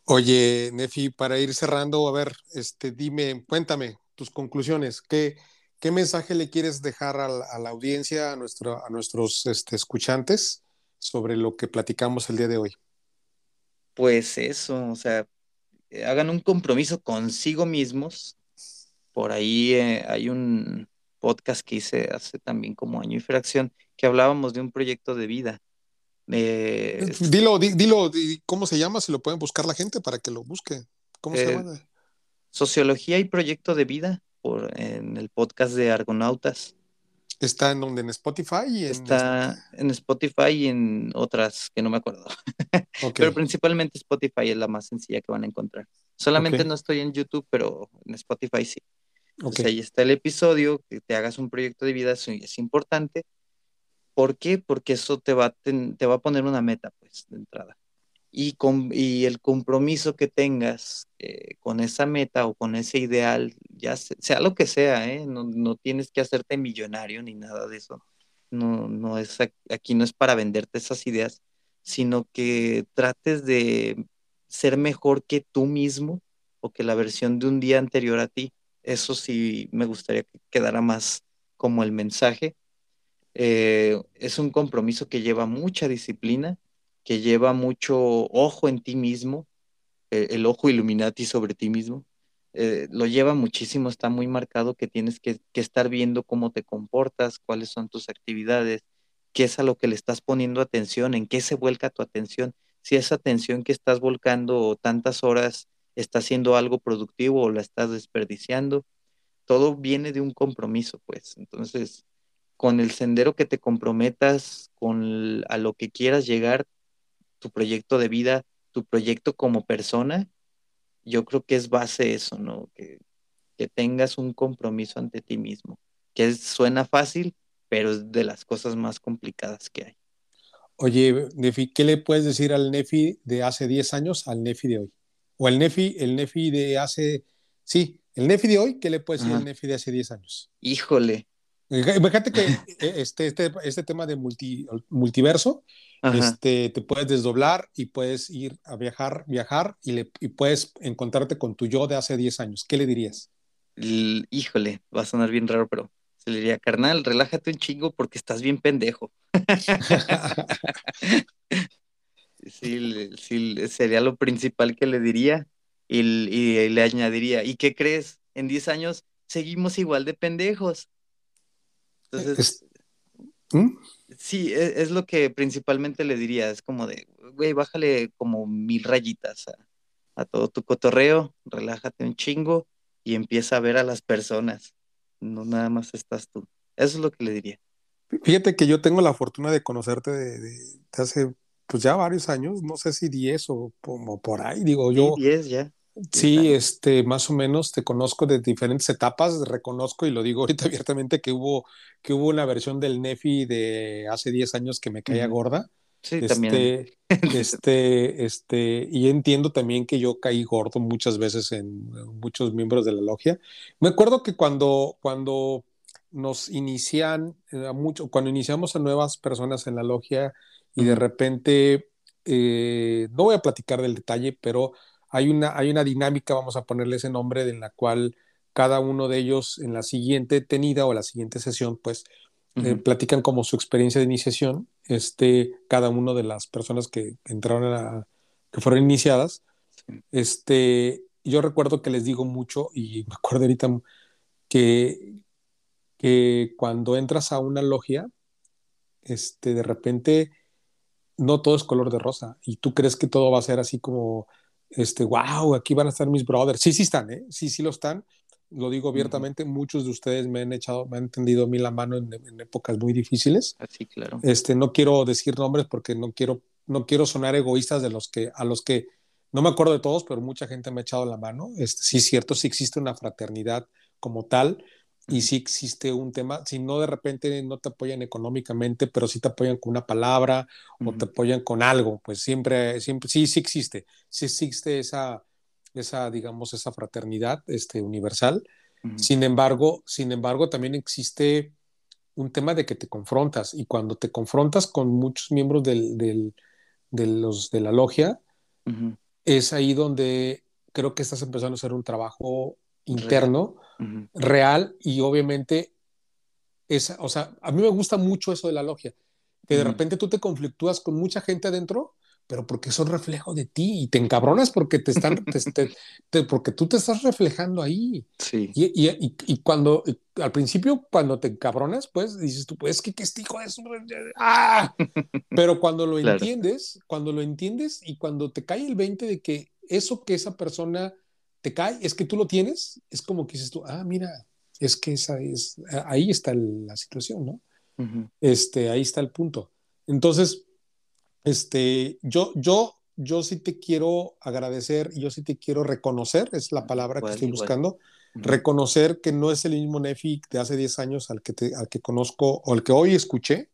Oye, Nefi, para ir cerrando, a ver, este, dime, cuéntame tus conclusiones. ¿Qué, qué mensaje le quieres dejar a la, a la audiencia, a, nuestro, a nuestros este, escuchantes sobre lo que platicamos el día de hoy? Pues eso, o sea, eh, hagan un compromiso consigo mismos. Por ahí eh, hay un podcast que hice hace también como año y fracción que hablábamos de un proyecto de vida eh, dilo, dilo, ¿cómo se llama? Si lo pueden buscar la gente para que lo busque. ¿Cómo se eh, llama? Sociología y Proyecto de Vida por, en el podcast de Argonautas. ¿Está en donde? ¿En Spotify? Y en Está este? en Spotify y en otras que no me acuerdo. Pero principalmente Spotify es la más sencilla que van a encontrar. Solamente okay. no estoy en YouTube, pero en Spotify sí. Okay. ahí está el episodio, que te hagas un proyecto de vida es importante ¿Por qué? Porque eso te va, te, te va a poner una meta, pues, de entrada. Y, con, y el compromiso que tengas eh, con esa meta o con ese ideal, ya sea lo que sea, ¿eh? no, no, tienes que hacerte millonario ni nada de eso. No, no es, aquí no es para venderte esas ideas, sino que trates de ser mejor que tú mismo o que la versión de un día anterior a ti. Eso sí me gustaría que quedara más como el mensaje eh, es un compromiso que lleva mucha disciplina, que lleva mucho ojo en ti mismo, eh, el ojo Illuminati sobre ti mismo. Eh, lo lleva muchísimo, está muy marcado que tienes que, que, estar viendo cómo te comportas, cuáles son tus actividades, qué es a lo que le estás poniendo atención, en qué se vuelca tu atención, si esa atención que estás volcando tantas horas está haciendo algo productivo o la estás desperdiciando. Todo viene de un compromiso, pues. Entonces, con el sendero que te comprometas, con a lo que quieras llegar, tu proyecto de vida, tu proyecto como persona, yo creo que es base eso, ¿no? Que, que tengas un compromiso ante ti mismo, que es, suena fácil, pero es de las cosas más complicadas que hay. Oye, Nefi, ¿qué le puedes decir al Nefi de hace 10 años al Nefi de hoy? O el Nefi, el Nefi de hace, sí, el Nefi de hoy, ¿qué le puede decir el Nefi de hace 10 años? Híjole. Imagínate que e, este, este, este tema de multiverso, este, te puedes desdoblar y puedes ir a viajar, viajar y, le, y puedes encontrarte con tu yo de hace 10 años. ¿Qué le dirías? híjole, va a sonar bien raro, pero se le diría, carnal, relájate un chingo porque estás bien pendejo. sí, sí, sería lo principal que le diría y, y, le añadiría, ¿y qué crees? En 10 años seguimos igual de pendejos. Entonces, ¿Mm? sí, es, es, lo que principalmente le diría, es como de, güey, bájale como mil rayitas a, a todo tu cotorreo, relájate un chingo y empieza a ver a las personas no nada más estás tú. Eso es lo que le diría. Fíjate que yo tengo la fortuna de conocerte de, hace pues ya varios años, no sé si 10 o como por ahí, digo yo. 10 ya. Sí, este, más o menos te conozco de diferentes etapas, reconozco y lo digo ahorita abiertamente que hubo, que hubo una versión del Nefi de hace 10 años que me caía gorda. Sí, también. Este, este, este, y entiendo también que yo caí gordo muchas veces en muchos miembros de la logia. Me acuerdo que cuando, cuando nos inician, eh, mucho, cuando iniciamos a nuevas personas en la logia y de repente, eh, no voy a platicar del detalle, pero hay una, hay una dinámica, vamos a ponerle ese nombre, en la cual cada uno de ellos en la siguiente tenida o la siguiente sesión, pues eh, platican como su experiencia de iniciación, este, cada una de las personas que entraron a, que fueron iniciadas. Este, yo recuerdo que les digo mucho y me acuerdo ahorita que, que cuando entras a una logia, este, de repente no todo es color de rosa y tú crees que todo va a ser así como, este, wow, aquí van a estar mis brothers. Sí, sí están, ¿eh? sí, sí lo están, lo digo abiertamente, muchos de ustedes me han echado, me han tendido a mí la mano en, épocas muy difíciles. Así, ah, claro. Este, no quiero decir nombres porque no quiero, no quiero sonar egoístas de los que, a los que, no me acuerdo de todos, pero mucha gente me ha echado la mano. Este, sí es cierto, sí existe una fraternidad como tal y sí existe un tema, si no de repente no te apoyan económicamente, pero sí te apoyan con una palabra o te apoyan con algo, pues siempre, siempre, sí, sí existe, sí existe esa esa, digamos, esa fraternidad este, universal. Sin embargo, sin embargo, también existe un tema de que te confrontas y cuando te confrontas con muchos miembros del, del, de, los, de la logia, es ahí donde creo que estás empezando a hacer un trabajo interno, real, y obviamente, es, o sea, a mí me gusta mucho eso de la logia, que de repente tú te conflictúas con mucha gente adentro pero porque son reflejo de ti y te encabronas porque te están, porque tú te estás reflejando ahí. Sí. Y, y, y, cuando, al principio, cuando te encabronas, pues dices tú, pues que qué hijo eso. ¡Ah! Pero cuando lo entiendes, cuando lo entiendes y cuando te cae el 20 de que eso que esa persona te cae es que tú lo tienes, es como que dices tú, ah, mira, es que esa es, ahí está la situación, ¿no? este, ahí está el punto. Entonces, este, yo, yo, yo sí te quiero agradecer, yo sí te quiero reconocer, es la palabra que estoy buscando, reconocer que no es el mismo Nefi de hace 10 años al que, te, al que conozco o al que hoy escuché.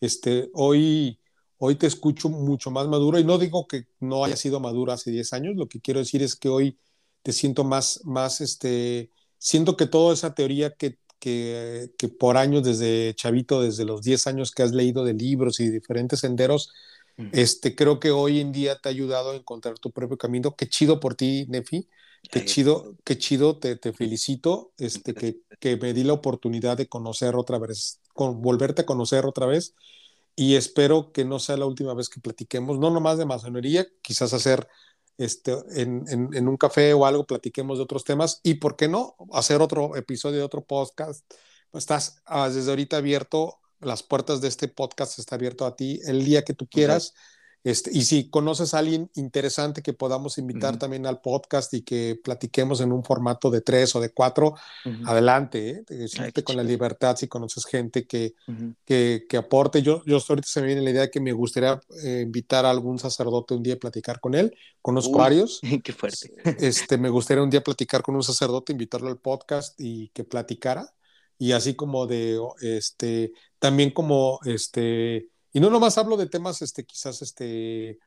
Este, hoy, hoy te escucho mucho más maduro y no digo que no haya sido maduro hace 10 años, lo que quiero decir es que hoy te siento más, más, este, siento que toda esa teoría que, que, que por años, desde chavito, desde los 10 años que has leído de libros y diferentes senderos, este, creo que hoy en día te ha ayudado a encontrar tu propio camino. Qué chido por ti, Nefi. Qué chido, qué chido, te, te felicito, este, que, que, me di la oportunidad de conocer otra vez, con, volverte a conocer otra vez y espero que no sea la última vez que platiquemos, no nomás de masonería, quizás hacer este, en, en, en, un café o algo, platiquemos de otros temas y, ¿por qué no?, hacer otro episodio de otro podcast. Estás ah, desde ahorita abierto las puertas de este podcast está abierto a ti el día que tú quieras. Este, y si conoces a alguien interesante que podamos invitar también al podcast y que platiquemos en un formato de tres o de cuatro, adelante, ¿eh? con la libertad si conoces gente que, que, que, aporte. Yo, yo ahorita se me viene la idea de que me gustaría eh, invitar a algún sacerdote un día a platicar con él. Conozco varios. Qué fuerte. Este, me gustaría un día platicar con un sacerdote, invitarlo al podcast y que platicara y así como de, este, también como, este, y no nomás hablo de temas, este, quizás, este,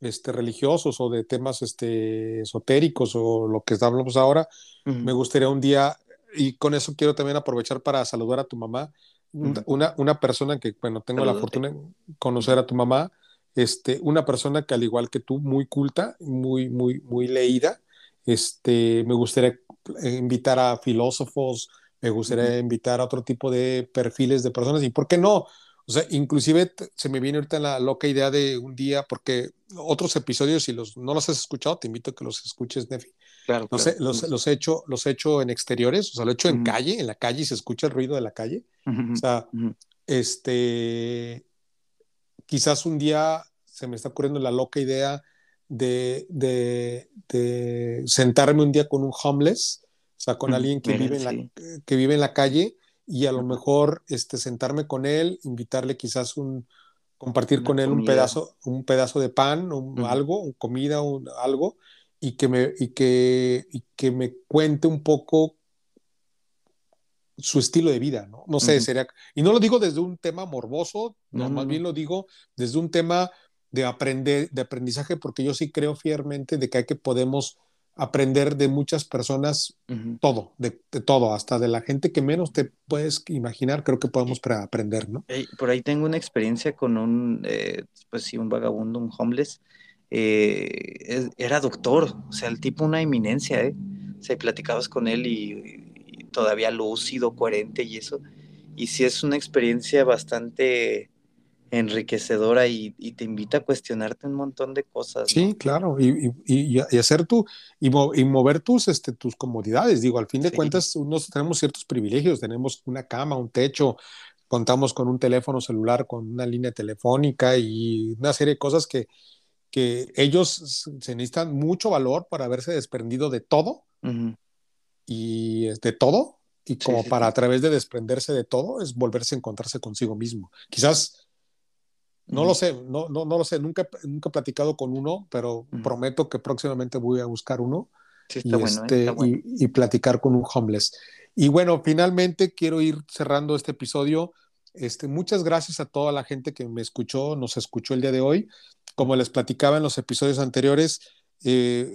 este, religiosos o de temas este, esotéricos o lo que hablamos ahora, me gustaría un día, y con eso quiero también aprovechar para saludar a tu mamá, una, una, persona que, bueno, tengo la fortuna de conocer a tu mamá, este, una persona que al igual que tú, muy culta, muy, muy, muy leída, este, me gustaría invitar a filósofos, me gustaría invitar a otro tipo de perfiles de personas y, ¿por qué no? O sea, inclusive se me viene ahorita la loca idea de un día, porque otros episodios, si los, no los has escuchado, te invito a que los escuches, Nefi. Claro, los, los, he hecho, los he hecho en exteriores, o sea, lo he hecho en calle, en la calle, y se escucha el ruido de la calle. O sea, este, quizás un día se me está ocurriendo la loca idea de, de, sentarme un día con un homeless, o sea, con alguien que, vive en la, que vive en la calle y a lo mejor este, sentarme con él, invitarle quizás un, compartir con él un pedazo, un pedazo de pan, un, algo, comida, un, algo, y que, me, y, que, y que me cuente un poco su estilo de vida, ¿no? No sé, sería, y no lo digo desde un tema morboso, no, más bien lo digo desde un tema de aprender, de aprendizaje, porque yo sí creo fielmente de que hay que podemos aprender de muchas personas todo, de, todo, hasta de la gente que menos te puedes imaginar, creo que podemos aprender, ¿no? Por ahí tengo una experiencia con un, eh, pues sí, un vagabundo, un homeless, eh, era doctor, o sea, el tipo una eminencia, ¿eh? O sea, platicabas con él y, todavía lúcido, coherente y eso, y sí es una experiencia bastante enriquecedora y, te invita a cuestionarte un montón de cosas. Sí, claro, y, y, hacer tú, y, mover tus, este, tus comodidades. Digo, al fin de cuentas, unos tenemos ciertos privilegios, tenemos una cama, un techo, contamos con un teléfono celular, con una línea telefónica y una serie de cosas que, que ellos se necesitan mucho valor para haberse desprendido de todo y de todo. Y como para a través de desprenderse de todo es volverse a encontrarse consigo mismo. Quizás no lo sé, no, no, no lo sé, nunca, nunca he platicado con uno, pero prometo que próximamente voy a buscar uno y, ¿eh? este, y, platicar con un homeless. Y bueno, finalmente quiero ir cerrando este episodio. Este, muchas gracias a toda la gente que me escuchó, nos escuchó el día de hoy. Como les platicaba en los episodios anteriores, eh,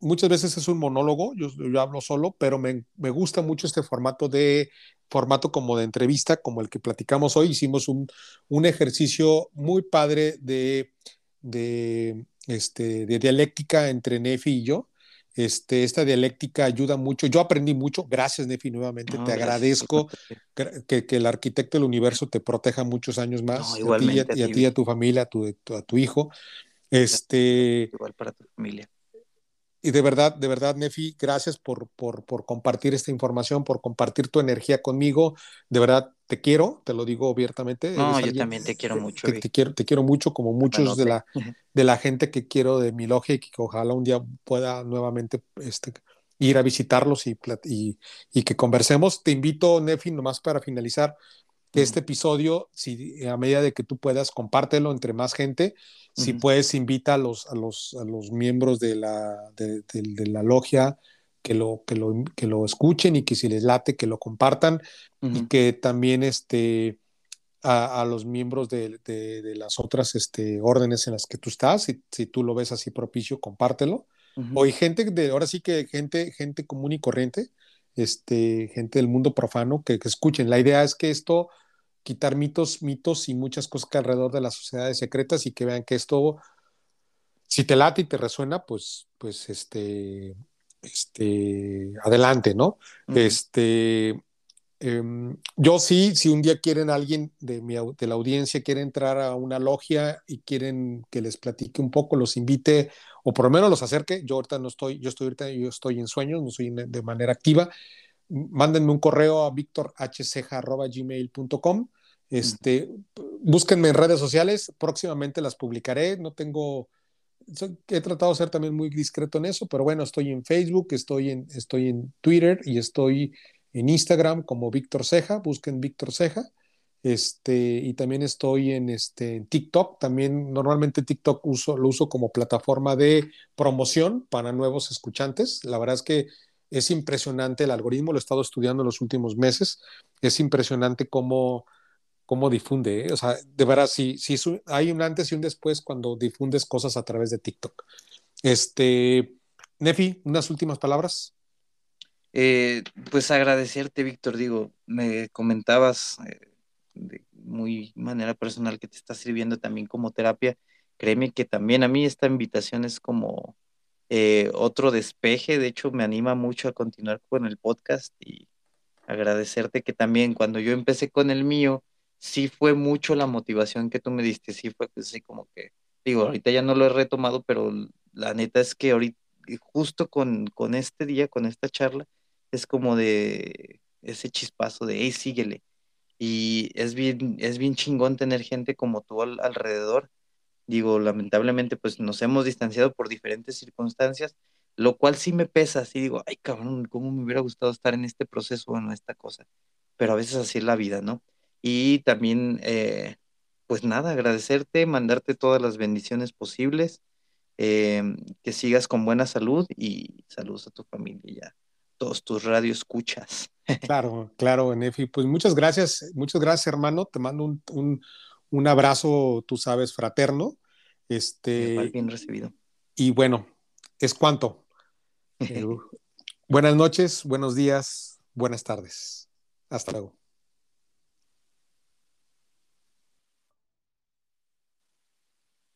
muchas veces es un monólogo, yo, yo hablo solo, pero me, me, gusta mucho este formato de formato como de entrevista, como el que platicamos hoy. Hicimos un, un ejercicio muy padre de, de, este, de dialéctica entre Nefi y yo. Este, esta dialéctica ayuda mucho. Yo aprendí mucho. Gracias, Nefi, nuevamente. te agradezco que, que, el arquitecto del universo te proteja muchos años más. igualmente, y, a, ti, y a tu familia, a tu, a tu hijo. Este, Igual para tu familia. Y de verdad, de verdad, Nefi, gracias por, por, por, compartir esta información, por compartir tu energía conmigo. De verdad, te quiero, te lo digo abiertamente. No, yo también te quiero mucho. Te, quiero, te quiero mucho, como muchos de, la, de la gente que quiero de mi logia y que ojalá un día pueda nuevamente este, ir a visitarlos y, y, y que conversemos. Te invito, Nefi, nomás para finalizar, este episodio, si a medida de que tú puedas, compártelo entre más gente si puedes, invita a los, a los, a los miembros de la, de, la logia que lo, que, lo, que lo escuchen y que si les late, que lo compartan y que también este, a, los miembros de, de, las otras este, órdenes en las que tú estás, si, si tú lo ves así propicio, compártelo. O hay gente de, ahora sí que gente, gente común y corriente, este, gente del mundo profano que, que escuchen. La idea es que esto quitar mitos, mitos y muchas cosas que alrededor de las sociedades secretas y que vean que esto, si te late y te resuena, pues, pues, este, este, adelante, ¿no? Este, em, yo sí, si un día quieren alguien de, mi, de la audiencia, quiere entrar a una logia y quieren que les platique un poco, los invite o por lo menos los acerque. Yo ahorita no estoy, yo estoy ahorita, yo estoy en sueños, no soy de manera activa. Mándenme un correo a victorhceja.gmail.com este, búsquenme en redes sociales, próximamente las publicaré, no tengo, he tratado de ser también muy discreto en eso, pero bueno, estoy en Facebook, estoy en, estoy en Twitter y estoy en Instagram como Víctor Ceja, busquen Víctor Ceja, este, y también estoy en, este, en TikTok, también normalmente TikTok uso, lo uso como plataforma de promoción para nuevos escuchantes, la verdad es que es impresionante el algoritmo, lo he estado estudiando en los últimos meses, es impresionante cómo cómo difunde. ¿eh? O sea, de verdad, sí, sí hay un antes y un después cuando difundes cosas a través de TikTok. Este, Nefi, unas últimas palabras. Eh, pues agradecerte, Víctor. Digo, me comentabas eh, de muy manera personal que te está sirviendo también como terapia. Créeme que también a mí esta invitación es como otro despeje. De hecho, me anima mucho a continuar con el podcast y agradecerte que también cuando yo empecé con el mío, sí fue mucho la motivación que tú me diste, sí fue así como que, digo, ahorita ya no lo he retomado, pero la neta es que ahorita, justo con, con este día, con esta charla, es como de ese chispazo de, hey, síguele. Y es bien, es bien chingón tener gente como tú alrededor. Digo, lamentablemente, pues nos hemos distanciado por diferentes circunstancias, lo cual sí me pesa, así digo, ay cabrón, cómo me hubiera gustado estar en este proceso o en esta cosa. Pero a veces así es la vida, ¿no? Y también, eh, pues nada, agradecerte, mandarte todas las bendiciones posibles, eh, que sigas con buena salud y saludos a tu familia y a todos tus radio escuchas. Claro, claro, Nefi. Pues muchas gracias, muchas gracias, hermano. Te mando un, abrazo, tú sabes, fraterno. Este, bien recibido. Y bueno, es cuanto. buenas noches, buenos días, buenas tardes. Hasta luego.